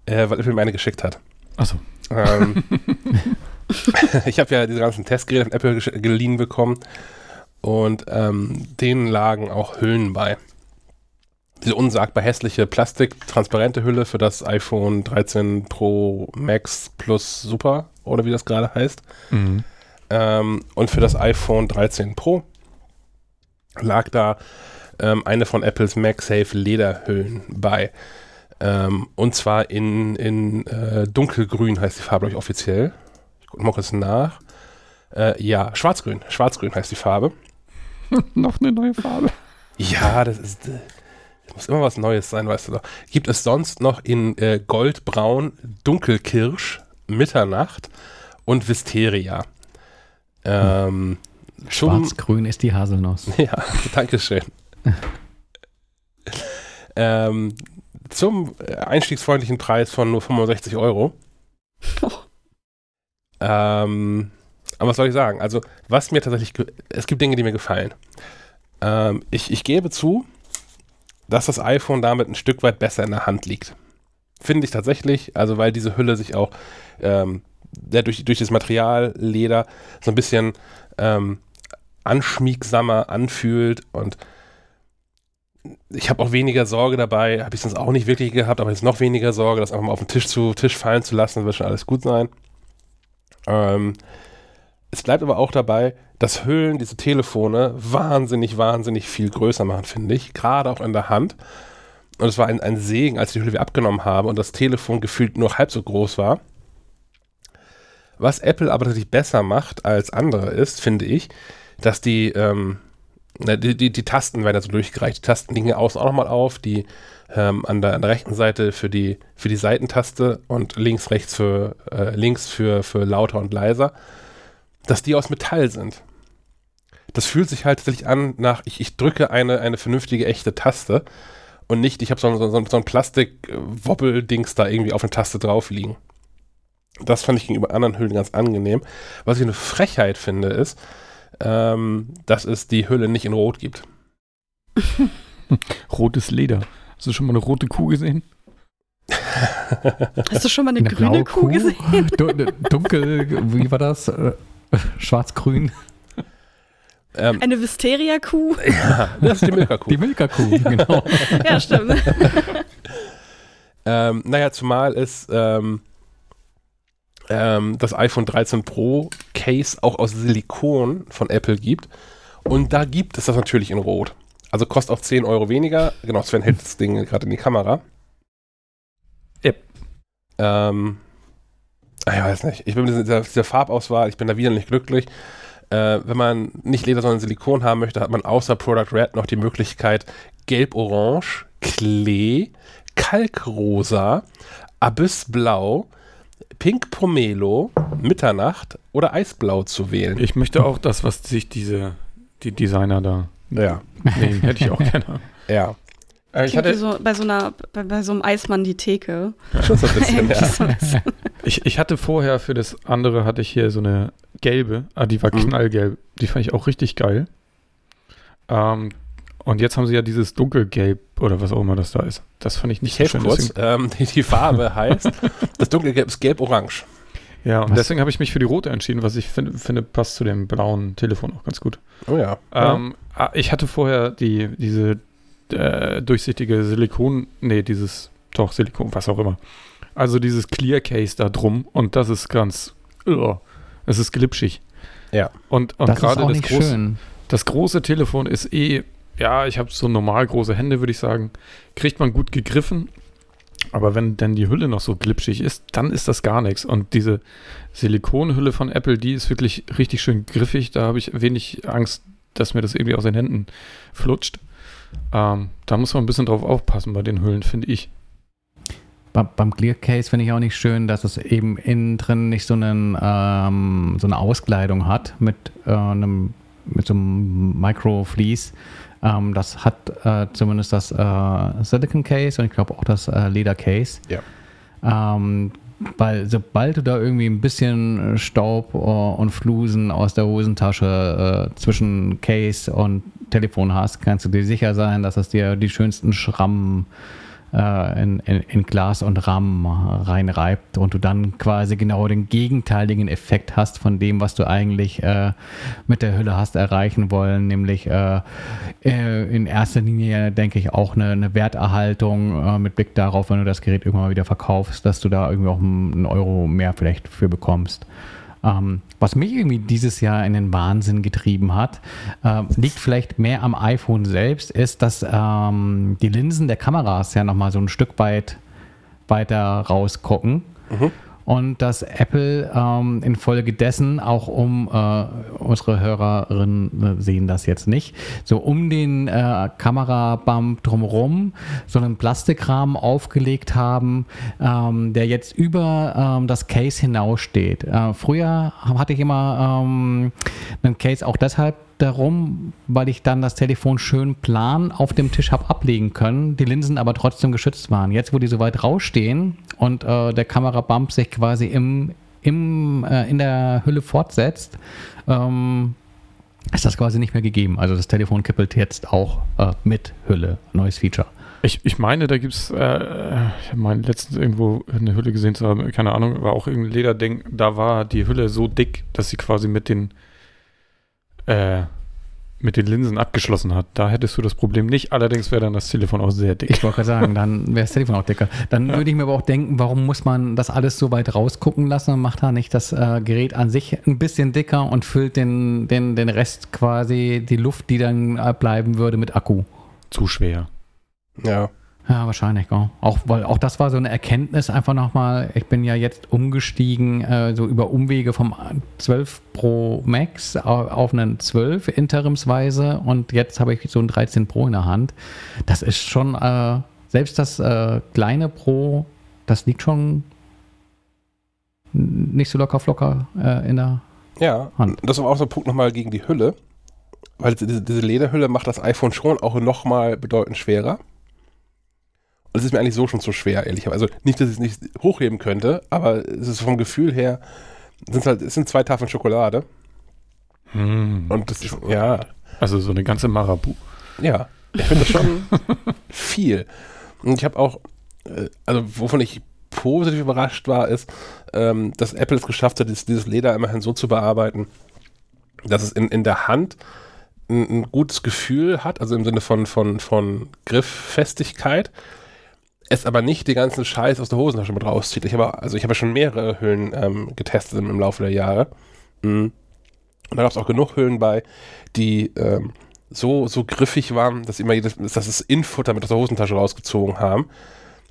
Äh, weil Apple mir eine geschickt hat. Achso. Ähm, ich habe ja diese ganzen Testgeräte von Apple geliehen bekommen und ähm, denen lagen auch Hüllen bei. Diese unsagbar hässliche Plastik-transparente Hülle für das iPhone 13 Pro Max Plus Super oder wie das gerade heißt. Mhm. Ähm, und für das iPhone 13 Pro lag da ähm, eine von Apples MagSafe Lederhüllen bei. Ähm, und zwar in, in äh, dunkelgrün heißt die Farbe, glaube ich, offiziell. Gucken wir kurz nach. Äh, ja, schwarzgrün. Schwarzgrün heißt die Farbe. Noch eine neue Farbe. Ja, das ist. Das muss immer was Neues sein, weißt du doch. Gibt es sonst noch in äh, Goldbraun, Dunkelkirsch, Mitternacht und Wisteria. Ähm, Schwarzgrün ist die Haselnuss. Ja, danke schön. ähm, zum einstiegsfreundlichen Preis von nur 65 Euro. Oh. Ähm, aber was soll ich sagen? Also, was mir tatsächlich, es gibt Dinge, die mir gefallen. Ähm, ich, ich gebe zu, dass das iPhone damit ein Stück weit besser in der Hand liegt. Finde ich tatsächlich, also weil diese Hülle sich auch ähm, durch, durch das Material, Leder, so ein bisschen ähm, anschmiegsamer anfühlt und ich habe auch weniger Sorge dabei, habe ich sonst auch nicht wirklich gehabt, aber jetzt noch weniger Sorge, das einfach mal auf den Tisch zu Tisch fallen zu lassen, wird schon alles gut sein. Ähm, es bleibt aber auch dabei, dass Hüllen diese Telefone wahnsinnig, wahnsinnig viel größer machen, finde ich. Gerade auch in der Hand. Und es war ein, ein Segen, als ich die Hülle wieder abgenommen habe und das Telefon gefühlt nur halb so groß war. Was Apple aber tatsächlich besser macht als andere ist, finde ich, dass die, ähm, die, die, die, Tasten werden ja so durchgereicht. Die Tasten liegen außen auch nochmal auf. Die ähm, an, der, an der rechten Seite für die, für die Seitentaste und links, rechts für, äh, links für, für lauter und leiser, dass die aus Metall sind. Das fühlt sich halt tatsächlich an nach, ich, ich drücke eine, eine vernünftige, echte Taste und nicht, ich habe so, so, so ein Plastik-Wobbel-Dings da irgendwie auf eine Taste drauf liegen. Das fand ich gegenüber anderen Hüllen ganz angenehm. Was ich eine Frechheit finde, ist, ähm, dass es die Hülle nicht in Rot gibt. Rotes Leder. Hast du schon mal eine rote Kuh gesehen? Hast du schon mal eine, eine grüne Kuh, Kuh, gesehen? Dunkel, wie war das? Äh, schwarz-grün. Ähm, eine Wisteria-Kuh? Ja, das ist die Milka-Kuh. Die Milka-Kuh, genau. ja, stimmt. ähm, naja, zumal es ähm, ähm, das iPhone 13 Pro Case auch aus Silikon von Apple gibt. Und da gibt es das natürlich in Rot. Also kostet auch 10 Euro weniger. Genau, Sven hält das Ding gerade in die Kamera. Yep. Ähm, ich weiß nicht. Ich bin mit dieser, dieser Farbauswahl, ich bin da wieder nicht glücklich. Äh, wenn man nicht Leder, sondern Silikon haben möchte, hat man außer Product Red noch die Möglichkeit Gelb-Orange, Klee, Kalkrosa, Abyssblau, Pink Pomelo, Mitternacht oder Eisblau zu wählen. Ich möchte auch das, was sich diese die Designer da Ja. nehmen, hätte ich auch gerne. Ja. Äh, ich, hatte, so, bei, so einer, bei, bei so einem Eismann die Theke. Schon so ein bisschen, ja. so ein bisschen. ich, ich hatte vorher für das andere hatte ich hier so eine gelbe, ah, die war Mhm. knallgelb. Die fand ich auch richtig geil. Ähm, und jetzt haben sie ja dieses dunkelgelb oder was auch immer das da ist. Das fand ich nicht Ich helfe schön. kurz. Ähm, die, die Farbe heißt, das Dunkelgelb ist gelb-orange. ja, und Was? deswegen habe ich mich für die rote entschieden, was ich find, finde, passt zu dem blauen Telefon auch ganz gut. Oh ja. Ähm, ah, ich hatte vorher die, diese äh, durchsichtige Silikon, nee, dieses, doch, Silikon, was auch immer. Also dieses Clear Case da drum und das ist ganz, es ist glitschig. Ja. Und, und das gerade das, große, schön. das große Telefon ist eh, ja, ich habe so normal große Hände, würde ich sagen. Kriegt man gut gegriffen. Aber wenn dann die Hülle noch so glitschig ist, dann ist das gar nichts. Und diese Silikonhülle von Apple, die ist wirklich richtig schön griffig. Da habe ich wenig Angst, dass mir das irgendwie aus den Händen flutscht. Ähm, da muss man ein bisschen drauf aufpassen bei den Hüllen, finde ich. Beim Clear Case finde ich auch nicht schön, dass es eben innen drin nicht so, einen, ähm, so eine Auskleidung hat mit, äh, einem, mit so einem Micro-Fleece. Ähm, das hat äh, zumindest das äh, Silicon Case und ich glaube auch das äh, Leder Case. Ja. Ähm, weil sobald du da irgendwie ein bisschen Staub äh, und Flusen aus der Hosentasche äh, zwischen Case und Telefon hast, kannst du dir sicher sein, dass es dir die schönsten Schrammen äh, in, in, in Glas und Rahmen äh, reinreibt und du dann quasi genau den gegenteiligen Effekt hast von dem, was du eigentlich äh, mit der Hülle hast erreichen wollen, nämlich äh, äh, in erster Linie denke ich auch eine, eine Werterhaltung äh, mit Blick darauf, wenn du das Gerät irgendwann mal wieder verkaufst, dass du da irgendwie auch einen Euro mehr vielleicht für bekommst. Ähm, was mich irgendwie dieses Jahr in den Wahnsinn getrieben hat, äh, liegt vielleicht mehr am iPhone selbst, ist, dass ähm, die Linsen der Kameras ja nochmal so ein Stück weit weiter rausgucken. Und dass Apple ähm, infolgedessen auch um, äh, unsere Hörerinnen äh, sehen das jetzt nicht, so um den äh, Kamerabump drumherum so einen Plastikrahmen aufgelegt haben, ähm, der jetzt über ähm, das Case hinaussteht. Äh, früher hatte ich immer ähm, einen Case auch deshalb darum, weil ich dann das Telefon schön plan auf dem Tisch habe ablegen können, die Linsen aber trotzdem geschützt waren. Jetzt, wo die so weit rausstehen und äh, der Kamerabump sich quasi im, im, äh, in der Hülle fortsetzt, ähm, ist das quasi nicht mehr gegeben. Also das Telefon kippelt jetzt auch äh, mit Hülle. Neues Feature. Ich, ich meine, da gibt es, äh, ich meine letztens irgendwo eine Hülle gesehen haben, keine Ahnung, war auch irgendein Lederding, da war die Hülle so dick, dass sie quasi mit den äh, mit den Linsen abgeschlossen hat. Da hättest du das Problem nicht, allerdings wäre dann das Telefon auch sehr dick. Ich wollte gerade sagen, dann wäre das Telefon auch dicker. Dann würde ich mir aber auch denken, warum muss man das alles so weit rausgucken lassen und macht da nicht das äh, Gerät an sich ein bisschen dicker und füllt den, den, den Rest quasi, die Luft, die dann bleiben würde, mit Akku. Zu schwer. Ja. Ja, wahrscheinlich, gell? Auch, weil auch das war so eine Erkenntnis einfach nochmal. Ich bin ja jetzt umgestiegen, äh, so über Umwege vom 12 Pro Max auf, einen 12 interimsweise und jetzt habe ich so ein 13 Pro in der Hand. Das ist schon, äh, selbst das äh, kleine Pro, das liegt schon nicht so locker flocker äh, in der Ja, Hand. das ist aber auch so ein Punkt nochmal gegen die Hülle. Weil diese, diese Lederhülle macht das iPhone schon auch nochmal bedeutend schwerer. Und es ist mir eigentlich so schon zu schwer, ehrlicherweise. Also nicht, dass ich es nicht hochheben könnte, aber es ist vom Gefühl her, sind's halt, es sind zwei Tafeln Schokolade. Hm. Und das ist, ja, Also so eine ganze Marabu. ja. Ich finde das schon viel. Und ich habe auch, äh, also wovon ich positiv überrascht war, ist, ähm, dass Apple es geschafft hat, dieses, dieses Leder immerhin so zu bearbeiten, dass es in, in der Hand ein, ein gutes Gefühl hat, also im Sinne von, von, von Grifffestigkeit, es aber nicht die ganzen Scheiß aus der Hosentasche mit rauszieht. Ich habe, also ich habe schon mehrere Hüllen ähm, getestet im, Laufe der Jahre. Mhm. Und da gab es auch genug Hüllen bei, die ähm, so, so griffig waren, dass immer jedes, dass das Infutter mit aus der Hosentasche rausgezogen haben.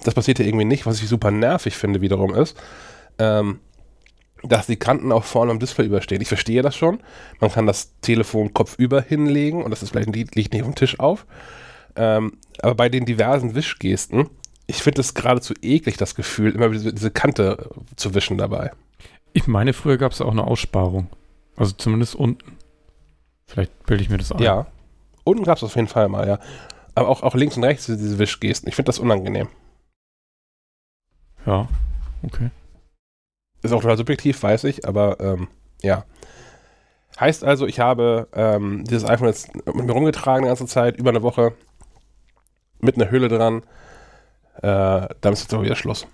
Das passiert hier irgendwie nicht, was ich super nervig finde wiederum ist, ähm, dass die Kanten auch vorne am Display überstehen. Ich verstehe das schon. Man kann das Telefon kopfüber hinlegen und das ist vielleicht liegt nicht auf dem Tisch auf. Ähm, aber bei den diversen Wischgesten, ich finde es geradezu eklig, das Gefühl, immer diese, diese Kante zu wischen dabei. Ich meine, früher gab es auch eine Aussparung. Also zumindest unten. Vielleicht bilde ich mir das ein. Ja. Unten gab es auf jeden Fall mal, ja. Aber auch, auch links und rechts diese Wischgesten. Ich finde das unangenehm. Ja, okay. Ist auch total subjektiv, weiß ich, aber ähm, ja. Heißt also, ich habe ähm, dieses iPhone jetzt mit mir rumgetragen die ganze Zeit, über eine Woche, mit einer Hülle dran. Äh, dann ist jetzt aber wieder Schluss.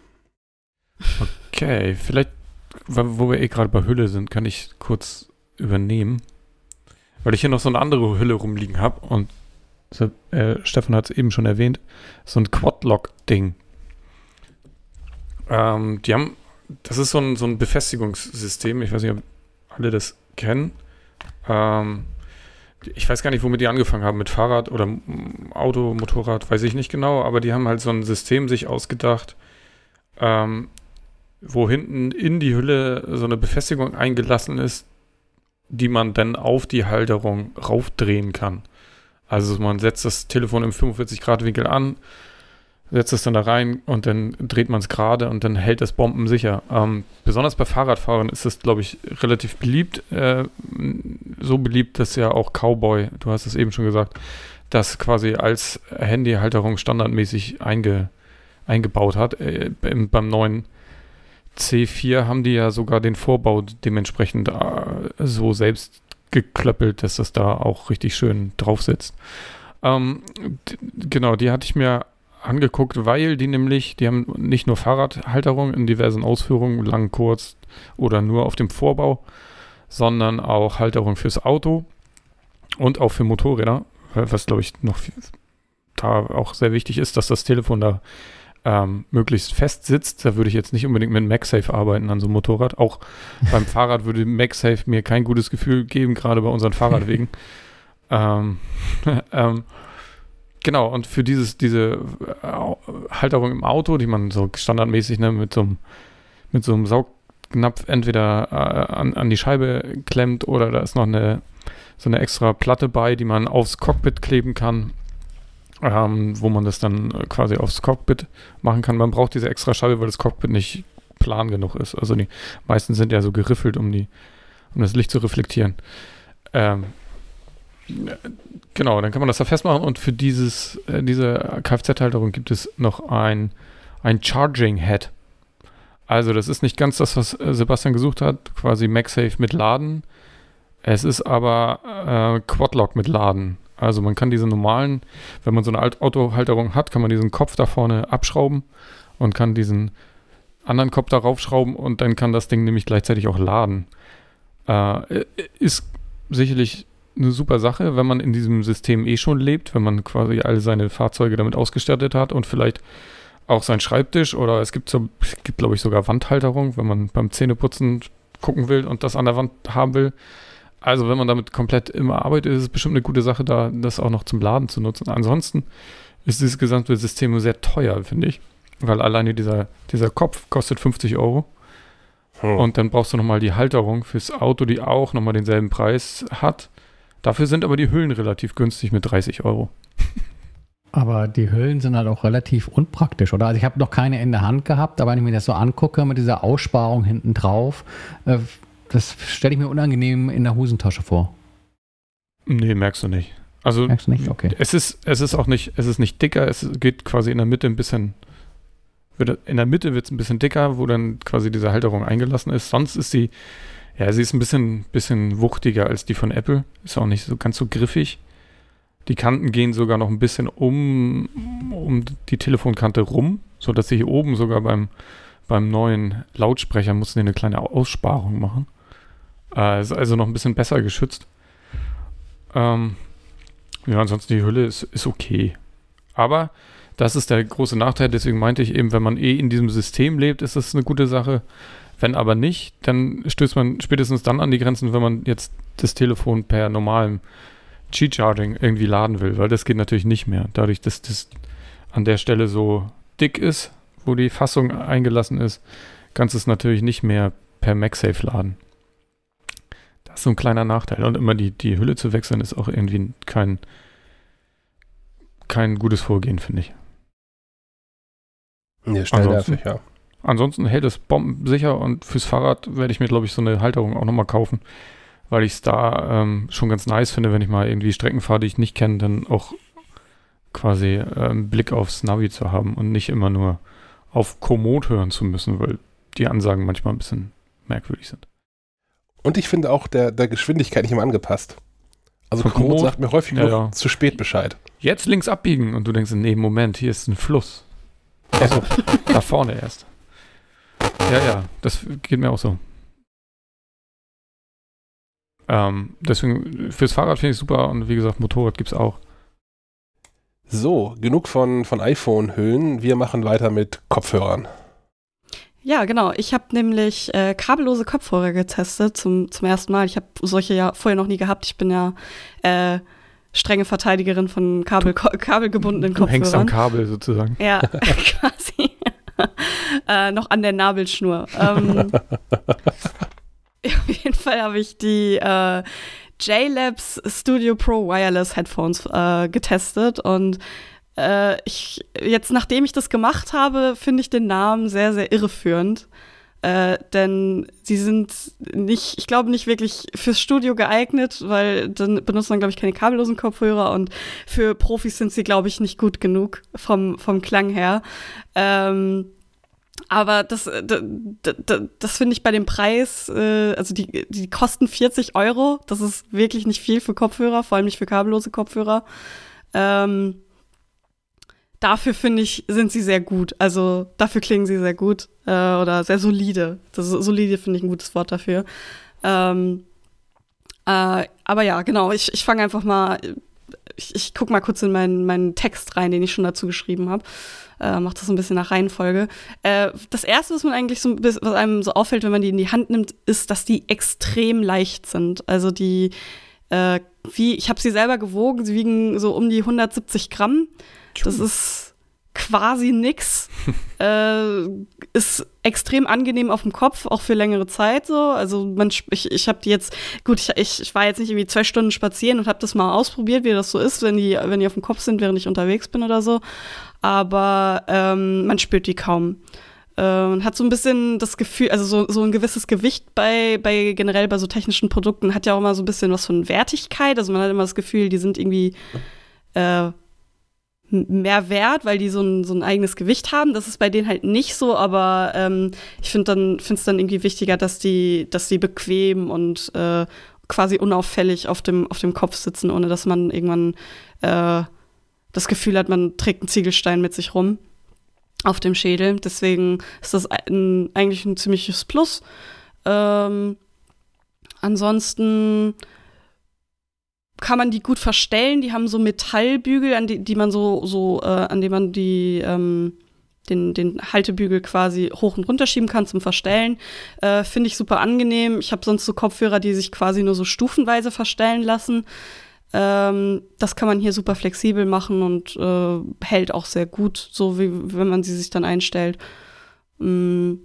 Okay, vielleicht, wo wir eh gerade bei Hülle sind, kann ich kurz übernehmen. Weil ich hier noch so eine andere Hülle rumliegen habe und äh, Stefan hat es eben schon erwähnt, so ein Quadlock-Ding. Ähm, die haben, das ist so ein, so ein Befestigungssystem, ich weiß nicht, ob alle das kennen. Ähm, ich weiß gar nicht, womit die angefangen haben, mit Fahrrad oder Auto, Motorrad, weiß ich nicht genau, aber die haben halt so ein System sich ausgedacht, ähm, wo hinten in die Hülle so eine Befestigung eingelassen ist, die man dann auf die Halterung raufdrehen kann. Also man setzt das Telefon im 45-Grad-Winkel an, setzt es dann da rein und dann dreht man es gerade und dann hält das Bomben sicher. Ähm, besonders bei Fahrradfahrern ist das, glaube ich, relativ beliebt. Äh, so beliebt, dass ja auch Cowboy, du hast es eben schon gesagt, das quasi als Handyhalterung standardmäßig einge, eingebaut hat. Äh, im, beim neuen C4 haben die ja sogar den Vorbau dementsprechend äh, so selbst geklöppelt, dass das da auch richtig schön drauf sitzt. Ähm, genau, die hatte ich mir angeguckt, weil die nämlich, die haben nicht nur Fahrradhalterung in diversen Ausführungen, lang, kurz oder nur auf dem Vorbau, sondern auch Halterung fürs Auto und auch für Motorräder, was glaube ich noch da auch sehr wichtig ist, dass das Telefon da ähm, möglichst fest sitzt. Da würde ich jetzt nicht unbedingt mit MagSafe arbeiten an so einem Motorrad. Auch beim Fahrrad würde MagSafe mir kein gutes Gefühl geben, gerade bei unseren Fahrradwegen. ähm, ähm, Genau, und für dieses, diese äh, Halterung im Auto, die man so standardmäßig ne, mit so einem, mit so einem Saugnapf entweder äh, an, an die Scheibe klemmt oder da ist noch eine so eine extra Platte bei, die man aufs Cockpit kleben kann, ähm, wo man das dann quasi aufs Cockpit machen kann. Man braucht diese extra Scheibe, weil das Cockpit nicht plan genug ist. Also die meisten sind ja so geriffelt, um die, um das Licht zu reflektieren. Ähm, Genau, dann kann man das da festmachen und für dieses, äh, diese Kfz-Halterung gibt es noch ein, ein Charging Head. Also das ist nicht ganz das, was äh, Sebastian gesucht hat, quasi MagSafe mit Laden. Es ist aber äh, Quadlock mit Laden. Also man kann diese normalen, wenn man so eine Autohalterung hat, kann man diesen Kopf da vorne abschrauben und kann diesen anderen Kopf darauf schrauben und dann kann das Ding nämlich gleichzeitig auch laden. Äh, ist sicherlich eine super Sache, wenn man in diesem System eh schon lebt, wenn man quasi all seine Fahrzeuge damit ausgestattet hat und vielleicht auch sein Schreibtisch oder es gibt, so, es gibt glaube ich, sogar Wandhalterung, wenn man beim Zähneputzen gucken will und das an der Wand haben will. Also wenn man damit komplett immer arbeitet, ist es bestimmt eine gute Sache, da das auch noch zum Laden zu nutzen. Ansonsten ist dieses gesamte System sehr teuer, finde ich, weil alleine dieser, dieser Kopf kostet 50 Euro. Hm. Und dann brauchst du nochmal die Halterung fürs Auto, die auch nochmal denselben Preis hat. Dafür sind aber die Hüllen relativ günstig mit 30 Euro. Aber die Hüllen sind halt auch relativ unpraktisch, oder? Also ich habe noch keine in der Hand gehabt, aber wenn ich mir das so angucke mit dieser Aussparung hinten drauf, äh, das stelle ich mir unangenehm in der Hosentasche vor. Nee, merkst du nicht. Also merkst du nicht? Okay. Es ist, es ist auch nicht, es ist nicht dicker, es geht quasi in der Mitte ein bisschen, in der Mitte wird es ein bisschen dicker, wo dann quasi diese Halterung eingelassen ist. Sonst ist sie ja, sie ist ein bisschen, bisschen wuchtiger als die von Apple. Ist auch nicht so ganz so griffig. Die Kanten gehen sogar noch ein bisschen um, um die Telefonkante rum, sodass sie hier oben sogar beim, beim neuen Lautsprecher mussten eine kleine Aussparung machen. Äh, ist also noch ein bisschen besser geschützt. Ähm, ja, ansonsten die Hülle ist, ist okay. Aber das ist der große Nachteil, deswegen meinte ich eben, wenn man eh in diesem System lebt, ist das eine gute Sache. Wenn aber nicht, dann stößt man spätestens dann an die Grenzen, wenn man jetzt das Telefon per normalem Cheat Charging irgendwie laden will, weil das geht natürlich nicht mehr. Dadurch, dass das an der Stelle so dick ist, wo die Fassung eingelassen ist, kannst du es natürlich nicht mehr per MagSafe laden. Das ist so ein kleiner Nachteil. Und immer die, die Hülle zu wechseln, ist auch irgendwie kein, kein gutes Vorgehen, finde ich. Nee, schnell nervig, ja. Ansonsten hält es bombensicher und fürs Fahrrad werde ich mir, glaube ich, so eine Halterung auch nochmal kaufen, weil ich es da ähm, schon ganz nice finde, wenn ich mal irgendwie Strecken fahre, die ich nicht kenne, dann auch quasi ähm, Blick aufs Navi zu haben und nicht immer nur auf Komoot hören zu müssen, weil die Ansagen manchmal ein bisschen merkwürdig sind. Und ich finde auch der, der Geschwindigkeit nicht immer angepasst. Also Von Komoot Komoot? sagt mir häufig Ja, ja. zu spät Bescheid. Jetzt links abbiegen und du denkst, nee, Moment, hier ist ein Fluss. Also, da vorne erst. Ja, ja, das geht mir auch so. Ähm, deswegen, fürs Fahrrad finde ich super und wie gesagt, Motorrad gibt es auch. So, genug von, von iPhone-Hüllen. Wir machen weiter mit Kopfhörern. Ja, genau. Ich habe nämlich äh, kabellose Kopfhörer getestet zum, zum ersten Mal. Ich habe solche ja vorher noch nie gehabt. Ich bin ja äh, strenge Verteidigerin von Kabel, kabelgebundenen Du hängst am Kopfhörern. Kabel sozusagen. Ja, quasi. äh, noch an der Nabelschnur. Ähm, auf jeden Fall habe ich die äh, JLabs Studio Pro Wireless Headphones äh, getestet und äh, ich, jetzt, nachdem ich das gemacht habe, finde ich den Namen sehr, sehr irreführend. Äh, denn sie sind nicht, ich glaube, nicht wirklich fürs Studio geeignet, weil dann benutzt man, glaube ich, keine kabellosen Kopfhörer und für Profis sind sie, glaube ich, nicht gut genug vom, vom Klang her. Ähm, aber das, das, das finde ich bei dem Preis, äh, also die, die kosten 40 Euro. Das ist wirklich nicht viel für Kopfhörer, vor allem nicht für kabellose Kopfhörer. Ähm, dafür finde ich, sind sie sehr gut. Also dafür klingen sie sehr gut äh, oder sehr solide. Das solide finde ich ein gutes Wort dafür. Ähm, äh, aber ja, genau, ich, ich fange einfach mal, ich, ich gucke mal kurz in meinen, meinen Text rein, den ich schon dazu geschrieben habe. Äh, macht das so ein bisschen nach Reihenfolge. Äh, das erste, was man eigentlich so was einem so auffällt, wenn man die in die Hand nimmt, ist, dass die extrem leicht sind. Also die, äh, wie, ich habe sie selber gewogen, sie wiegen so um die 170 Gramm. Das ist quasi nix. äh, ist extrem angenehm auf dem Kopf, auch für längere Zeit so. Also man, ich, ich habe die jetzt, gut, ich, ich, ich war jetzt nicht irgendwie zwei Stunden spazieren und habe das mal ausprobiert, wie das so ist, wenn die, wenn die auf dem Kopf sind, während ich unterwegs bin oder so. Aber ähm, man spürt die kaum. Äh, Man hat so ein bisschen das Gefühl, also so, so ein gewisses Gewicht bei, bei generell bei so technischen Produkten hat ja auch immer so ein bisschen was von Wertigkeit. Also man hat immer das Gefühl, die sind irgendwie äh, mehr wert, weil die so ein, so ein eigenes Gewicht haben. Das ist bei denen halt nicht so, aber ähm, ich finde dann finde es dann irgendwie wichtiger, dass die, dass die bequem und äh, quasi unauffällig auf dem, auf dem Kopf sitzen, ohne dass man irgendwann äh, das Gefühl hat, man trägt einen Ziegelstein mit sich rum auf dem Schädel. Deswegen ist das ein, eigentlich ein ziemliches Plus. Ähm, ansonsten kann man die gut verstellen. Die haben so Metallbügel, an die, die man so, so äh, an denen man die ähm, den, den Haltebügel quasi hoch und runter schieben kann zum Verstellen. Äh, Finde ich super angenehm. Ich habe sonst so Kopfhörer, die sich quasi nur so stufenweise verstellen lassen. Ähm, das kann man hier super flexibel machen und äh, hält auch sehr gut, so wie wenn man sie sich dann einstellt. Mm.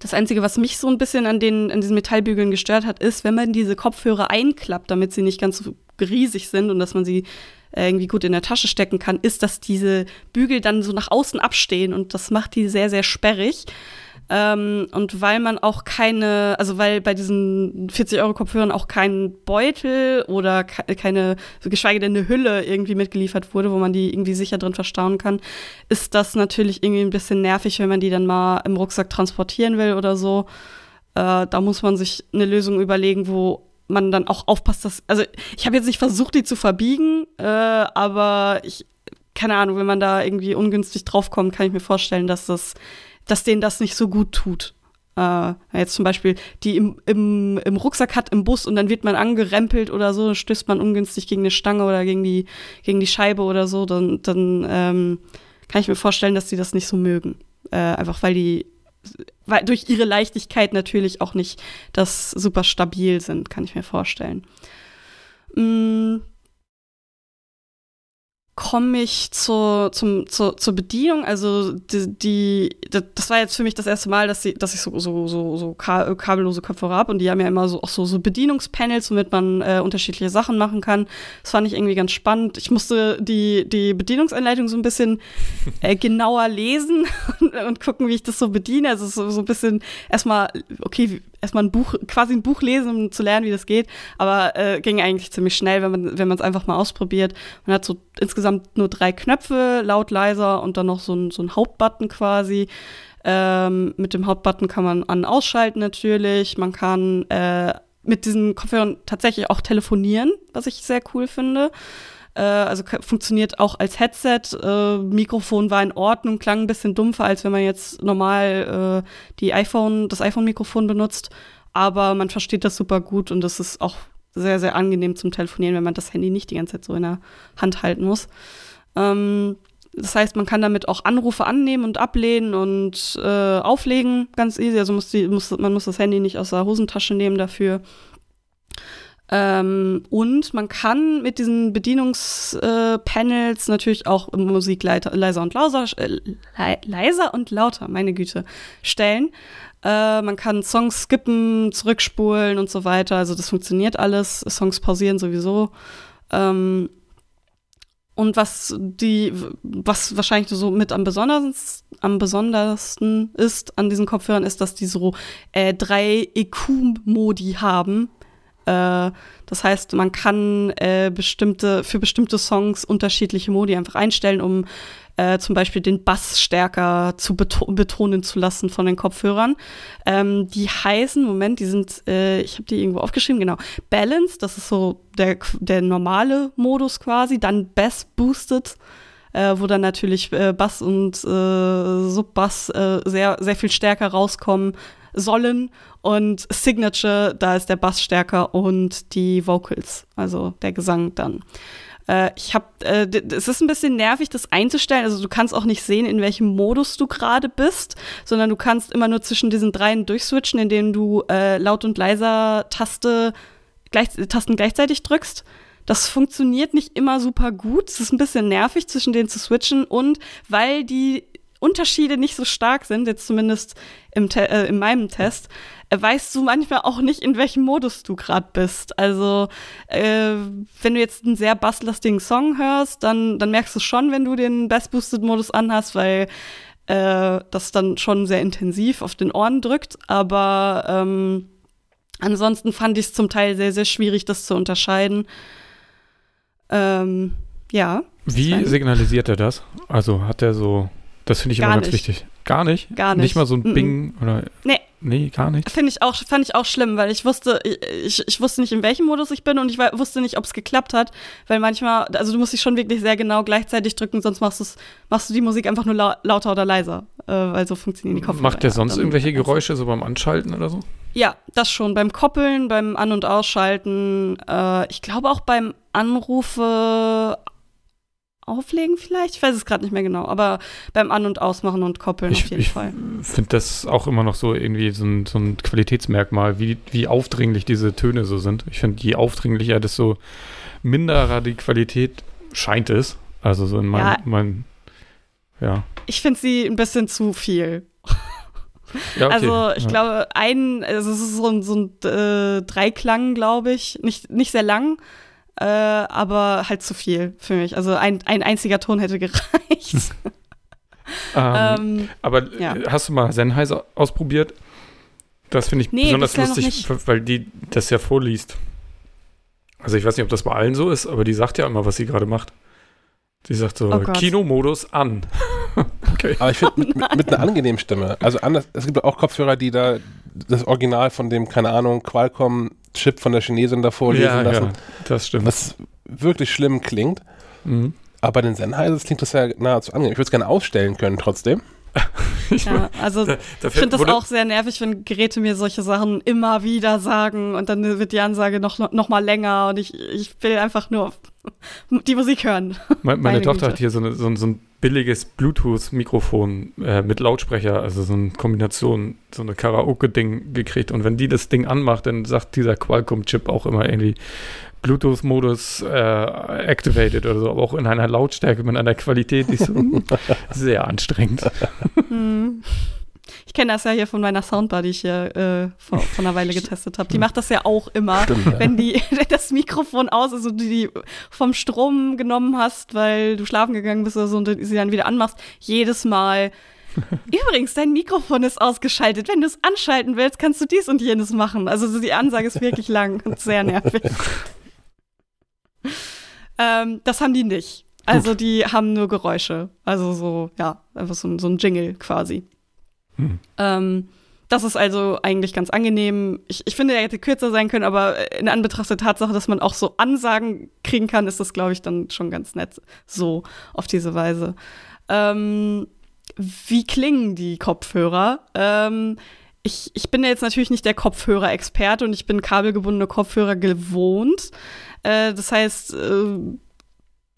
Das Einzige, was mich so ein bisschen an, den, an diesen Metallbügeln gestört hat, ist, wenn man diese Kopfhörer einklappt, damit sie nicht ganz so riesig sind und dass man sie äh, irgendwie gut in der Tasche stecken kann, ist, dass diese Bügel dann so nach außen abstehen und das macht die sehr, sehr sperrig. Ähm, und weil man auch keine, also weil bei diesen 40-Euro-Kopfhörern auch kein Beutel oder ke keine, geschweige denn eine Hülle irgendwie mitgeliefert wurde, wo man die irgendwie sicher drin verstauen kann, ist das natürlich irgendwie ein bisschen nervig, wenn man die dann mal im Rucksack transportieren will oder so. Äh, da muss man sich eine Lösung überlegen, wo man dann auch aufpasst, dass, also ich habe jetzt nicht versucht, die zu verbiegen, äh, aber ich, keine Ahnung, wenn man da irgendwie ungünstig draufkommt, kann ich mir vorstellen, dass das dass denen das nicht so gut tut. Äh, jetzt zum Beispiel, die im, im, im Rucksack hat im Bus und dann wird man angerempelt oder so, stößt man ungünstig gegen eine Stange oder gegen die, gegen die Scheibe oder so, dann, dann ähm, kann ich mir vorstellen, dass die das nicht so mögen. Äh, einfach weil die weil durch ihre Leichtigkeit natürlich auch nicht das super stabil sind, kann ich mir vorstellen. Mm. Komme ich zur, zum, zur, zur Bedienung. Also die, die, das war jetzt für mich das erste Mal, dass, sie, dass ich so, so, so, so kabellose Kopfhörer habe und die haben ja immer so auch so, so Bedienungspanels, womit man äh, unterschiedliche Sachen machen kann. Das fand ich irgendwie ganz spannend. Ich musste die, die Bedienungsanleitung so ein bisschen äh, genauer lesen und, und, gucken, wie ich das so bediene. Also so, so ein bisschen erstmal, okay, erstmal ein Buch, quasi ein Buch lesen, um zu lernen, wie das geht. Aber äh, ging eigentlich ziemlich schnell, wenn man wenn es einfach mal ausprobiert. Man hat so insgesamt nur drei Knöpfe, laut, leiser und dann noch so ein, so ein Hauptbutton quasi. Ähm, mit dem Hauptbutton kann man an ausschalten natürlich. Man kann äh, mit diesen Kopfhörern tatsächlich auch telefonieren, was ich sehr cool finde. Äh, also funktioniert auch als Headset. Äh, Mikrofon war in Ordnung, klang ein bisschen dumpfer, als wenn man jetzt normal äh, die iPhone, das iPhone-Mikrofon benutzt. Aber man versteht das super gut und das ist auch sehr, sehr angenehm zum Telefonieren, wenn man das Handy nicht die ganze Zeit so in der Hand halten muss. Ähm, das heißt, man kann damit auch Anrufe annehmen und ablehnen und äh, auflegen, ganz easy. Also muss die, muss, man muss das Handy nicht aus der Hosentasche nehmen dafür. Ähm, und man kann mit diesen Bedienungspanels äh, natürlich auch Musik leiser und lauter, äh, leiser und lauter, meine Güte, stellen. Äh, man kann Songs skippen, zurückspulen und so weiter. Also das funktioniert alles. Songs pausieren sowieso. Ähm, und was die, was wahrscheinlich so mit am besondersten, am besondersten ist an diesen Kopfhörern, ist, dass die so äh, drei EQ-Modi haben. Äh, das heißt, man kann äh, bestimmte, für bestimmte Songs unterschiedliche Modi einfach einstellen, um äh, zum Beispiel den Bass stärker zu beto betonen zu lassen von den Kopfhörern. Ähm, die heißen, Moment, die sind, äh, ich habe die irgendwo aufgeschrieben, genau. Balance, das ist so der, der normale Modus quasi, dann Bass Boosted. Äh, wo dann natürlich äh, Bass und äh, Subbass äh, sehr, sehr viel stärker rauskommen sollen. Und Signature, da ist der Bass stärker und die Vocals, also der Gesang dann. Äh, ich habe, äh, es ist ein bisschen nervig, das einzustellen. Also du kannst auch nicht sehen, in welchem Modus du gerade bist, sondern du kannst immer nur zwischen diesen dreien durchswitchen, indem du äh, laut und leiser Taste gleich, Tasten gleichzeitig drückst. Das funktioniert nicht immer super gut. Es ist ein bisschen nervig, zwischen denen zu switchen. Und weil die Unterschiede nicht so stark sind, jetzt zumindest im äh, in meinem Test, äh, weißt du manchmal auch nicht, in welchem Modus du gerade bist. Also, äh, wenn du jetzt einen sehr basslastigen Song hörst, dann, dann merkst du schon, wenn du den Bass-Boosted-Modus anhast, weil äh, das dann schon sehr intensiv auf den Ohren drückt. Aber ähm, ansonsten fand ich es zum Teil sehr, sehr schwierig, das zu unterscheiden. Ähm, ja. Wie signalisiert er das? Also hat er so das finde ich gar immer ganz nicht. wichtig. Gar nicht? Gar nicht. Nicht mal so ein mm -mm. Bing oder. Nee. Nee, gar nicht. Finde ich auch, fand ich auch schlimm, weil ich wusste, ich, ich wusste nicht, in welchem Modus ich bin und ich wusste nicht, ob es geklappt hat, weil manchmal, also du musst dich schon wirklich sehr genau gleichzeitig drücken, sonst machst, machst du die Musik einfach nur la lauter oder leiser, äh, weil so funktionieren die Kopfhörer. Macht der sonst irgendwelche Geräusche so beim Anschalten oder so? Ja, das schon. Beim Koppeln, beim An- und Ausschalten, äh, ich glaube auch beim Anrufe auflegen vielleicht. Ich weiß es gerade nicht mehr genau, aber beim An- und Ausmachen und Koppeln ich, auf jeden ich Fall. Ich finde das auch immer noch so irgendwie so ein, so ein Qualitätsmerkmal, wie, wie aufdringlich diese Töne so sind. Ich finde, je aufdringlicher, desto minderer die Qualität scheint es. Also so in meinem, ja. Mein, ja. Ich finde sie ein bisschen zu viel. Ja, okay. Also ich ja. glaube, ein, also es ist so ein, so ein äh, Dreiklang, glaube ich, nicht, nicht sehr lang, äh, aber halt zu viel für mich. Also ein, ein einziger Ton hätte gereicht. ähm, ähm, aber ja. hast du mal Sennheiser ausprobiert? Das finde ich nee, besonders lustig, weil die das ja vorliest. Also ich weiß nicht, ob das bei allen so ist, aber die sagt ja immer, was sie gerade macht. Sie sagt so, oh Kinomodus an. okay. Aber ich finde, mit, mit, mit, einer angenehmen Stimme. Also anders, es gibt auch Kopfhörer, die da das Original von dem, keine Ahnung, Qualcomm Chip von der Chinesin davor lesen ja, lassen. Ja, das stimmt. Was wirklich schlimm klingt. Mhm. Aber bei den Sennheisers klingt das ja nahezu angenehm. Ich würde es gerne ausstellen können trotzdem. ja, also da, ich finde das auch sehr nervig, wenn Geräte mir solche Sachen immer wieder sagen und dann wird die Ansage noch, noch mal länger und ich, ich will einfach nur die Musik hören. Meine, meine Tochter Güte. hat hier so, eine, so, so ein billiges Bluetooth-Mikrofon äh, mit Lautsprecher, also so eine Kombination, so eine Karaoke-Ding gekriegt. Und wenn die das Ding anmacht, dann sagt dieser Qualcomm-Chip auch immer irgendwie Bluetooth-Modus äh, activated oder so, aber auch in einer Lautstärke mit einer Qualität, die ist so sehr anstrengend. Hm. Ich kenne das ja hier von meiner Soundbar, die ich hier äh, vor, vor, einer Weile getestet habe. Die macht das ja auch immer, Stimmt, wenn die das Mikrofon aus ist und du die vom Strom genommen hast, weil du schlafen gegangen bist oder so und sie dann wieder anmachst. Jedes Mal. Übrigens, dein Mikrofon ist ausgeschaltet. Wenn du es anschalten willst, kannst du dies und jenes machen. Also die Ansage ist wirklich lang und sehr nervig. ähm, das haben die nicht. Also Gut. die haben nur Geräusche. Also so, ja, einfach so, so ein Jingle quasi. Hm. Ähm, das ist also eigentlich ganz angenehm. Ich, ich finde, er hätte kürzer sein können, aber in Anbetracht der Tatsache, dass man auch so Ansagen kriegen kann, ist das, glaube ich, dann schon ganz nett so auf diese Weise. Ähm, wie klingen die Kopfhörer? Ähm, ich, ich bin ja jetzt natürlich nicht der Kopfhörer-Experte und ich bin kabelgebundene Kopfhörer gewohnt. Äh, das heißt, äh,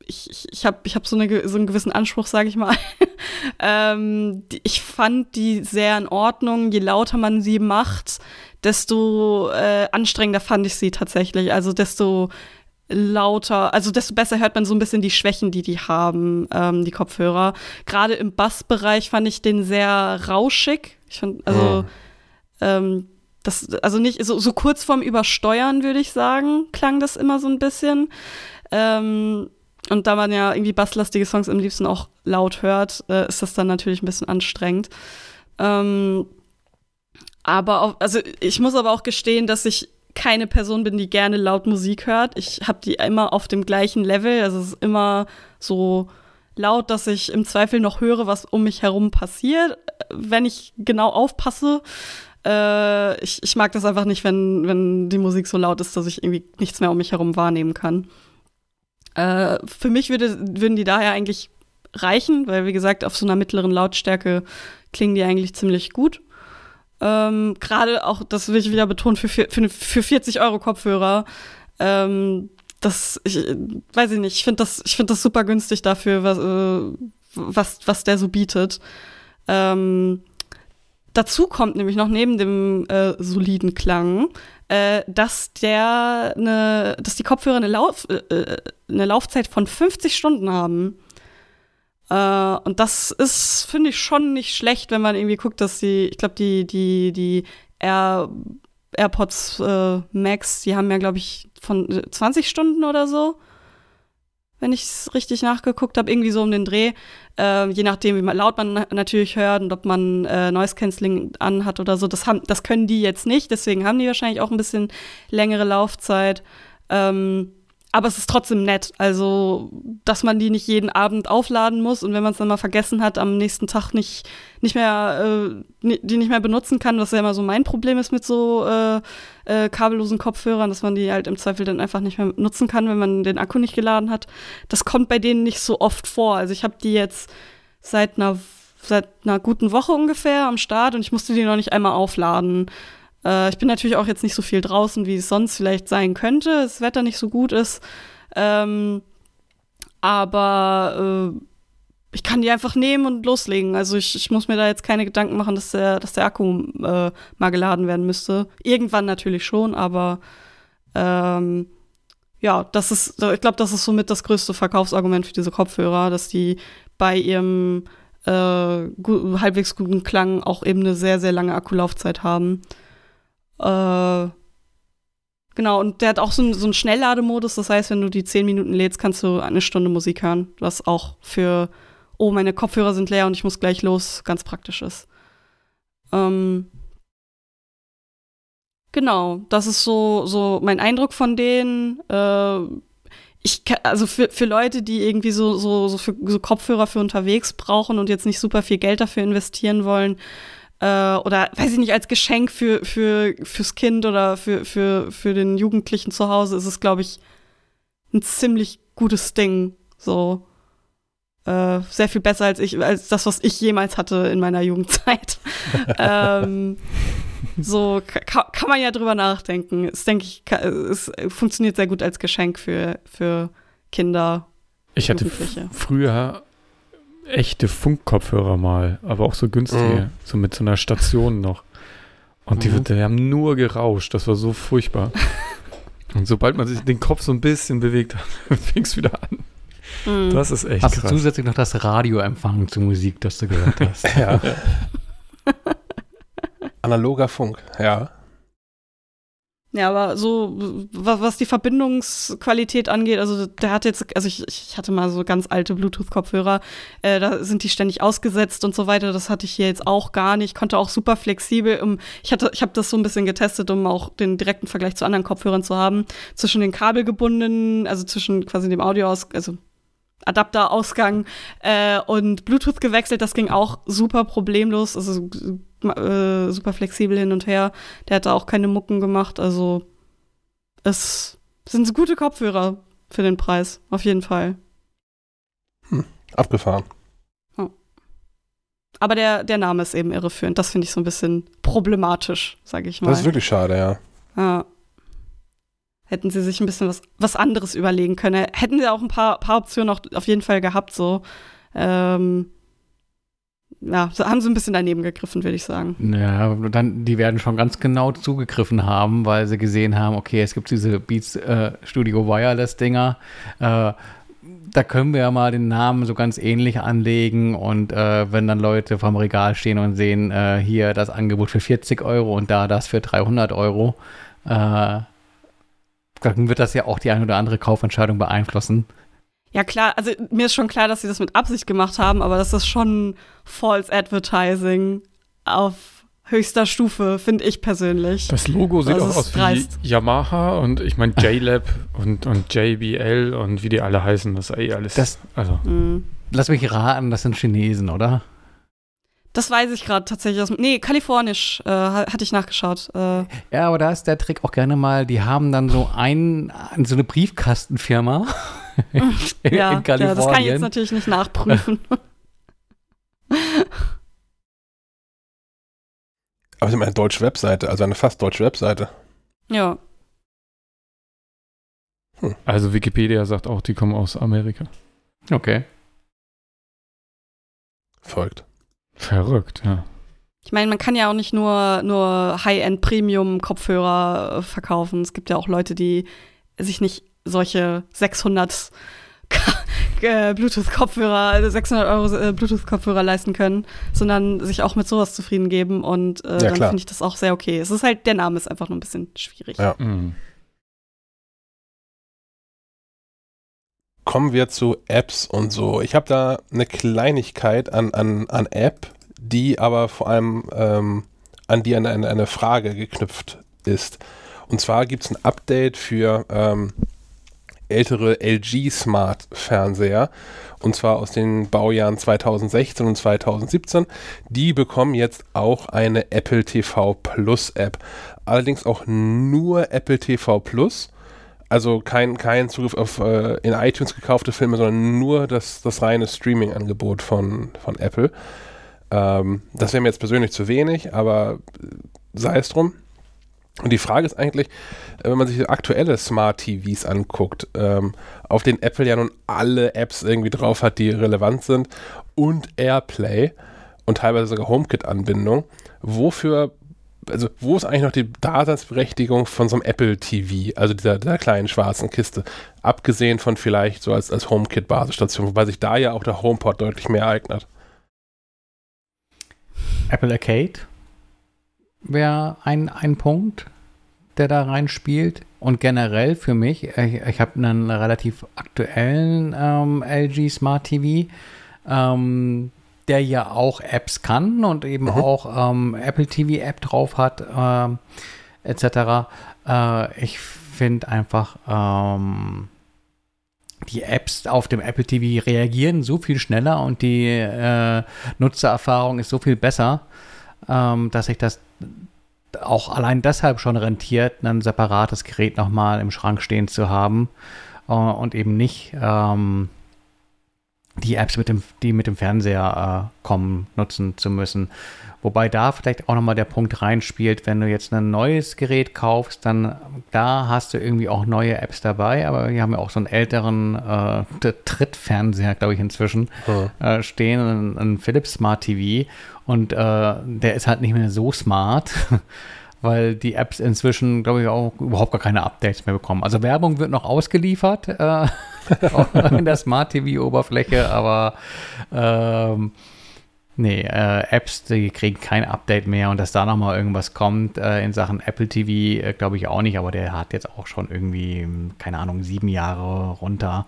ich, ich, ich habe ich hab so, eine, so einen gewissen Anspruch, sage ich mal. ähm, ich fand die sehr in Ordnung. Je lauter man sie macht, desto äh, anstrengender fand ich sie tatsächlich. Also desto lauter, also desto besser hört man so ein bisschen die Schwächen, die die haben, ähm, die Kopfhörer. Gerade im Bassbereich fand ich den sehr rauschig. Ich fand, also, oh. ähm, das, also nicht so, so kurz vorm Übersteuern, würde ich sagen, klang das immer so ein bisschen. Ähm, und da man ja irgendwie basslastige Songs am liebsten auch laut hört, äh, ist das dann natürlich ein bisschen anstrengend. Ähm, aber auch, also ich muss aber auch gestehen, dass ich keine Person bin, die gerne laut Musik hört. Ich habe die immer auf dem gleichen Level. Also es ist immer so laut, dass ich im Zweifel noch höre, was um mich herum passiert, wenn ich genau aufpasse. Äh, ich, ich mag das einfach nicht, wenn, wenn die Musik so laut ist, dass ich irgendwie nichts mehr um mich herum wahrnehmen kann. Äh, für mich würde, würden die daher eigentlich reichen, weil, wie gesagt, auf so einer mittleren Lautstärke klingen die eigentlich ziemlich gut. Ähm, Gerade auch, das will ich wieder betonen, für, für, für 40 Euro Kopfhörer. Ähm, das, ich, weiß ich nicht, ich finde das, find das super günstig dafür, was, äh, was, was der so bietet. Ähm, dazu kommt nämlich noch neben dem äh, soliden Klang äh, dass der eine, dass die Kopfhörer eine, Lauf, äh, äh eine Laufzeit von 50 Stunden haben. Äh, und das ist, finde ich, schon nicht schlecht, wenn man irgendwie guckt, dass die, ich glaube, die, die, die Air, AirPods äh, Max, die haben ja, glaube ich, von 20 Stunden oder so wenn ich es richtig nachgeguckt habe, irgendwie so um den Dreh. Äh, je nachdem, wie laut man natürlich hört und ob man äh, Noise Cancelling anhat oder so. Das, haben, das können die jetzt nicht, deswegen haben die wahrscheinlich auch ein bisschen längere Laufzeit. Ähm, aber es ist trotzdem nett. Also, dass man die nicht jeden Abend aufladen muss und wenn man es dann mal vergessen hat, am nächsten Tag nicht, nicht mehr, äh, die nicht mehr benutzen kann, was ja immer so mein Problem ist mit so äh, äh, kabellosen Kopfhörern, dass man die halt im Zweifel dann einfach nicht mehr nutzen kann, wenn man den Akku nicht geladen hat. Das kommt bei denen nicht so oft vor. Also, ich habe die jetzt seit einer, seit einer guten Woche ungefähr am Start und ich musste die noch nicht einmal aufladen. Äh, ich bin natürlich auch jetzt nicht so viel draußen, wie es sonst vielleicht sein könnte, das Wetter nicht so gut ist. Ähm, aber äh, ich kann die einfach nehmen und loslegen. Also ich, ich, muss mir da jetzt keine Gedanken machen, dass der, dass der Akku äh, mal geladen werden müsste. Irgendwann natürlich schon, aber ähm, ja, das ist, ich glaube, das ist somit das größte Verkaufsargument für diese Kopfhörer, dass die bei ihrem äh, gut, halbwegs guten Klang auch eben eine sehr, sehr lange Akkulaufzeit haben. Äh, genau, und der hat auch so, einen, so einen Schnelllademodus. Das heißt, wenn du die 10 Minuten lädst, kannst du eine Stunde Musik hören. Was auch für, oh, meine Kopfhörer sind leer und ich muss gleich los, ganz praktisch ist. Ähm, genau, das ist so, so mein Eindruck von denen. Äh, ich also für, für Leute, die irgendwie so, so, so, für, so Kopfhörer für unterwegs brauchen und jetzt nicht super viel Geld dafür investieren wollen, äh, oder weiß ich nicht, als Geschenk für, für, fürs Kind oder für, für, für den Jugendlichen zu Hause ist es, glaube ich, ein ziemlich gutes Ding. So. Äh, sehr viel besser als ich, als das, was ich jemals hatte in meiner Jugendzeit. ähm, so kann, kann, man ja drüber nachdenken. Es denke ich, es funktioniert sehr gut als Geschenk für, für Kinder. Ich hatte früher echte Funkkopfhörer mal, aber auch so günstige, Mhm. so mit so einer Station noch. Und die, Mhm. die haben nur gerauscht, das war so furchtbar. Und sobald man sich den Kopf so ein bisschen bewegt hat, fing es wieder an. Mhm. Das ist echt Hast du krass. zusätzlich noch das Radio empfangen zur Musik, das du gehört hast? Ja. Analoger Funk, ja. Ja, aber so, was, die Verbindungsqualität angeht, also der hat jetzt, also ich, ich hatte mal so ganz alte Bluetooth-Kopfhörer, äh, da sind die ständig ausgesetzt und so weiter. Das hatte ich hier jetzt auch gar nicht. Konnte auch super flexibel. Um, ich hatte, ich habe das so ein bisschen getestet, um auch den direkten Vergleich zu anderen Kopfhörern zu haben. Zwischen den kabelgebundenen, also zwischen quasi dem Audio aus, also Adapterausgang äh, und Bluetooth gewechselt. Das ging auch super problemlos, also äh, super flexibel hin und her. Der hat da auch keine Mucken gemacht. Also es sind gute Kopfhörer für den Preis, auf jeden Fall. Abgefahren. Aber der, der Name ist eben irreführend. Das finde ich so ein bisschen problematisch, sage ich mal. Das ist wirklich schade, ja. Ja. Hätten sie sich ein bisschen was, was anderes überlegen können. Hätten sie auch ein paar, paar Optionen auch auf jeden Fall gehabt, so. Ähm, ja, haben sie ein bisschen daneben gegriffen, würde ich sagen. Ja, dann, die werden schon ganz genau zugegriffen haben, weil sie gesehen haben, okay, es gibt diese Beats äh, Studio Wireless Dinger. Äh, da können wir ja mal den Namen so ganz ähnlich anlegen und äh, wenn dann Leute vom Regal stehen und sehen, äh, hier das Angebot für 40 Euro und da das für 300 Euro, äh, dann wird das ja auch die eine oder andere Kaufentscheidung beeinflussen. Ja, klar, also mir ist schon klar, dass sie das mit Absicht gemacht haben, aber das ist schon False Advertising auf höchster Stufe, finde ich persönlich. Das Logo sieht Das auch aus wie dreist. Yamaha und ich meine JLab und, und JBL und wie die alle heißen, das ist eh alles. Das- also, Mhm. Lass mich raten, das sind Chinesen, oder? Das weiß ich gerade tatsächlich. Aus, nee, kalifornisch äh, ha- hatte ich nachgeschaut. Äh, Ja, aber da ist der Trick auch gerne mal, die haben dann so ein, so eine Briefkastenfirma in, ja, in ja, Kalifornien. das kann ich jetzt natürlich nicht nachprüfen. Aber sie haben eine deutsche Webseite, also eine fast deutsche Webseite. ja. also Wikipedia sagt auch, die kommen aus Amerika. Okay. Folgt. Verrückt, ja. Ich meine, man kann ja auch nicht nur, nur High-End-Premium-Kopfhörer verkaufen. Es gibt ja auch Leute, die sich nicht solche 600 K- äh, Bluetooth-Kopfhörer, also 600 Euro äh, Bluetooth-Kopfhörer leisten können, sondern sich auch mit sowas zufrieden geben. Und äh, dann klar. finde ich das auch sehr okay. Es ist halt, der Name ist einfach nur ein bisschen schwierig. Ja. Mhm. Kommen wir zu Apps und so. Ich habe da eine Kleinigkeit an, an, an App, die aber vor allem ähm, an die eine, eine, eine Frage geknüpft ist. Und zwar gibt es ein Update für ähm, ältere LG Smart Fernseher. Und zwar aus den Baujahren 2016 und 2017. Die bekommen jetzt auch eine Apple TV Plus App. Allerdings auch nur Apple TV Plus. Also kein, kein Zugriff auf äh, in iTunes gekaufte Filme, sondern nur das, das reine Streaming-Angebot von, von Apple. Ähm, das wäre mir jetzt persönlich zu wenig, aber äh, sei es drum. Und die Frage ist eigentlich, wenn man sich aktuelle Smart TVs anguckt, ähm, auf denen Apple ja nun alle Apps irgendwie drauf hat, die relevant sind und Airplay und teilweise sogar HomeKit-Anbindung, wofür, also wo ist eigentlich noch die Daseinsberechtigung von so einem Apple TV, also dieser, dieser kleinen schwarzen Kiste, abgesehen von vielleicht so als, als HomeKit-Basisstation, wobei sich da ja auch der HomePod deutlich mehr eignet. Apple Arcade wäre ein, ein Punkt, der da reinspielt. Und generell für mich, ich, ich habe einen relativ aktuellen ähm, LG Smart TV, ähm, der ja auch Apps kann und eben Mhm. auch ähm, Apple TV App drauf hat, ähm, etc. Äh, ich finde einfach, ähm, die Apps auf dem Apple TV reagieren so viel schneller und die äh, Nutzererfahrung ist so viel besser, ähm, dass sich das auch allein deshalb schon rentiert, ein separates Gerät nochmal im Schrank stehen zu haben äh, und eben nicht ähm, die Apps, mit dem, die mit dem Fernseher äh, kommen, nutzen zu müssen. Wobei da vielleicht auch nochmal der Punkt reinspielt, wenn du jetzt ein neues Gerät kaufst, dann da hast du irgendwie auch neue Apps dabei, aber wir haben ja auch so einen älteren äh, Trittfernseher, glaube ich, inzwischen mhm. äh, stehen, ein, ein Philips Smart TV und äh, der ist halt nicht mehr so smart. weil die Apps inzwischen, glaube ich, auch überhaupt gar keine Updates mehr bekommen. Also Werbung wird noch ausgeliefert äh, in der Smart TV-Oberfläche, aber ähm, Nee, äh, Apps, die kriegen kein Update mehr und dass da nochmal irgendwas kommt äh, in Sachen Apple TV, äh, glaube ich auch nicht, aber der hat jetzt auch schon irgendwie, keine Ahnung, sieben Jahre runter.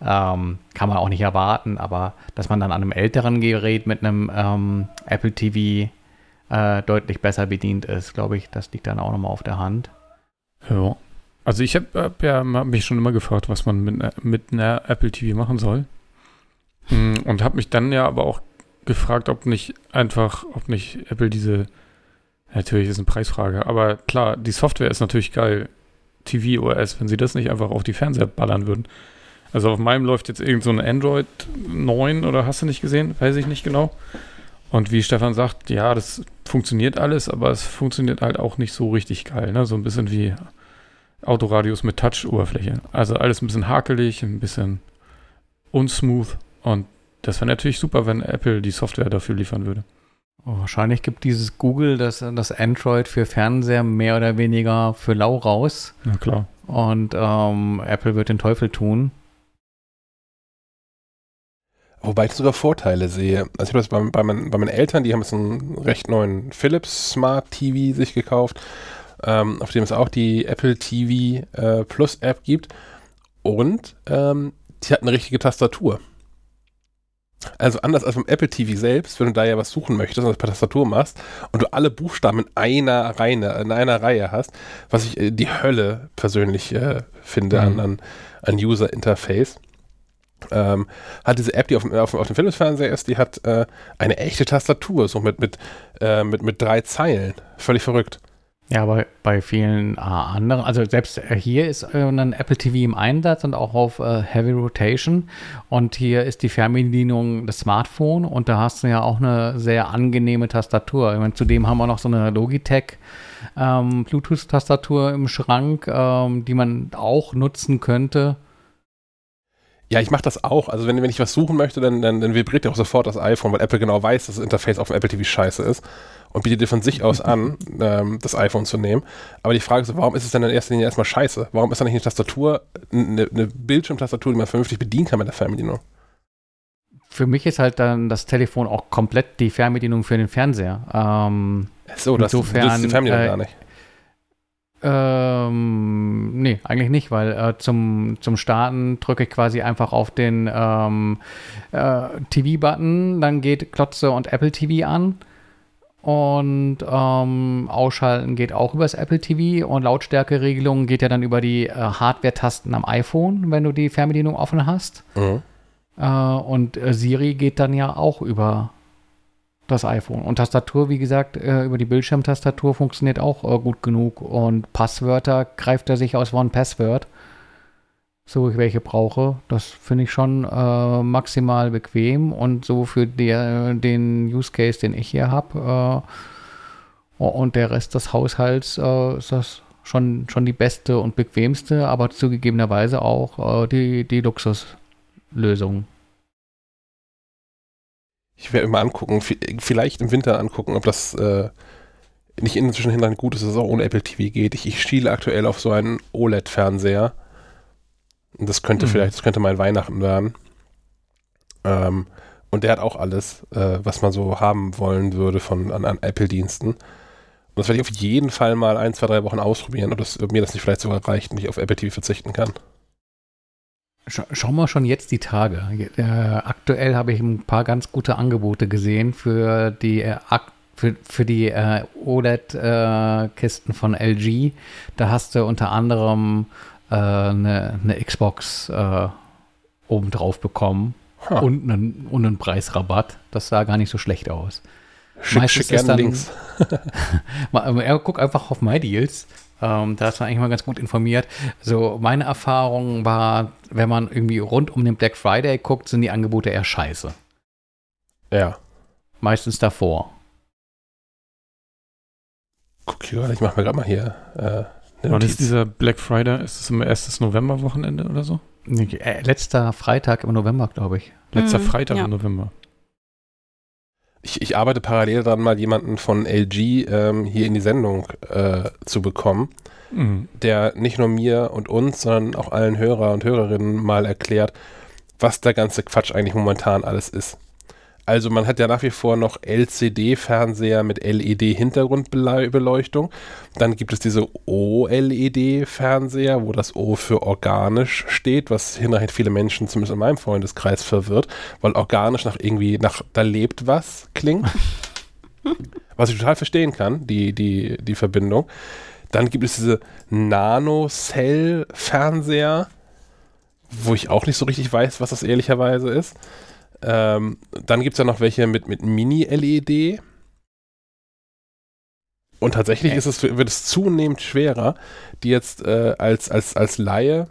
Ähm, kann man auch nicht erwarten, aber dass man dann an einem älteren Gerät mit einem ähm, Apple TV äh, deutlich besser bedient ist, glaube ich, das liegt dann auch nochmal auf der Hand. Ja. Also ich habe hab ja hab mich schon immer gefragt, was man mit, mit einer Apple TV machen soll. Hm, und habe mich dann ja aber auch gefragt, ob nicht einfach, ob nicht Apple diese, natürlich ist eine Preisfrage, aber klar, die Software ist natürlich geil. TV OS, wenn sie das nicht einfach auf die Fernseher ballern würden. Also auf meinem läuft jetzt irgend so ein Android 9 oder hast du nicht gesehen? Weiß ich nicht genau. Und wie Stefan sagt, ja, das funktioniert alles, aber es funktioniert halt auch nicht so richtig geil. Ne? So ein bisschen wie Autoradios mit Touch-Oberfläche. Also alles ein bisschen hakelig, ein bisschen unsmooth. Und das wäre natürlich super, wenn Apple die Software dafür liefern würde. Oh, wahrscheinlich gibt dieses Google das, das Android für Fernseher mehr oder weniger für lau raus. Ja, klar. Und ähm, Apple wird den Teufel tun. Wobei ich sogar Vorteile sehe. Also ich habe das bei, bei, mein, bei, meinen Eltern, die haben jetzt einen recht neuen Philips Smart TV sich gekauft, ähm, auf dem es auch die Apple TV äh, Plus App gibt. Und ähm, die hat eine richtige Tastatur. Also anders als beim Apple TV selbst, wenn du da ja was suchen möchtest und das per Tastatur machst und du alle Buchstaben in einer Reihe, in einer Reihe hast, was ich äh, die Hölle persönlich äh, finde mhm. an, an, User Interface. Ähm, hat diese App, die auf, auf, auf dem Philips-Fernseher ist, die hat äh, eine echte Tastatur, so mit, mit, äh, mit, mit drei Zeilen. Völlig verrückt. Ja, aber bei vielen äh, anderen, also selbst äh, hier ist äh, ein Apple TV im Einsatz und auch auf Heavy Rotation. Und hier ist die Fernbedienung das Smartphone und da hast du ja auch eine sehr angenehme Tastatur. Ich meine, zudem haben wir noch so eine Logitech ähm, Bluetooth-Tastatur im Schrank, ähm, die man auch nutzen könnte. Ja, ich mache das auch. Also wenn, wenn ich was suchen möchte, dann, dann, dann vibriert ja auch sofort das iPhone, weil Apple genau weiß, dass das Interface auf dem Apple TV scheiße ist und bietet dir von sich aus an, ähm, das iPhone zu nehmen. Aber die Frage ist, warum ist es denn in erster Linie erstmal scheiße? Warum ist da nicht eine Tastatur, eine, eine Bildschirmtastatur, die man vernünftig bedienen kann mit der Fernbedienung? Für mich ist halt dann das Telefon auch komplett die Fernbedienung für den Fernseher. Ähm, so, das insofern, die Fernbedienung äh, gar nicht. Ähm, nee, eigentlich nicht, weil äh, zum, zum Starten drücke ich quasi einfach auf den ähm, äh, TV-Button, dann geht Klotze und Apple TV an und ähm, Ausschalten geht auch über das Apple TV und Lautstärkeregelung geht ja dann über die äh, Hardware-Tasten am iPhone, wenn du die Fernbedienung offen hast. Mhm. Äh, und äh, Siri geht dann ja auch über das iPhone. Und Tastatur, wie gesagt, äh, über die Bildschirmtastatur funktioniert auch äh, gut genug. Und Passwörter greift er sich aus One Password so ich welche brauche. Das finde ich schon äh, maximal bequem und so für der, den Use Case, den ich hier habe äh, und der Rest des Haushalts äh, ist das schon, schon die beste und bequemste, aber zugegebenerweise auch äh, die, die Luxuslösung. Ich werde mir angucken, vielleicht im Winter angucken, ob das äh, nicht inzwischen gut ist, dass es auch ohne Apple TV geht. Ich, ich schiele aktuell auf so einen OLED-Fernseher das könnte mhm. vielleicht, das könnte mal Weihnachten werden. Ähm, und der hat auch alles, äh, was man so haben wollen würde von an, an Apple-Diensten. Und das werde ich auf jeden Fall mal ein, zwei, drei Wochen ausprobieren, ob, das, ob mir das nicht vielleicht sogar reicht und ich auf Apple TV verzichten kann. Scha schauen wir schon jetzt die Tage. Äh, aktuell habe ich ein paar ganz gute Angebote gesehen für die äh, für, für die äh, OLED-Kisten äh, von LG. Da hast du unter anderem eine, eine Xbox äh, obendrauf bekommen huh. und, einen, und einen Preisrabatt. Das sah gar nicht so schlecht aus. Schick, Meistens schick ist dann, Links. ja, guck einfach auf MyDeals. Ähm, da ist man eigentlich mal ganz gut informiert. So, meine Erfahrung war, wenn man irgendwie rund um den Black Friday guckt, sind die Angebote eher scheiße. Ja. Meistens davor. Guck hier ich mach mir gerade mal hier. Äh, eine Wann ist dieser Black Friday? Ist es im 1. November-Wochenende oder so? Äh, letzter Freitag im November, glaube ich. Letzter Mhm, Freitag ja. im November. ich, ich arbeite parallel daran, mal jemanden von LG ähm, hier in die Sendung äh, zu bekommen, Mhm. der nicht nur mir und uns, sondern auch allen Hörer und Hörerinnen mal erklärt, was der ganze Quatsch eigentlich momentan alles ist. Also man hat ja nach wie vor noch LCD-Fernseher mit LED-Hintergrundbeleuchtung. Dann gibt es diese OLED-Fernseher, wo das O für organisch steht, was hinreichend viele Menschen, zumindest in meinem Freundeskreis, verwirrt, weil organisch nach irgendwie, nach da lebt was klingt. was ich total verstehen kann, die, die, die Verbindung. Dann gibt es diese Nano-Cell-Fernseher, wo ich auch nicht so richtig weiß, was das ehrlicherweise ist. Ähm, dann gibt es ja noch welche mit, mit Mini-LED. Und tatsächlich Äh. ist es, wird es zunehmend schwerer, die jetzt äh, als, als, als Laie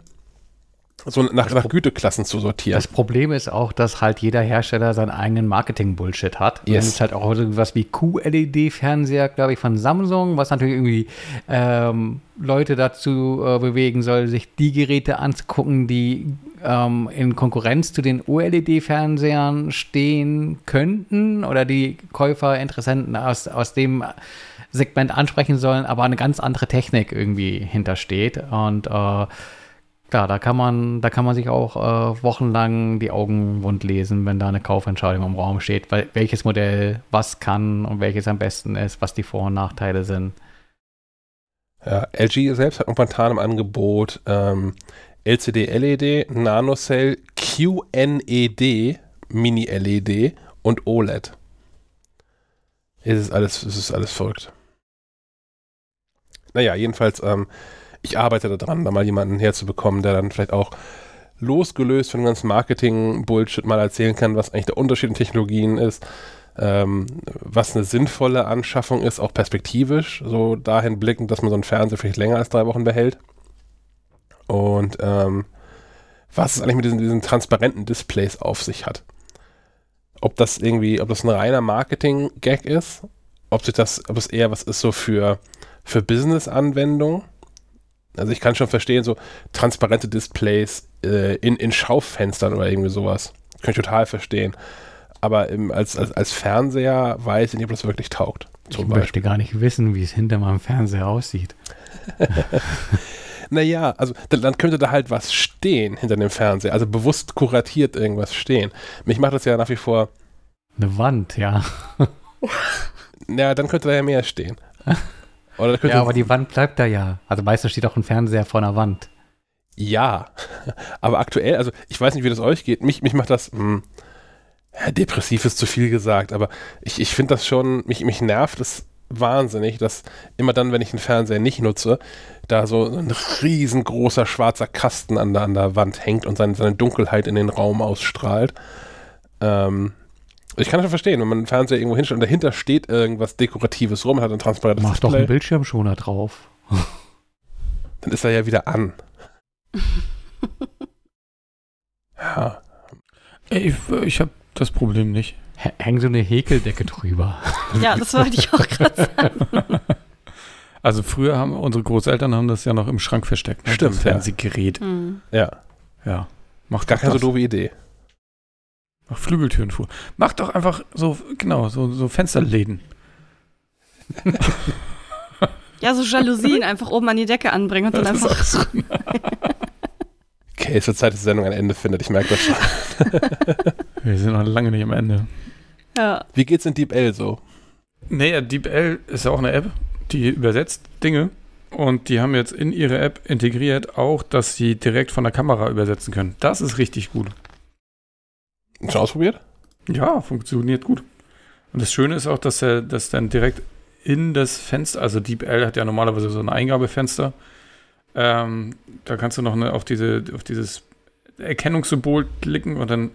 so nach, nach Güteklassen zu sortieren. Das Problem ist auch, dass halt jeder Hersteller seinen eigenen Marketing-Bullshit hat. Und Yes. Es ist halt auch so was wie QLED-Fernseher, glaube ich, von Samsung, was natürlich irgendwie ähm, Leute dazu äh, bewegen soll, sich die Geräte anzugucken, die ähm, in Konkurrenz zu den OLED-Fernsehern stehen könnten oder die Käufer, Interessenten aus, aus dem Segment ansprechen sollen, aber eine ganz andere Technik irgendwie hintersteht. Und äh, Klar, da kann man, da kann man sich auch äh, wochenlang die Augen wund lesen, wenn da eine Kaufentscheidung im Raum steht, weil welches Modell was kann und welches am besten ist, was die Vor- und Nachteile sind. Ja, LG selbst hat momentan im Angebot ähm, LCD, LED, Nanocell, QNED, Mini-LED und OLED. Es ist alles, es ist alles verrückt. Naja, jedenfalls, ähm, ich arbeite daran, da mal jemanden herzubekommen, der dann vielleicht auch losgelöst von dem ganzen Marketing-Bullshit mal erzählen kann, was eigentlich der Unterschied in Technologien ist, ähm, was eine sinnvolle Anschaffung ist, auch perspektivisch, so dahin blickend, dass man so einen Fernseher vielleicht länger als drei Wochen behält. Und ähm, was es eigentlich mit diesen, diesen transparenten Displays auf sich hat. Ob das irgendwie, ob das ein reiner Marketing-Gag ist, ob sich das, ob es eher was ist so für, für Business-Anwendungen. Also ich kann schon verstehen, so transparente Displays äh, in, in Schaufenstern oder irgendwie sowas. Kann ich total verstehen. Aber im, als, als, als Fernseher weiß ich nicht, ob das wirklich taugt. Ich Zum möchte Beispiel. gar nicht wissen, wie es hinter meinem Fernseher aussieht. Naja, also dann, dann könnte da halt was stehen hinter dem Fernseher. Also bewusst kuratiert irgendwas stehen. Mich macht das ja nach wie vor, Eine Wand, ja. naja, dann könnte da ja mehr stehen. Ja, aber die Wand bleibt da ja. Also meistens steht auch ein Fernseher vor einer Wand. Ja, aber aktuell, also ich weiß nicht, wie das euch geht. Mich, mich macht das, mh, ja, depressiv ist zu viel gesagt, aber ich, ich finde das schon, mich, mich nervt es wahnsinnig, dass immer dann, wenn ich einen Fernseher nicht nutze, da so ein riesengroßer schwarzer Kasten an der, an der Wand hängt und seine, seine Dunkelheit in den Raum ausstrahlt. Ähm, ich kann schon verstehen, wenn man einen Fernseher irgendwo hinstellt und dahinter steht irgendwas Dekoratives rum, hat ein transparentes Mach doch Display, einen Bildschirmschoner drauf. dann ist er ja wieder an. ja, ich, ich habe das Problem nicht. H häng so eine Häkeldecke drüber. Ja, das wollte ich auch gerade sagen. Also früher haben unsere Großeltern haben das ja noch im Schrank versteckt. Ne? Stimmt, Das ja. Fernsehgerät. Hm. ja. Ja. Macht Gar doch keine so doofe Idee. Mach Flügeltüren vor. Mach doch einfach so, genau, so, so Fensterläden. Ja, so Jalousien einfach oben an die Decke anbringen und dann Das ist einfach. so. Okay, es wird Zeit, dass die Sendung ein Ende findet. Ich merke das schon. Wir sind noch lange nicht am Ende. Ja. Wie geht's in DeepL so? Naja, DeepL ist ja auch eine App, die übersetzt Dinge. Und die haben jetzt in ihre App integriert auch, dass sie direkt von der Kamera übersetzen können. Das ist richtig gut. Schon ausprobiert? Ja, funktioniert gut. Und das Schöne ist auch, dass er das dann direkt in das Fenster, also DeepL hat ja normalerweise so ein Eingabefenster. Ähm, da kannst du noch eine, auf, diese, auf dieses Erkennungssymbol klicken und dann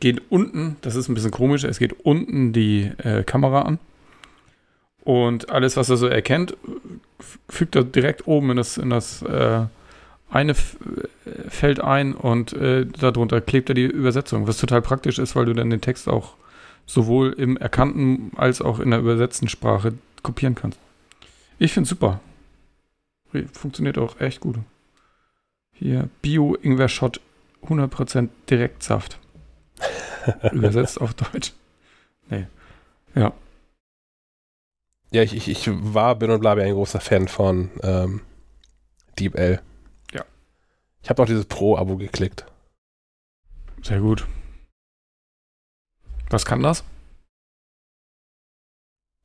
geht unten, das ist ein bisschen komisch, es geht unten die äh, Kamera an. Und alles, was er so erkennt, fügt er direkt oben in das, in das äh, eine F Feld ein und äh, darunter klebt er die Übersetzung, was total praktisch ist, weil du dann den Text auch sowohl im erkannten als auch in der übersetzten Sprache kopieren kannst. Ich finde es super. Funktioniert auch echt gut. Hier, Bio-Ingwer-Shot, 100% Direktsaft. Übersetzt auf Deutsch. Nee. Ja. Ja, ich, ich, ich war, bin und bleibe ein großer Fan von ähm, DeepL. Ich habe auch dieses Pro-Abo geklickt. Sehr gut. Was kann das?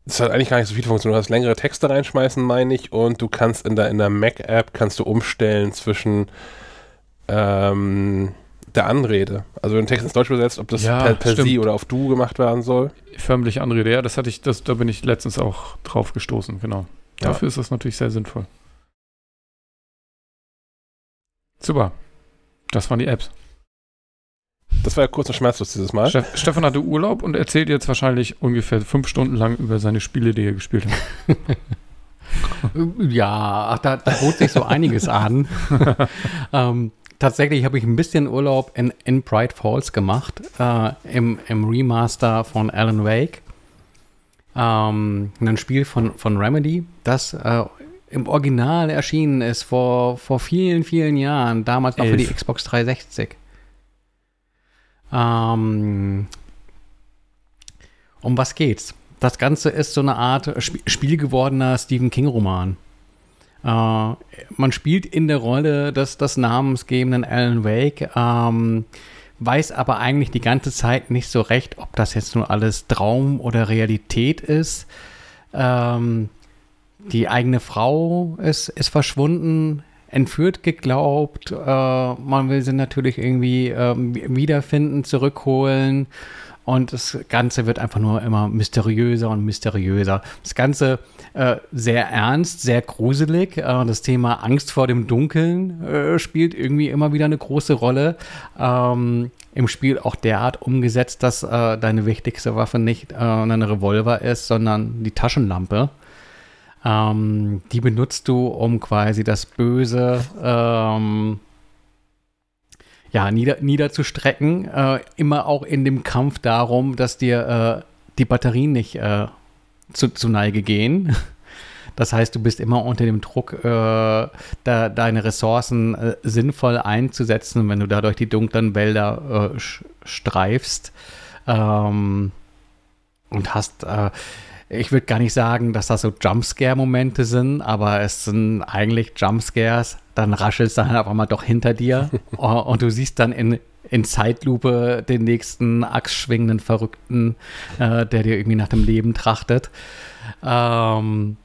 Das hat eigentlich gar nicht so viele Funktionen. Du hast längere Texte reinschmeißen, meine ich, und du kannst in der, in der Mac-App kannst du umstellen zwischen ähm, der Anrede. Also wenn du Text ins Deutsch übersetzt, ob das Ja, per, per. Sie oder auf Du gemacht werden soll. Förmliche Anrede, ja, das hatte ich, das, da bin ich letztens auch drauf gestoßen, genau. Ja. Dafür ist das natürlich sehr sinnvoll. Super. Das waren die Apps. Das war ja kurz und schmerzlos dieses Mal. Ste Stefan hatte Urlaub und erzählt jetzt wahrscheinlich ungefähr fünf Stunden lang über seine Spiele, die er gespielt hat. Ja, ach, da, da bot sich so einiges an. ähm, tatsächlich habe ich ein bisschen Urlaub in, in Bright Falls gemacht, äh, im, im Remaster von Alan Wake. Ähm, ein Spiel von, von Remedy, das äh, im Original erschienen ist vor, vor vielen, vielen Jahren, damals noch für die. Xbox 360. Ähm, um was geht's? Das Ganze ist so eine Art Sp spielgewordener Stephen King-Roman. Äh, man spielt in der Rolle des, des namensgebenden Alan Wake, ähm, weiß aber eigentlich die ganze Zeit nicht so recht, ob das jetzt nur alles Traum oder Realität ist. Ähm, die eigene Frau ist, ist verschwunden, entführt geglaubt. Äh, man will sie natürlich irgendwie ähm, wiederfinden, zurückholen. Und das Ganze wird einfach nur immer mysteriöser und mysteriöser. Das Ganze äh, sehr ernst, sehr gruselig. Äh, das Thema Angst vor dem Dunkeln äh, spielt irgendwie immer wieder eine große Rolle. Ähm, Im Spiel auch derart umgesetzt, dass äh, deine wichtigste Waffe nicht äh, ein Revolver ist, sondern die Taschenlampe. Ähm, die benutzt du, um quasi das Böse ähm, ja, nieder, niederzustrecken. Äh, immer auch in dem Kampf darum, dass dir äh, die Batterien nicht äh, zu, zu Neige gehen. Das heißt, du bist immer unter dem Druck, äh, da, deine Ressourcen äh, sinnvoll einzusetzen, wenn du dadurch die dunklen Wälder äh, streifst. Ähm, und hast, äh, ich würde gar nicht sagen, dass das so Jumpscare-Momente sind, aber es sind eigentlich Jumpscares. Dann raschelt es dann halt auf einmal doch hinter dir Oh, und du siehst dann in, in Zeitlupe den nächsten axtschwingenden Verrückten, äh, der dir irgendwie nach dem Leben trachtet. Ähm,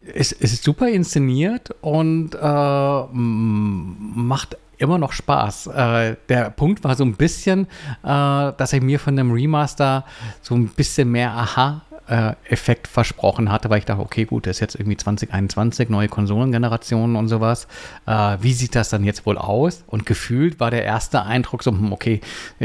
es, es ist super inszeniert und äh, macht immer noch Spaß. Äh, der Punkt war so ein bisschen, äh, dass ich mir von dem Remaster so ein bisschen mehr Aha-Effekt versprochen hatte, weil ich dachte, okay, gut, das ist jetzt irgendwie 2021, neue Konsolengenerationen und sowas. Äh, wie sieht das dann jetzt wohl aus? Und gefühlt war der erste Eindruck so, hm, okay,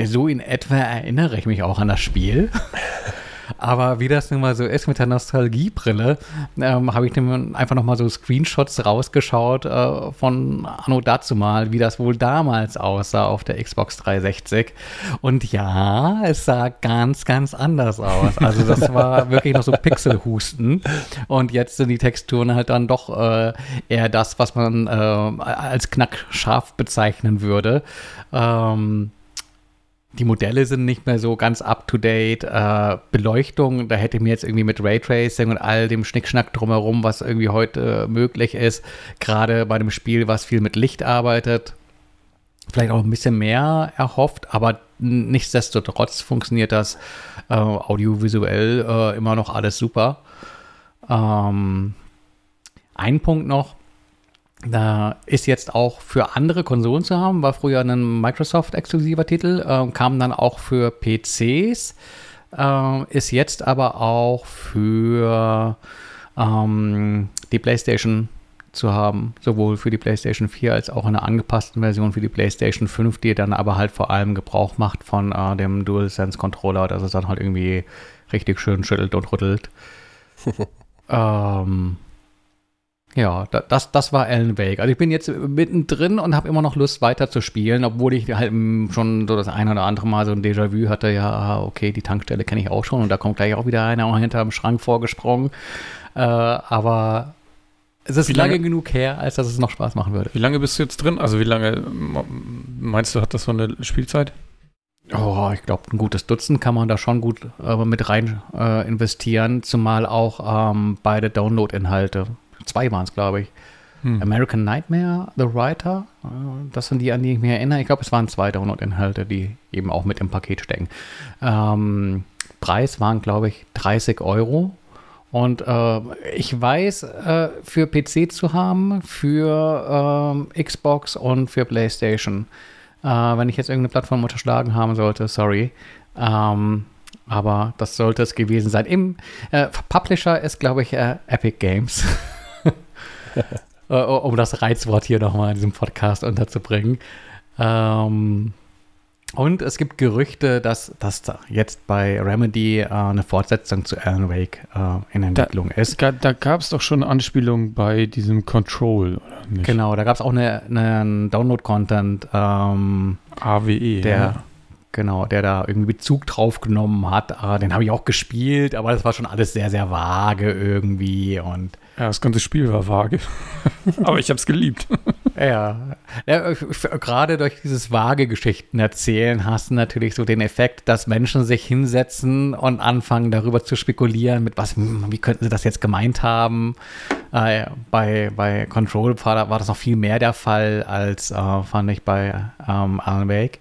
so in etwa erinnere ich mich auch an das Spiel. Aber wie das nun mal so ist mit der Nostalgiebrille, ähm, habe ich dann einfach nochmal so Screenshots rausgeschaut äh, von Anno dazu mal, wie das wohl damals aussah auf der Xbox 360. Und ja, es sah ganz, ganz anders aus. Also das war wirklich noch so Pixelhusten. Und jetzt sind die Texturen halt dann doch äh, eher das, was man äh, als knackscharf bezeichnen würde. Ähm, die Modelle sind nicht mehr so ganz up-to-date. Äh, Beleuchtung, da hätte ich mir jetzt irgendwie mit Raytracing und all dem Schnickschnack drumherum, was irgendwie heute äh, möglich ist, gerade bei einem Spiel, was viel mit Licht arbeitet, vielleicht auch ein bisschen mehr erhofft, aber nichtsdestotrotz funktioniert das äh, audiovisuell äh, immer noch alles super. Ähm, ein Punkt noch, da ist jetzt auch für andere Konsolen zu haben, war früher ein Microsoft-exklusiver Titel, ähm, kam dann auch für PCs, ähm, ist jetzt aber auch für ähm, die PlayStation zu haben, sowohl für die PlayStation 4 als auch in einer angepassten Version für die PlayStation 5, die dann aber halt vor allem Gebrauch macht von äh, dem DualSense-Controller, dass es dann halt irgendwie richtig schön schüttelt und rüttelt. ähm, ja, das, das war Alan Wake. Also ich bin jetzt mittendrin und habe immer noch Lust weiter zu spielen, obwohl ich halt schon so das eine oder andere Mal so ein Déjà-vu hatte. Ja, okay, die Tankstelle kenne ich auch schon und da kommt gleich auch wieder einer hinter dem Schrank vorgesprungen. Äh, aber es ist lange, lange, genug her, als dass es noch Spaß machen würde. Wie lange bist du jetzt drin? Also wie lange meinst du, hat das so eine Spielzeit? Oh, ich glaube, ein gutes Dutzend kann man da schon gut äh, mit rein äh, investieren, zumal auch ähm, beide Download-Inhalte, zwei waren es, glaube ich. Hm. American Nightmare, The Writer, äh, das sind die, an die ich mich erinnere. Ich glaube, es waren zwei Download-Inhalte, die eben auch mit im Paket stecken. Ähm, Preis waren, glaube ich, 30 Euro und äh, ich weiß, äh, für PC zu haben, für äh, Xbox und für PlayStation. Äh, wenn ich jetzt irgendeine Plattform unterschlagen haben sollte, sorry. Ähm, aber das sollte es gewesen sein. Im äh, Publisher ist, glaube ich, Epic Games. um das Reizwort hier nochmal in diesem Podcast unterzubringen. Ähm, und es gibt Gerüchte, dass, dass jetzt bei Remedy äh, eine Fortsetzung zu Alan Wake äh, in Entwicklung da, ist. Da, da gab es doch schon Anspielungen bei diesem Control, oder nicht? Genau, da gab es auch einen eine Download-Content. Ähm, AWE, der, ja. Genau, der da irgendwie Bezug drauf genommen hat. Äh, den habe ich auch gespielt, aber das war schon alles sehr, sehr vage irgendwie und ja, das ganze Spiel war vage. Aber ich habe es geliebt. ja. ja Gerade durch dieses vage Geschichten erzählen hast du natürlich so den Effekt, dass Menschen sich hinsetzen und anfangen darüber zu spekulieren, mit was, hm, wie könnten sie das jetzt gemeint haben. Äh, bei, bei Control war, war, das noch viel mehr der Fall als, äh, fand ich, bei ähm, Alan Wake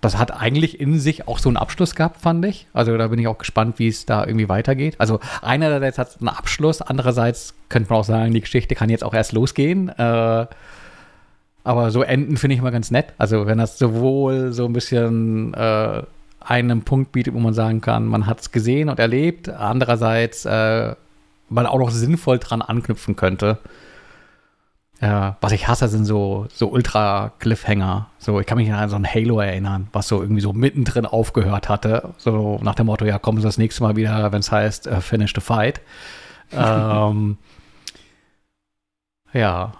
das hat eigentlich in sich auch so einen Abschluss gehabt, fand ich. Also da bin ich auch gespannt, wie es da irgendwie weitergeht. Also einerseits hat es einen Abschluss, andererseits könnte man auch sagen, die Geschichte kann jetzt auch erst losgehen. Äh, aber so Enden finde ich immer ganz nett. Also wenn das sowohl so ein bisschen äh, einen Punkt bietet, wo man sagen kann, man hat es gesehen und erlebt, andererseits äh, man auch noch sinnvoll dran anknüpfen könnte. Ja, was ich hasse, sind so, so Ultra-Cliffhanger. So, ich kann mich an so ein Halo erinnern, was so irgendwie so mittendrin aufgehört hatte. So nach dem Motto, ja, kommen Sie das nächste Mal wieder, wenn es heißt, uh, finish the fight. ähm, ja.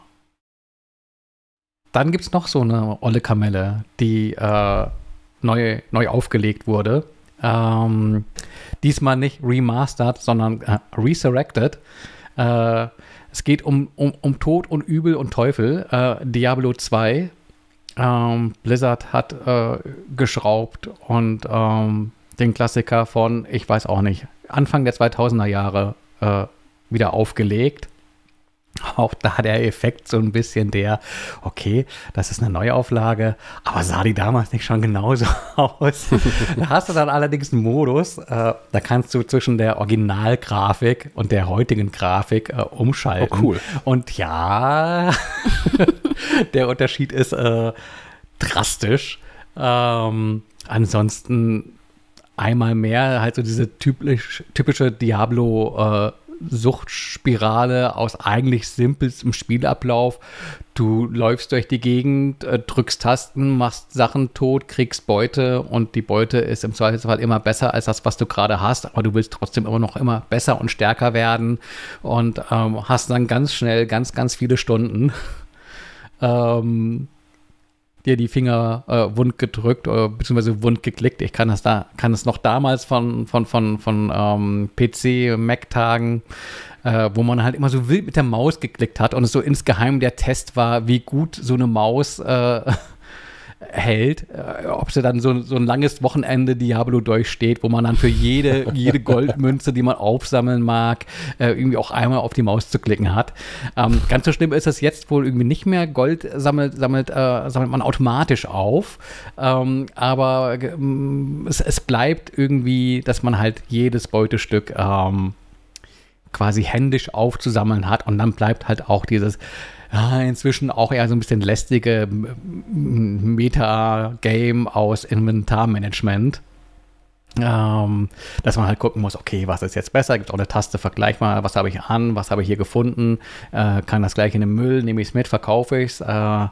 Dann gibt es noch so eine olle Kamelle, die äh, neu, neu aufgelegt wurde. Ähm, diesmal nicht remastered, sondern äh, resurrected. Äh, es geht um, um, um Tod und Übel und Teufel. Äh, Diablo 2. Ähm, Blizzard hat äh, geschraubt und ähm, den Klassiker von, ich weiß auch nicht, Anfang der 2000er Jahre äh, wieder aufgelegt auch da der Effekt so ein bisschen der, okay, das ist eine Neuauflage, aber sah die damals nicht schon genauso aus? da hast du dann allerdings einen Modus, äh, da kannst du zwischen der Originalgrafik und der heutigen Grafik äh, umschalten. Oh, cool. Und ja, der Unterschied ist äh, drastisch. Ähm, ansonsten einmal mehr halt so diese typisch, typische Diablo- äh, Suchtspirale aus eigentlich simpelstem Spielablauf. Du läufst durch die Gegend, äh, drückst Tasten, machst Sachen tot, kriegst Beute und die Beute ist im Zweifelsfall immer besser als das, was du gerade hast, aber du willst trotzdem immer noch immer besser und stärker werden und ähm, hast dann ganz schnell ganz, ganz viele Stunden. ähm, dir die Finger äh, wund gedrückt oder äh, beziehungsweise wund geklickt. Ich kann das da, kann es noch damals von, von, von, von ähm, PC, Mac-Tagen, äh, wo man halt immer so wild mit der Maus geklickt hat und es so insgeheim der Test war, wie gut so eine Maus äh, hält, äh, ob sie dann so, so ein langes Wochenende Diablo durchsteht, wo man dann für jede, jede Goldmünze, die man aufsammeln mag, äh, irgendwie auch einmal auf die Maus zu klicken hat. Ähm, ganz so schlimm ist es jetzt wohl irgendwie nicht mehr. Gold sammelt, sammelt, äh, sammelt man automatisch auf. Ähm, aber äh, es, es, bleibt irgendwie, dass man halt jedes Beutestück ähm, quasi händisch aufzusammeln hat und dann bleibt halt auch dieses ja, inzwischen auch eher so ein bisschen lästige Meta-Game aus Inventarmanagement. Ähm, dass man halt gucken muss, okay, was ist jetzt besser? Gibt auch eine Taste, vergleich mal, was habe ich an, was habe ich hier gefunden, äh, kann das gleich in den Müll, nehme ich es mit, verkaufe ich es. Äh,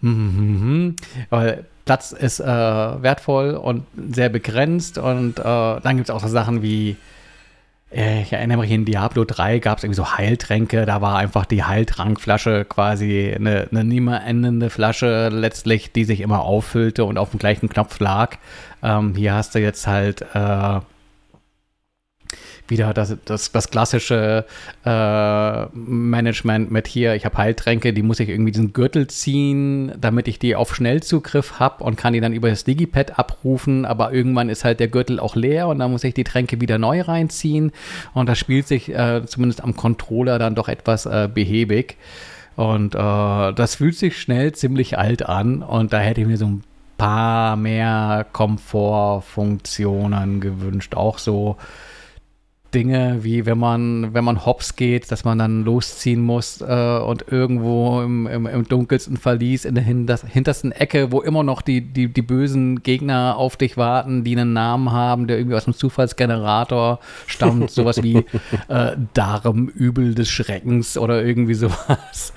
mm, weil Platz ist äh, wertvoll und sehr begrenzt und äh, dann gibt es auch so Sachen wie ich erinnere mich, in Diablo 3 gab es irgendwie so Heiltränke, da war einfach die Heiltrankflasche quasi eine, eine nimmer endende Flasche letztlich, die sich immer auffüllte und auf dem gleichen Knopf lag. Ähm, hier hast du jetzt halt äh, wieder das, das, das klassische äh, Management mit hier, ich habe Heiltränke, die muss ich irgendwie diesen Gürtel ziehen, damit ich die auf Schnellzugriff habe und kann die dann über das Digipad abrufen, aber irgendwann ist halt der Gürtel auch leer und dann muss ich die Tränke wieder neu reinziehen und das spielt sich äh, zumindest am Controller dann doch etwas äh, behäbig. Und äh, das fühlt sich schnell ziemlich alt an und da hätte ich mir so ein paar mehr Komfortfunktionen gewünscht. Auch so Dinge, wie wenn man, wenn man hops geht, dass man dann losziehen muss äh, und irgendwo im, im, im, dunkelsten Verlies in der hintersten Ecke, wo immer noch die, die, die bösen Gegner auf dich warten, die einen Namen haben, der irgendwie aus dem Zufallsgenerator stammt, sowas wie äh, Darmübel des Schreckens oder irgendwie sowas,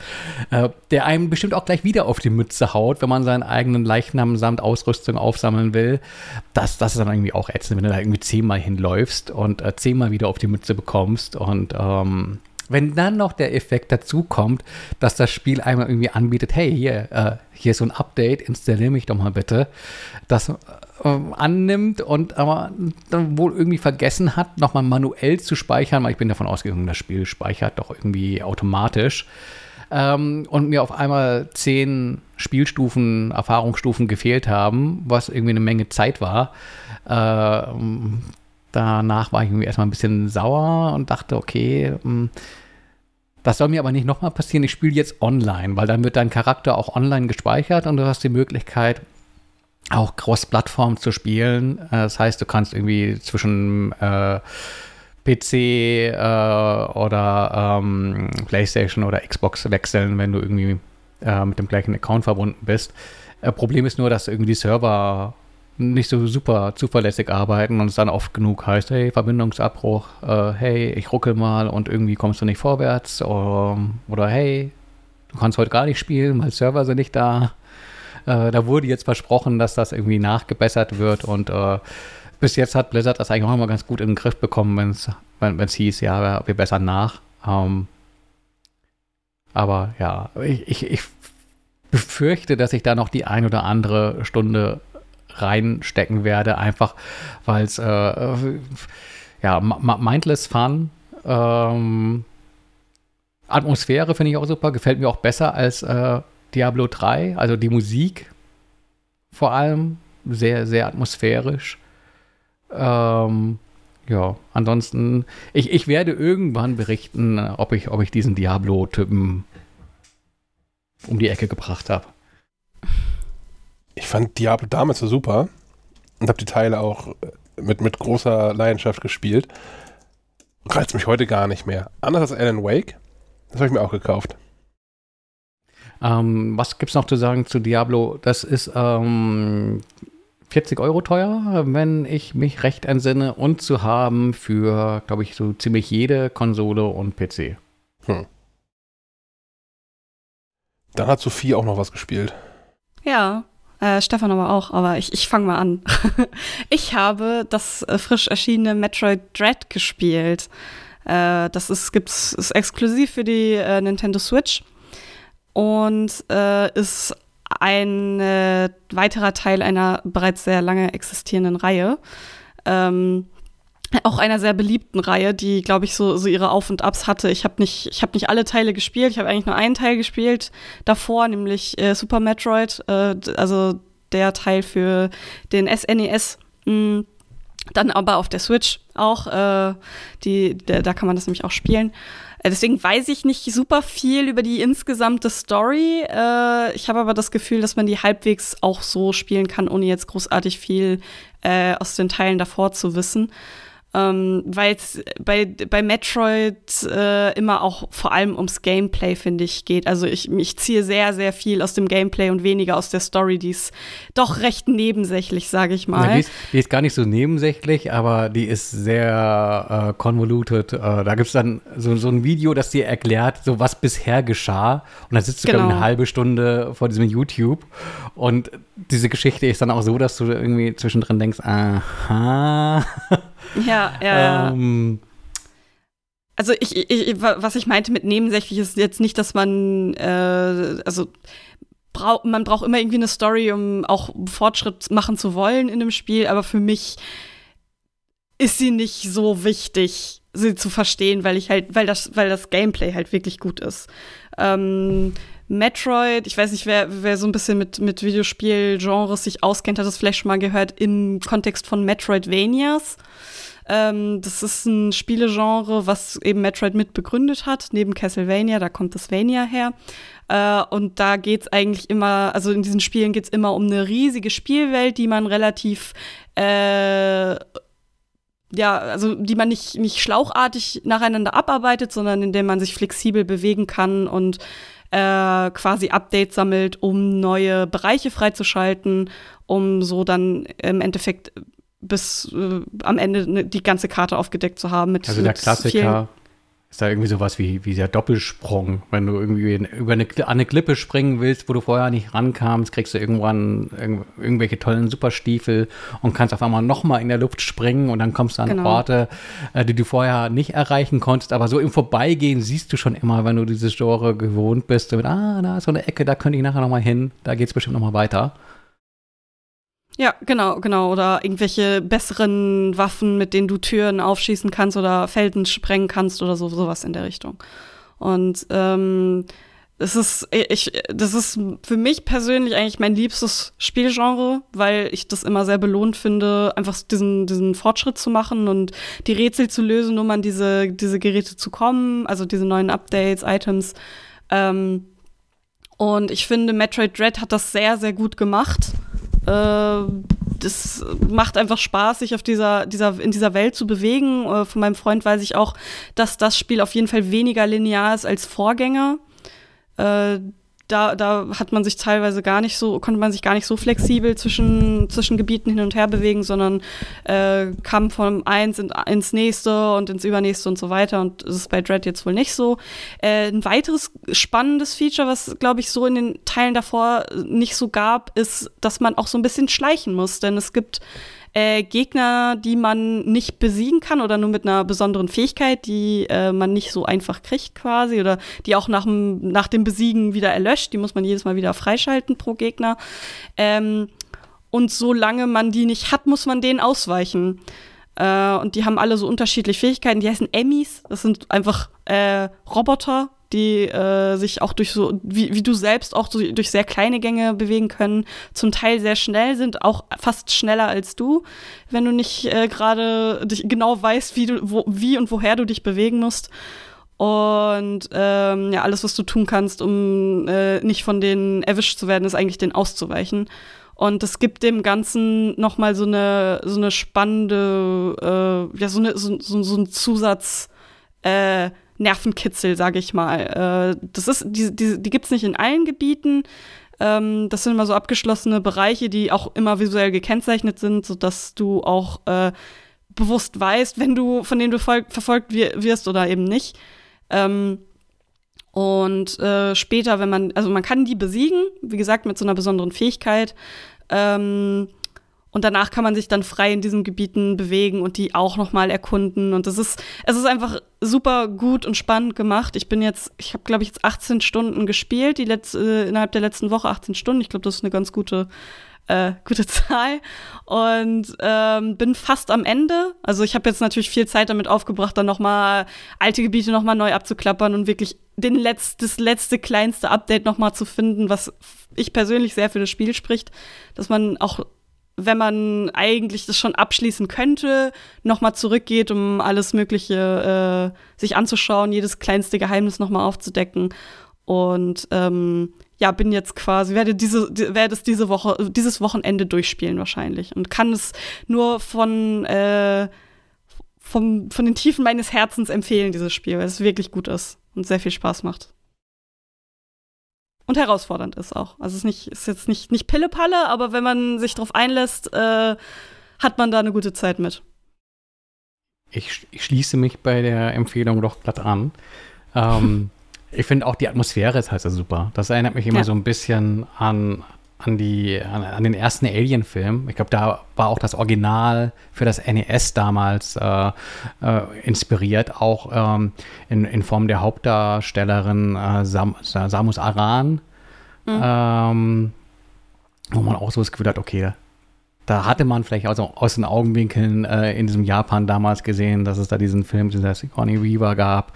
äh, der einem bestimmt auch gleich wieder auf die Mütze haut, wenn man seinen eigenen Leichnam samt Ausrüstung aufsammeln will. Das, das ist dann irgendwie auch ätzend, wenn du da irgendwie zehnmal hinläufst und äh, zehnmal wieder wieder auf die Mütze bekommst. Und ähm, wenn dann noch der Effekt dazu kommt, dass das Spiel einmal irgendwie anbietet, hey, hier, äh, hier ist so ein Update, installiere mich doch mal bitte, das äh, annimmt und aber dann wohl irgendwie vergessen hat, nochmal manuell zu speichern, weil ich bin davon ausgegangen, das Spiel speichert doch irgendwie automatisch. Ähm, und mir auf einmal zehn Spielstufen, Erfahrungsstufen gefehlt haben, was irgendwie eine Menge Zeit war. Äh, Danach war ich irgendwie erstmal ein bisschen sauer und dachte, okay, hm, das soll mir aber nicht nochmal passieren. Ich spiele jetzt online, weil dann wird dein Charakter auch online gespeichert und du hast die Möglichkeit, auch Cross-Plattform zu spielen. Äh, das heißt, du kannst irgendwie zwischen äh, PC äh, oder ähm, PlayStation oder Xbox wechseln, wenn du irgendwie äh, mit dem gleichen Account verbunden bist. Äh, Problem ist nur, dass irgendwie die Server nicht so super zuverlässig arbeiten und es dann oft genug heißt, hey, Verbindungsabbruch, äh, hey, ich ruckel mal und irgendwie kommst du nicht vorwärts oder, oder hey, du kannst heute gar nicht spielen, weil Server sind nicht da. Äh, da wurde jetzt versprochen, dass das irgendwie nachgebessert wird und äh, bis jetzt hat Blizzard das eigentlich auch immer ganz gut in den Griff bekommen, wenn's, wenn es hieß, ja, wir bessern nach. Ähm, aber ja, ich, ich, ich befürchte, dass ich da noch die ein oder andere Stunde reinstecken werde, einfach weil es äh, ja mindless Fun. Ähm, Atmosphäre finde ich auch super, gefällt mir auch besser als äh, Diablo 3, also die Musik vor allem sehr, sehr atmosphärisch. Ähm, ja, ansonsten, ich, ich werde irgendwann berichten, ob ich, ob ich diesen Diablo-Typen um die Ecke gebracht habe ich fand Diablo damals so super und habe die Teile auch äh, mit, mit großer Leidenschaft gespielt. Reizt mich heute gar nicht mehr. Anders als Alan Wake, das habe ich mir auch gekauft. Ähm, was gibt es noch zu sagen zu Diablo? Das ist ähm, 40 Euro teuer, wenn ich mich recht entsinne, und zu haben für, glaube ich, so ziemlich jede Konsole und PC. Hm. Dann hat Sophie auch noch was gespielt. Ja, äh, Stefan aber auch, aber ich, ich fange mal an. ich habe das äh, frisch erschienene Metroid Dread gespielt. Äh, das ist, gibt's, ist exklusiv für die äh, Nintendo Switch und äh, ist ein äh, weiterer Teil einer bereits sehr lange existierenden Reihe. Ähm, auch einer sehr beliebten Reihe, die, glaube ich, so, so ihre Auf und Abs hatte. Ich habe nicht, ich hab nicht alle Teile gespielt, ich habe eigentlich nur einen Teil gespielt davor, nämlich äh, Super Metroid, äh, also der Teil für den SNES. Mh, mm, dann aber auf der Switch auch, äh, die, der, da kann man das nämlich auch spielen. Äh, deswegen weiß ich nicht super viel über die insgesamte Story. Äh, ich habe aber das Gefühl, dass man die halbwegs auch so spielen kann, ohne jetzt großartig viel äh, aus den Teilen davor zu wissen ähm, weil es bei, bei Metroid äh, immer auch vor allem ums Gameplay, finde ich, geht. Also ich, ich ziehe sehr, sehr viel aus dem Gameplay und weniger aus der Story, die ist doch recht nebensächlich, sage ich mal. Ja, die, ist, die, ist, gar nicht so nebensächlich, aber die ist sehr äh, convoluted. Äh, da gibt es dann so, so ein Video, das dir erklärt, so was bisher geschah. Und dann sitzt du, genau. glaube eine halbe Stunde vor diesem YouTube. Und diese Geschichte ist dann auch so, dass du irgendwie zwischendrin denkst, aha. Ja, ja, ähm, also ich, ich, was ich meinte mit nebensächlich ist jetzt nicht, dass man, äh, also braucht man braucht immer irgendwie eine Story, um auch Fortschritt machen zu wollen in dem Spiel, aber für mich ist sie nicht so wichtig, sie zu verstehen, weil ich halt, weil das, weil das Gameplay halt wirklich gut ist. Ähm, Metroid, ich weiß nicht, wer, wer so ein bisschen mit, mit Videospielgenres sich auskennt, hat das vielleicht schon mal gehört im Kontext von Metroidvanias. Ähm, das ist ein Spielegenre, was eben Metroid mit begründet hat, neben Castlevania, da kommt das Vania her. Äh, und da geht es eigentlich immer, also in diesen Spielen geht es immer um eine riesige Spielwelt, die man relativ äh, ja, also die man nicht, nicht schlauchartig nacheinander abarbeitet, sondern in dem man sich flexibel bewegen kann und äh, quasi Updates sammelt, um neue Bereiche freizuschalten, um so dann im Endeffekt bis äh, am Ende ne, die ganze Karte aufgedeckt zu haben. Mit, also der Klassiker ist da irgendwie sowas wie, wie der Doppelsprung. Wenn du irgendwie über eine, an eine Klippe springen willst, wo du vorher nicht rankamst, kriegst du irgendwann irg irgendwelche tollen Superstiefel und kannst auf einmal nochmal in der Luft springen und dann kommst du an genau. Orte, äh, die du vorher nicht erreichen konntest. Aber so im Vorbeigehen siehst du schon immer, wenn du dieses Genre gewohnt bist, mit, ah, da ist so eine Ecke, da könnte ich nachher nochmal hin, da geht es bestimmt nochmal weiter. Ja, genau, genau. Oder irgendwelche besseren Waffen, mit denen du Türen aufschießen kannst oder Felden sprengen kannst oder so, sowas in der Richtung. Und ähm, es ist, ich, das ist für mich persönlich eigentlich mein liebstes Spielgenre, weil ich das immer sehr belohnt finde, einfach diesen, diesen Fortschritt zu machen und die Rätsel zu lösen, um an diese, diese Geräte zu kommen, also diese neuen Updates, Items. Ähm, und ich finde, Metroid Dread hat das sehr, sehr gut gemacht. Äh, das macht einfach Spaß, sich auf dieser, dieser, in dieser Welt zu bewegen. Äh, von meinem Freund weiß ich auch, dass das Spiel auf jeden Fall weniger linear ist als Vorgänger. Da, da hat man sich teilweise gar nicht so, konnte man sich gar nicht so flexibel zwischen, zwischen Gebieten hin und her bewegen, sondern äh, kam vom eins in, ins nächste und ins übernächste und so weiter. Und das ist bei Dread jetzt wohl nicht so. Äh, ein weiteres spannendes Feature, was, glaube ich, so in den Teilen davor nicht so gab, ist, dass man auch so ein bisschen schleichen muss. Denn es gibt äh, Gegner, die man nicht besiegen kann oder nur mit einer besonderen Fähigkeit, die äh, man nicht so einfach kriegt quasi oder die auch nach dem, nach dem Besiegen wieder erlöscht. Die muss man jedes Mal wieder freischalten pro Gegner. Ähm, und solange man die nicht hat, muss man denen ausweichen. Äh, und die haben alle so unterschiedliche Fähigkeiten. Die heißen Emmys. Das sind einfach äh, Roboter, die äh, sich auch durch so, wie, wie du selbst auch so durch sehr kleine Gänge bewegen können, zum Teil sehr schnell sind, auch fast schneller als du, wenn du nicht äh, gerade genau weißt, wie du, wo, wie und woher du dich bewegen musst. Und ähm, ja, alles, was du tun kannst, um äh, nicht von denen erwischt zu werden, ist eigentlich den auszuweichen. Und es gibt dem Ganzen noch mal so eine so eine spannende, äh, ja so eine so, so, so ein Zusatz äh, Nervenkitzel, sage ich mal. Äh, das ist, die, die, die gibt es nicht in allen Gebieten. Ähm, das sind immer so abgeschlossene Bereiche, die auch immer visuell gekennzeichnet sind, sodass du auch äh, bewusst weißt, wenn du von denen du verfolgt wirst oder eben nicht. Ähm, und äh, später, wenn man, also man kann die besiegen, wie gesagt, mit so einer besonderen Fähigkeit. Ähm, und danach kann man sich dann frei in diesen Gebieten bewegen und die auch noch mal erkunden. Und das ist, es ist einfach super gut und spannend gemacht. Ich bin jetzt, ich habe glaube ich jetzt 18 Stunden gespielt, die letzte, äh, innerhalb der letzten Woche 18 Stunden. Ich glaube, das ist eine ganz gute, äh, gute Zahl. Und ähm, bin fast am Ende. Also ich habe jetzt natürlich viel Zeit damit aufgebracht, dann noch mal alte Gebiete noch mal neu abzuklappern und wirklich den Letz-, das letzte kleinste Update noch mal zu finden, was ich persönlich sehr für das Spiel spricht, dass man auch wenn man eigentlich das schon abschließen könnte, nochmal zurückgeht, um alles Mögliche äh, sich anzuschauen, jedes kleinste Geheimnis nochmal aufzudecken. Und ähm, ja, bin jetzt quasi, werde diese, werde es diese Woche, dieses Wochenende durchspielen wahrscheinlich und kann es nur von, äh, vom, von den Tiefen meines Herzens empfehlen, dieses Spiel, weil es wirklich gut ist und sehr viel Spaß macht und herausfordernd ist auch. Also es ist, nicht, ist jetzt nicht, nicht Pille-Palle, aber wenn man sich darauf einlässt, äh, hat man da eine gute Zeit mit. Ich, ich schließe mich bei der Empfehlung doch glatt an. Ähm, ich finde auch die Atmosphäre ist halt so super. Das erinnert mich immer ja. so ein bisschen an, an, die, an, an den ersten Alien-Film. Ich glaube, da war auch das Original für das NES damals äh, äh, inspiriert, auch ähm, in, in Form der Hauptdarstellerin äh, Sam, Samus Aran. Mhm. Ähm, wo man auch so das Gefühl hat, okay, da hatte man vielleicht also aus den Augenwinkeln äh, in diesem Japan damals gesehen, dass es da diesen Film, dieser Sigourney Weaver gab,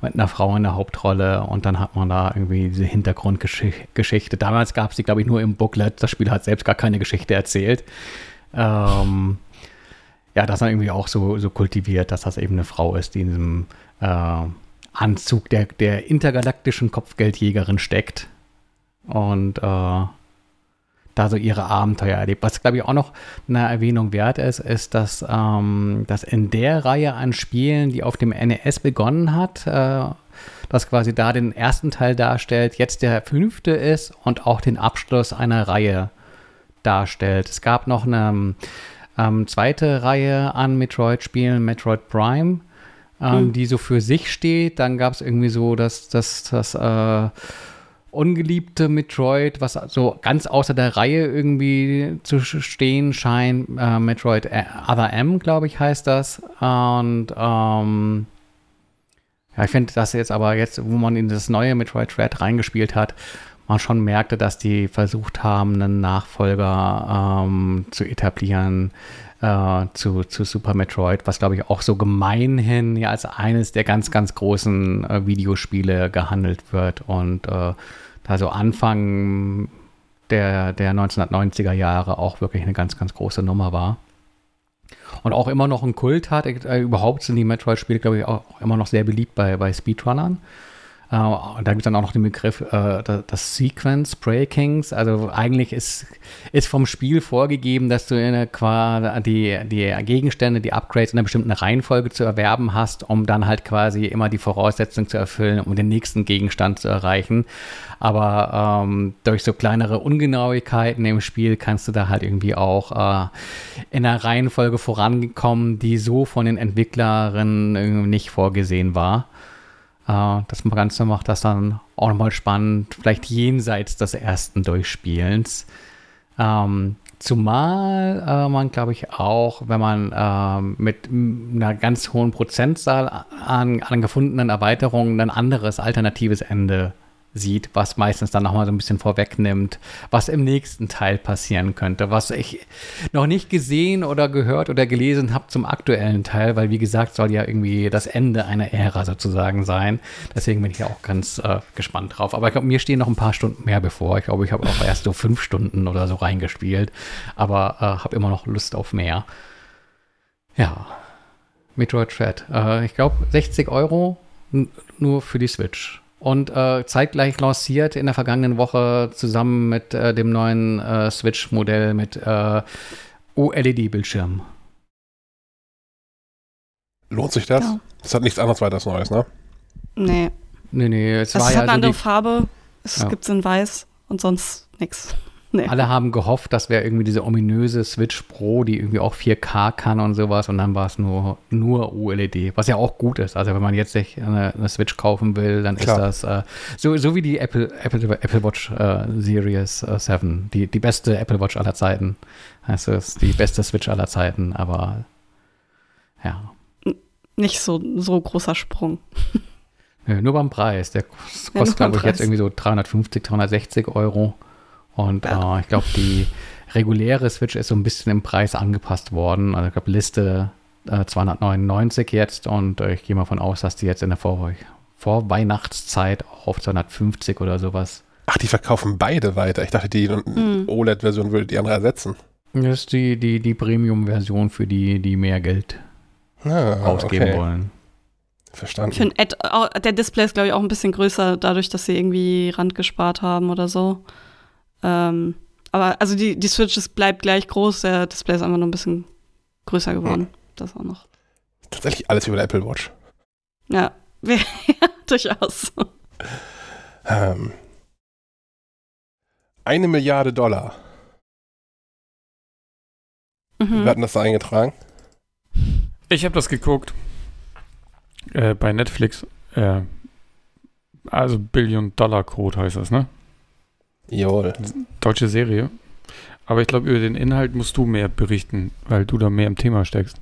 mit einer Frau in der Hauptrolle und dann hat man da irgendwie diese Hintergrundgeschichte. Damals gab es die, glaube ich, nur im Booklet. Das Spiel hat selbst gar keine Geschichte erzählt. Ähm, ja, das dann irgendwie auch so, so kultiviert, dass das eben eine Frau ist, die in diesem äh, Anzug der, der intergalaktischen Kopfgeldjägerin steckt. Und äh, da so ihre Abenteuer erlebt. Was, glaube ich, auch noch eine Erwähnung wert ist, ist, dass, ähm, dass in der Reihe an Spielen, die auf dem NES begonnen hat, äh, das quasi da den ersten Teil darstellt, jetzt der fünfte ist und auch den Abschluss einer Reihe darstellt. Es gab noch eine ähm, zweite Reihe an Metroid-Spielen, Metroid Prime, ähm, mhm. die so für sich steht. Dann gab es irgendwie so das, das, das äh, ungeliebte Metroid, was so ganz außer der Reihe irgendwie zu stehen scheint. Äh, Metroid äh, Other M, glaube ich, heißt das. Und ähm, ja, ich finde, dass jetzt aber jetzt, wo man in das neue Metroid Dread reingespielt hat, man schon merkte, dass die versucht haben, einen Nachfolger ähm, zu etablieren äh, zu, zu Super Metroid, was glaube ich auch so gemeinhin ja als eines der ganz, ganz großen äh, Videospiele gehandelt wird und äh, da so Anfang der, der 1990er Jahre auch wirklich eine ganz, ganz große Nummer war. Und auch immer noch einen Kult hat. Äh, überhaupt sind die Metroid-Spiele, glaube ich, auch immer noch sehr beliebt bei, bei Speedrunnern. Äh, da gibt es dann auch noch den Begriff äh, das Sequence Breakings. Also eigentlich ist, ist vom Spiel vorgegeben, dass du eine, die, die Gegenstände, die Upgrades in einer bestimmten Reihenfolge zu erwerben hast, um dann halt quasi immer die Voraussetzungen zu erfüllen, um den nächsten Gegenstand zu erreichen. Aber ähm, durch so kleinere Ungenauigkeiten im Spiel kannst du da halt irgendwie auch äh, in einer Reihenfolge vorangekommen, die so von den Entwicklerinnen nicht vorgesehen war. Äh, das Ganze macht das dann auch nochmal spannend, vielleicht jenseits des ersten Durchspielens. Ähm, zumal äh, man, glaube ich, auch, wenn man äh, mit einer ganz hohen Prozentzahl an, an gefundenen Erweiterungen ein anderes alternatives Ende sieht, was meistens dann nochmal so ein bisschen vorwegnimmt, was im nächsten Teil passieren könnte, was ich noch nicht gesehen oder gehört oder gelesen habe zum aktuellen Teil, weil wie gesagt, soll ja irgendwie das Ende einer Ära sozusagen sein. Deswegen bin ich ja auch ganz äh, gespannt drauf. Aber ich glaube, mir stehen noch ein paar Stunden mehr bevor. Ich glaube, ich habe auch erst so fünf Stunden oder so reingespielt, aber äh, habe immer noch Lust auf mehr. Ja, Metroid Dread. Äh, ich glaube, 60 Euro nur für die Switch und äh, zeitgleich lanciert in der vergangenen Woche zusammen mit äh, dem neuen äh, Switch-Modell mit äh, OLED-Bildschirm. Lohnt sich das? Ja. Das hat nichts anderes weiter Neues, ne? Nee. Nee, nee. Es, es war hat ja eine andere Farbe. Es ja. gibt es in weiß und sonst nichts. Nee. Alle haben gehofft, das wäre irgendwie diese ominöse Switch Pro, die irgendwie auch 4K kann und sowas. Und dann war es nur, nur OLED, was ja auch gut ist. Also wenn man jetzt sich eine, eine Switch kaufen will, dann Klar. ist das äh, so, so wie die Apple, Apple, Apple Watch äh, Series äh, 7, die, die beste Apple Watch aller Zeiten. Also ist die beste Switch aller Zeiten, aber ja. Nicht so, so großer Sprung. Ja, nur beim Preis. Der kostet, ja, glaube ich, jetzt irgendwie so 350, 360 Euro. Und ja. äh, ich glaube, die reguläre Switch ist so ein bisschen im Preis angepasst worden. Also ich glaube, Liste äh, 299 jetzt und äh, ich gehe mal von aus, dass die jetzt in der Vor Vorweihnachtszeit auch auf 250 oder sowas. Ach, die verkaufen beide weiter. Ich dachte, die mhm. OLED-Version würde die andere ersetzen. Das ist die, die, die Premium-Version für die, die mehr Geld ah, ausgeben okay. wollen. Verstanden. Ich finde, der Display ist, glaube ich, auch ein bisschen größer, dadurch, dass sie irgendwie Rand gespart haben oder so. Ähm, aber also die, die Switch ist, bleibt gleich groß, der Display ist einfach nur ein bisschen größer geworden. Hm. Das auch noch. Tatsächlich alles über der Apple Watch. Ja, ja durchaus. Ähm, eine Milliarde Dollar. Mhm. Wir hatten das da eingetragen. Ich habe das geguckt. Äh, bei Netflix. Äh, also Billion Dollar Code heißt das, ne? Jawohl. Deutsche Serie. Aber ich glaube, über den Inhalt musst du mehr berichten, weil du da mehr im Thema steckst.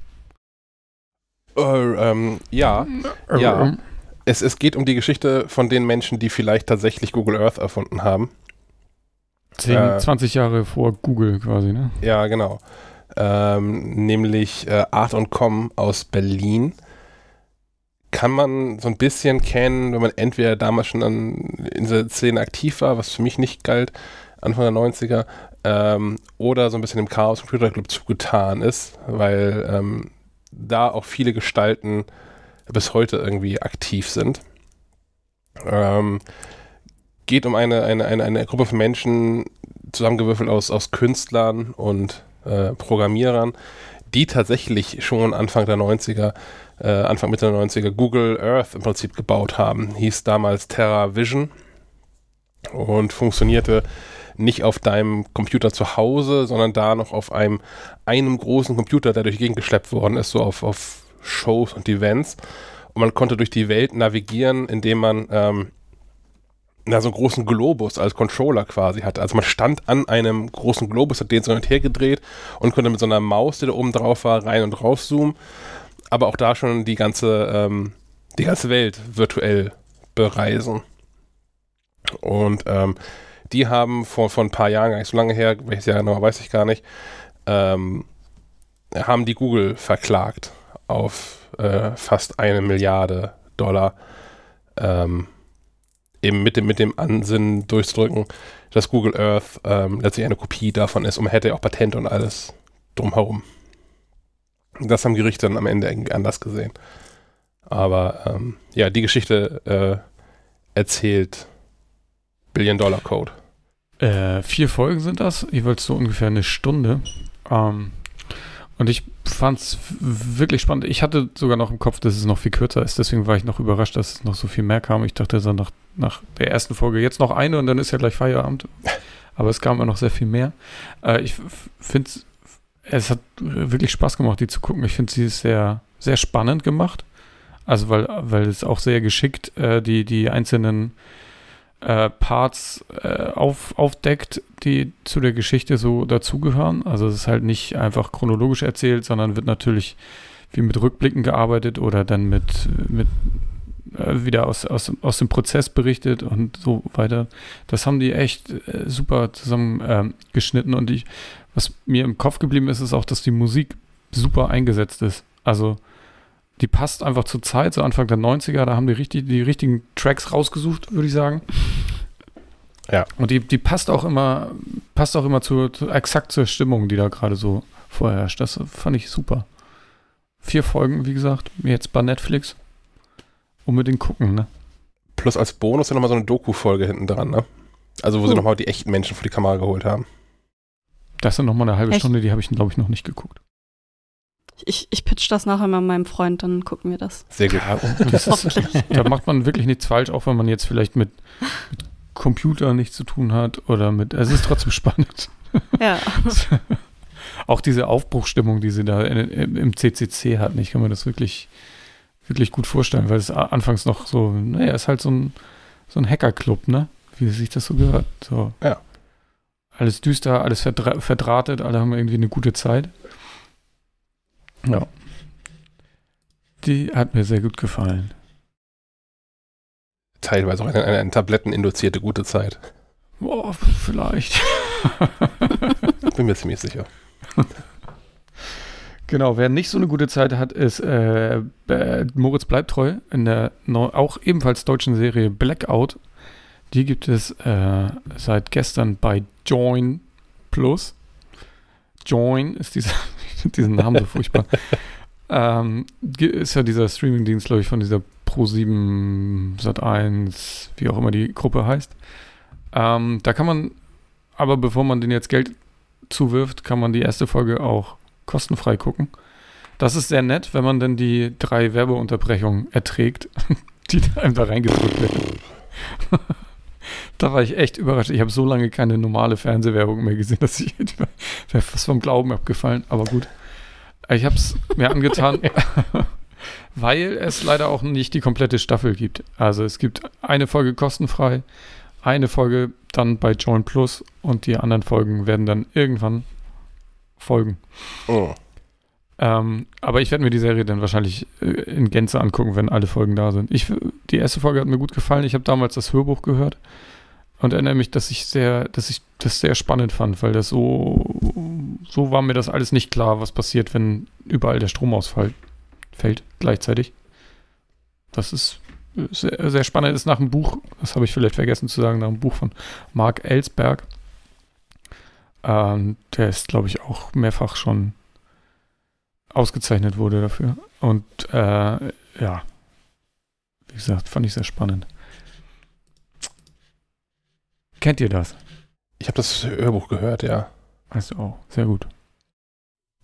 Äh, ähm, ja, ja. Es, es geht um die Geschichte von den Menschen, die vielleicht tatsächlich Google Earth erfunden haben. 10, äh, 20 Jahre vor Google quasi, ne? Ja, genau. Ähm, nämlich äh, Art und Com aus Berlin. Kann man so ein bisschen kennen, wenn man entweder damals schon an, in dieser Szene aktiv war, was für mich nicht galt, Anfang der 90er, ähm, oder so ein bisschen im Chaos Computer Club zugetan ist, weil ähm, da auch viele Gestalten bis heute irgendwie aktiv sind. Ähm, geht um eine, eine, eine, eine Gruppe von Menschen, zusammengewürfelt aus, aus Künstlern und äh, Programmierern, die tatsächlich schon Anfang der 90er, äh, Anfang Mitte der 90er Google Earth im Prinzip gebaut haben. Hieß damals Terra Vision und funktionierte nicht auf deinem Computer zu Hause, sondern da noch auf einem, einem großen Computer, der durch die Gegend geschleppt worden ist, so auf, auf Shows und Events. Und man konnte durch die Welt navigieren, indem man ähm, na, so einen großen Globus als Controller quasi hatte. Also man stand an einem großen Globus, hat den so hin und her gedreht und konnte mit so einer Maus, die da oben drauf war, rein und raus zoomen. Aber auch da schon die ganze, ähm, die ganze Welt virtuell bereisen. Und ähm, die haben vor, vor ein paar Jahren, gar nicht so lange her, welches Jahr genau, weiß ich gar nicht, ähm, haben die Google verklagt auf äh, fast eine Milliarde Dollar. Ähm, eben mit dem, mit dem Ansinnen durchzudrücken, dass Google Earth ähm, letztlich eine Kopie davon ist und man hätte ja auch Patente und alles drumherum. Das haben Gerichte dann am Ende irgendwie anders gesehen. Aber ähm, ja, die Geschichte äh, erzählt Billion Dollar Code. Äh, vier Folgen sind das, jeweils so ungefähr eine Stunde. Ähm, und ich fand es wirklich spannend. Ich hatte sogar noch im Kopf, dass es noch viel kürzer ist. Deswegen war ich noch überrascht, dass es noch so viel mehr kam. Ich dachte so nach, nach der ersten Folge jetzt noch eine und dann ist ja gleich Feierabend. Aber es kam ja noch sehr viel mehr. Äh, ich finde es hat wirklich Spaß gemacht, die zu gucken. Ich finde sie ist sehr, sehr spannend gemacht. Also weil, weil es auch sehr geschickt äh, die, die einzelnen äh, Parts äh, auf, aufdeckt, die zu der Geschichte so dazugehören. Also es ist halt nicht einfach chronologisch erzählt, sondern wird natürlich wie mit Rückblicken gearbeitet oder dann mit, mit äh, wieder aus, aus, aus dem Prozess berichtet und so weiter. Das haben die echt äh, super zusammen ähm, geschnitten und ich, was mir im Kopf geblieben ist, ist auch, dass die Musik super eingesetzt ist. Also die passt einfach zur Zeit, so Anfang der 90er, da haben die, richtig, die richtigen Tracks rausgesucht, würde ich sagen. Ja. Und die, die passt auch immer, passt auch immer zu, zu exakt zur Stimmung, die da gerade so vorherrscht. Das fand ich super. Vier Folgen, wie gesagt, jetzt bei Netflix. Unbedingt gucken, ne? Plus als Bonus ja nochmal so eine Doku-Folge hinten dran, ne? Also, wo uh. sie nochmal die echten Menschen vor die Kamera geholt haben. Das sind nochmal eine halbe Echt? Stunde, die habe ich, glaube ich, noch nicht geguckt. Ich, ich pitch das nachher mal meinem Freund, dann gucken wir das. Sehr gut. Ja, Hoffentlich. da macht man wirklich nichts falsch, auch wenn man jetzt vielleicht mit, mit Computer nichts zu tun hat oder mit. Es ist trotzdem spannend. Ja. auch diese Aufbruchstimmung, die sie da in, im CCC hatten, ich kann mir das wirklich, wirklich gut vorstellen, weil es anfangs noch so, naja, ist halt so ein, so ein Hackerclub, ne? Wie sich das so gehört. So. Ja. Alles düster, alles verdrahtet, alle haben irgendwie eine gute Zeit. Ja. Die hat mir sehr gut gefallen. Teilweise auch eine, eine, eine tabletteninduzierte gute Zeit. Boah, vielleicht. Bin mir ziemlich sicher. Genau, wer nicht so eine gute Zeit hat, ist äh, Moritz bleibt treu in der auch ebenfalls deutschen Serie Blackout. Die gibt es äh, seit gestern bei Join Plus. Join ist dieser diesen Namen so furchtbar. ähm, ist ja dieser Streamingdienst, glaube ich, von dieser Pro7 Sat1, wie auch immer die Gruppe heißt. Ähm, da kann man, aber bevor man den jetzt Geld zuwirft, kann man die erste Folge auch kostenfrei gucken. Das ist sehr nett, wenn man dann die drei Werbeunterbrechungen erträgt, die einem da reingedrückt werden. da war ich echt überrascht. Ich habe so lange keine normale Fernsehwerbung mehr gesehen, dass ich was vom Glauben abgefallen. Aber gut. Ich habe es mir angetan, weil es leider auch nicht die komplette Staffel gibt. Also es gibt eine Folge kostenfrei, eine Folge dann bei Join Plus und die anderen Folgen werden dann irgendwann folgen. Oh. Ähm, aber ich werde mir die Serie dann wahrscheinlich äh, in Gänze angucken, wenn alle Folgen da sind. Ich, die erste Folge hat mir gut gefallen. Ich habe damals das Hörbuch gehört und erinnere mich, dass ich sehr, dass ich das sehr spannend fand, weil das so, so war mir das alles nicht klar, was passiert, wenn überall der Stromausfall fällt gleichzeitig. Das ist sehr, sehr spannend. Ist nach einem Buch, das habe ich vielleicht vergessen zu sagen, nach einem Buch von Mark Ellsberg. Ähm, der ist, glaube ich, auch mehrfach schon ausgezeichnet wurde dafür. Und äh, ja, wie gesagt, fand ich sehr spannend. Kennt ihr das? Ich habe das Hörbuch gehört, ja. Weißt du auch, sehr gut.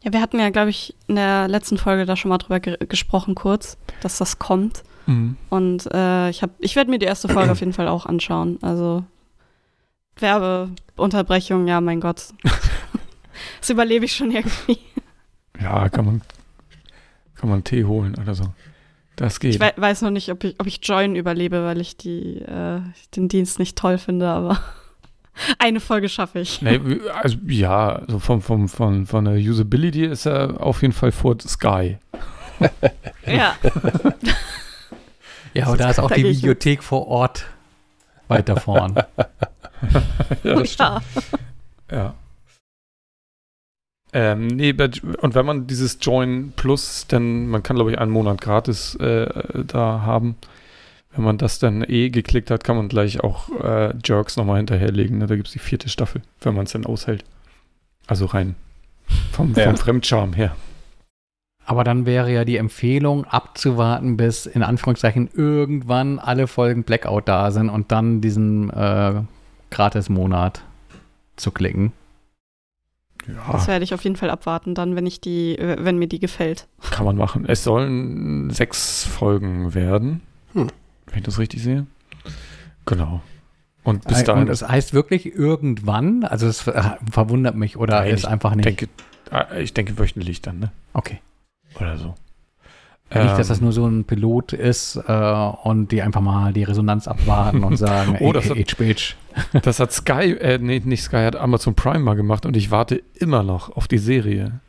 Ja, wir hatten ja, glaube ich, in der letzten Folge da schon mal drüber ge gesprochen, kurz, dass das kommt. Mhm. Und äh, ich, hab, ich werde mir die erste Folge auf jeden Fall auch anschauen. Also Werbeunterbrechung, ja, mein Gott. das überlebe ich schon irgendwie. Ja, kann man, kann man Tee holen oder so. Das geht. Ich we weiß noch nicht, ob ich, ob ich Join überlebe, weil ich die, äh, den Dienst nicht toll finde, aber eine Folge schaffe ich. Nee, also ja, also vom, vom, von, von der Usability ist er auf jeden Fall vor Sky. ja. Ja, aber da ist auch die. Videothek vor Ort weiter vorn. Ja, das ja. Ja. Ähm, nee, und wenn man dieses Join Plus, dann, man kann glaube ich einen Monat gratis äh, da haben. Wenn man das dann eh geklickt hat, kann man gleich auch äh, Jerks nochmal hinterherlegen. Ne? Da gibt es die vierte Staffel, wenn man es dann aushält. Also rein vom, Ja. vom Fremdscham her. Aber dann wäre ja die Empfehlung, abzuwarten, bis in Anführungszeichen irgendwann alle Folgen Blackout da sind und dann diesen äh, Gratis-Monat zu klicken. Das Ja, werde ich auf jeden Fall abwarten, dann, wenn ich die, äh, wenn mir die gefällt. kann man machen. Es sollen sechs Folgen werden. Hm. Wenn ich das richtig sehe. Genau. Und bis Äh, dahin. Und es heißt wirklich irgendwann, also es äh, verwundert mich oder Nein, ist einfach nicht. denke, ah, ich denke wöchentlich dann, ne? okay. Oder so. Nicht, dass das Ähm, nur so ein Pilot ist äh, und die einfach mal die Resonanz abwarten und sagen, Oh, das ey, hat- Bitch. Das hat Sky, äh, nee, nicht Sky, hat Amazon Prime mal gemacht und ich warte immer noch auf die Serie.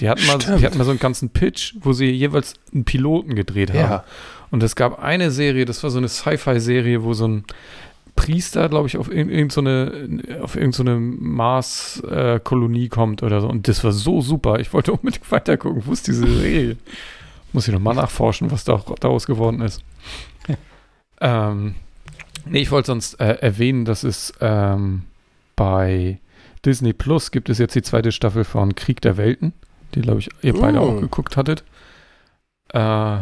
Die hatten mal, die hatten mal so einen ganzen Pitch, wo sie jeweils einen Piloten gedreht haben. Ja. Und es gab eine Serie, das war so eine Sci-Fi-Serie, wo so ein Priester, glaube ich, auf irg- irgend so eine, auf irgendeine Mars-Kolonie kommt oder so. Und das war so super. Ich wollte unbedingt weitergucken. Wo ist diese Serie? Muss ich nochmal nachforschen, was da, daraus geworden ist. ähm, nee, ich wollte sonst äh, erwähnen, dass es ähm, bei Disney Plus gibt es jetzt die zweite Staffel von Krieg der Welten, die, glaube ich, ihr beide Mm. auch geguckt hattet. Äh,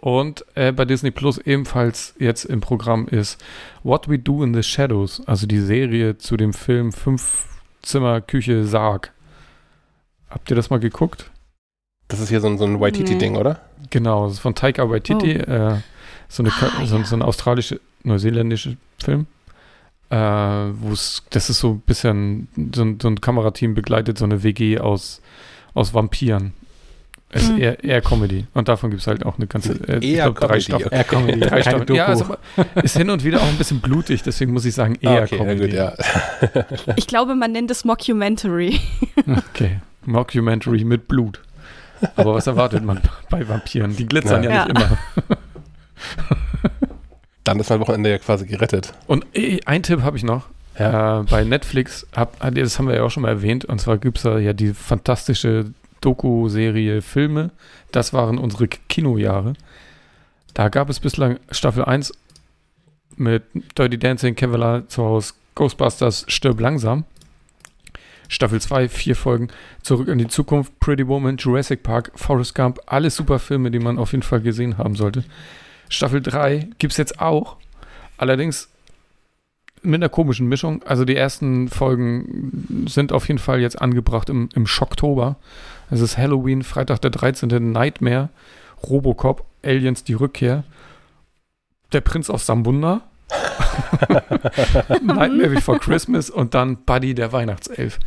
und äh, bei Disney Plus ebenfalls jetzt im Programm ist What We Do in the Shadows, also die Serie zu dem Film Fünf Zimmer Küche Sarg. Habt ihr das mal geguckt? Das ist hier so ein, so ein Waititi-Ding, oder? Genau, das ist von Taika Waititi, äh, so, eine, Ah, so, ja. so ein australische, neuseeländischer Film, äh, wo es, das ist so ein bisschen, so ein, so ein Kamerateam begleitet so eine WG aus, aus Vampiren. Es ist Hm. eher, eher Comedy. Und davon gibt es halt auch eine ganze, äh, ich Eher glaub, drei Comedy, Staffeln. okay. Er kommt die Drei keine Staffeln. Ja, Doku. ist, hin und wieder auch ein bisschen blutig, deswegen muss ich sagen, eher Ah, okay, ja, Comedy. gut, ja. Ich glaube, man nennt es Mockumentary. Okay, Mockumentary mit Blut. Aber was erwartet man bei Vampiren? Die glitzern ja, Ja. nicht immer. Dann ist mein Wochenende ja quasi gerettet. Und äh, ein Tipp habe ich noch. Ja. Äh, bei Netflix, hab, ah, das haben wir ja auch schon mal erwähnt, und zwar gibt es da ja die fantastische Doku-Serie Filme. Das waren unsere Kinojahre. Da gab es bislang Staffel 1 mit Dirty Dancing, Kevlar zu Hause, Ghostbusters, Stirb langsam. Staffel 2, vier Folgen, Zurück in die Zukunft, Pretty Woman, Jurassic Park, Forrest Gump, alles super Filme, die man auf jeden Fall gesehen haben sollte. Staffel 3 gibt es jetzt auch, allerdings mit einer komischen Mischung. Also die ersten Folgen sind auf jeden Fall jetzt angebracht im, im Schocktober. Es ist Halloween, Freitag der 13. Nightmare, Robocop, Aliens die Rückkehr, der Prinz aus Sambunda, Nightmare Before Christmas und dann Buddy der Weihnachtself.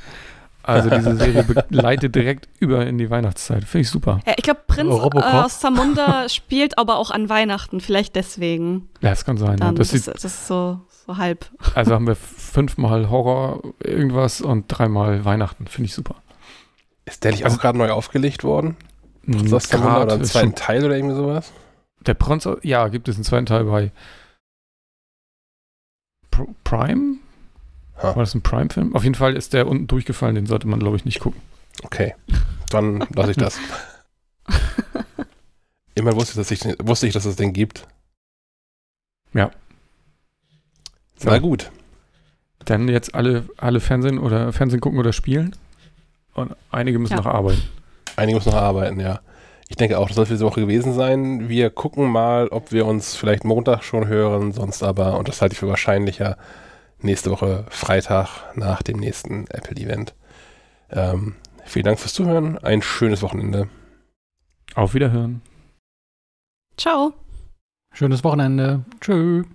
Also diese Serie leitet direkt über in die Weihnachtszeit. Finde ich super. Ja, ich glaube, Prinz äh, aus Zamunda spielt aber auch an Weihnachten, vielleicht deswegen. Ja, das kann sein. Dann, das, das, das ist so, so halb. Also haben wir fünfmal Horror irgendwas und dreimal Weihnachten. Finde ich super. Ist der nicht also, auch gerade neu aufgelegt worden? Prinz aus Zamunda oder einen zweiten Teil oder irgendwie sowas? Der Prinz, ja, gibt es einen zweiten Teil bei Prime? Ha. War das ein Prime-Film? Auf jeden Fall ist der unten durchgefallen, den sollte man, glaube ich, nicht gucken. Okay, dann lasse ich das. Immer wusste, dass ich, wusste ich, dass es den gibt. Ja. So. Na gut. Dann jetzt alle, alle Fernsehen oder Fernsehen gucken oder spielen. Und einige müssen ja. noch arbeiten. Einige müssen noch arbeiten, ja. Ich denke auch, das soll für diese Woche gewesen sein. Wir gucken mal, ob wir uns vielleicht Montag schon hören, sonst aber, und das halte ich für wahrscheinlicher, nächste Woche Freitag nach dem nächsten Apple-Event. Ähm, vielen Dank fürs Zuhören. Ein schönes Wochenende. Auf Wiederhören. Ciao. Schönes Wochenende. Tschüss.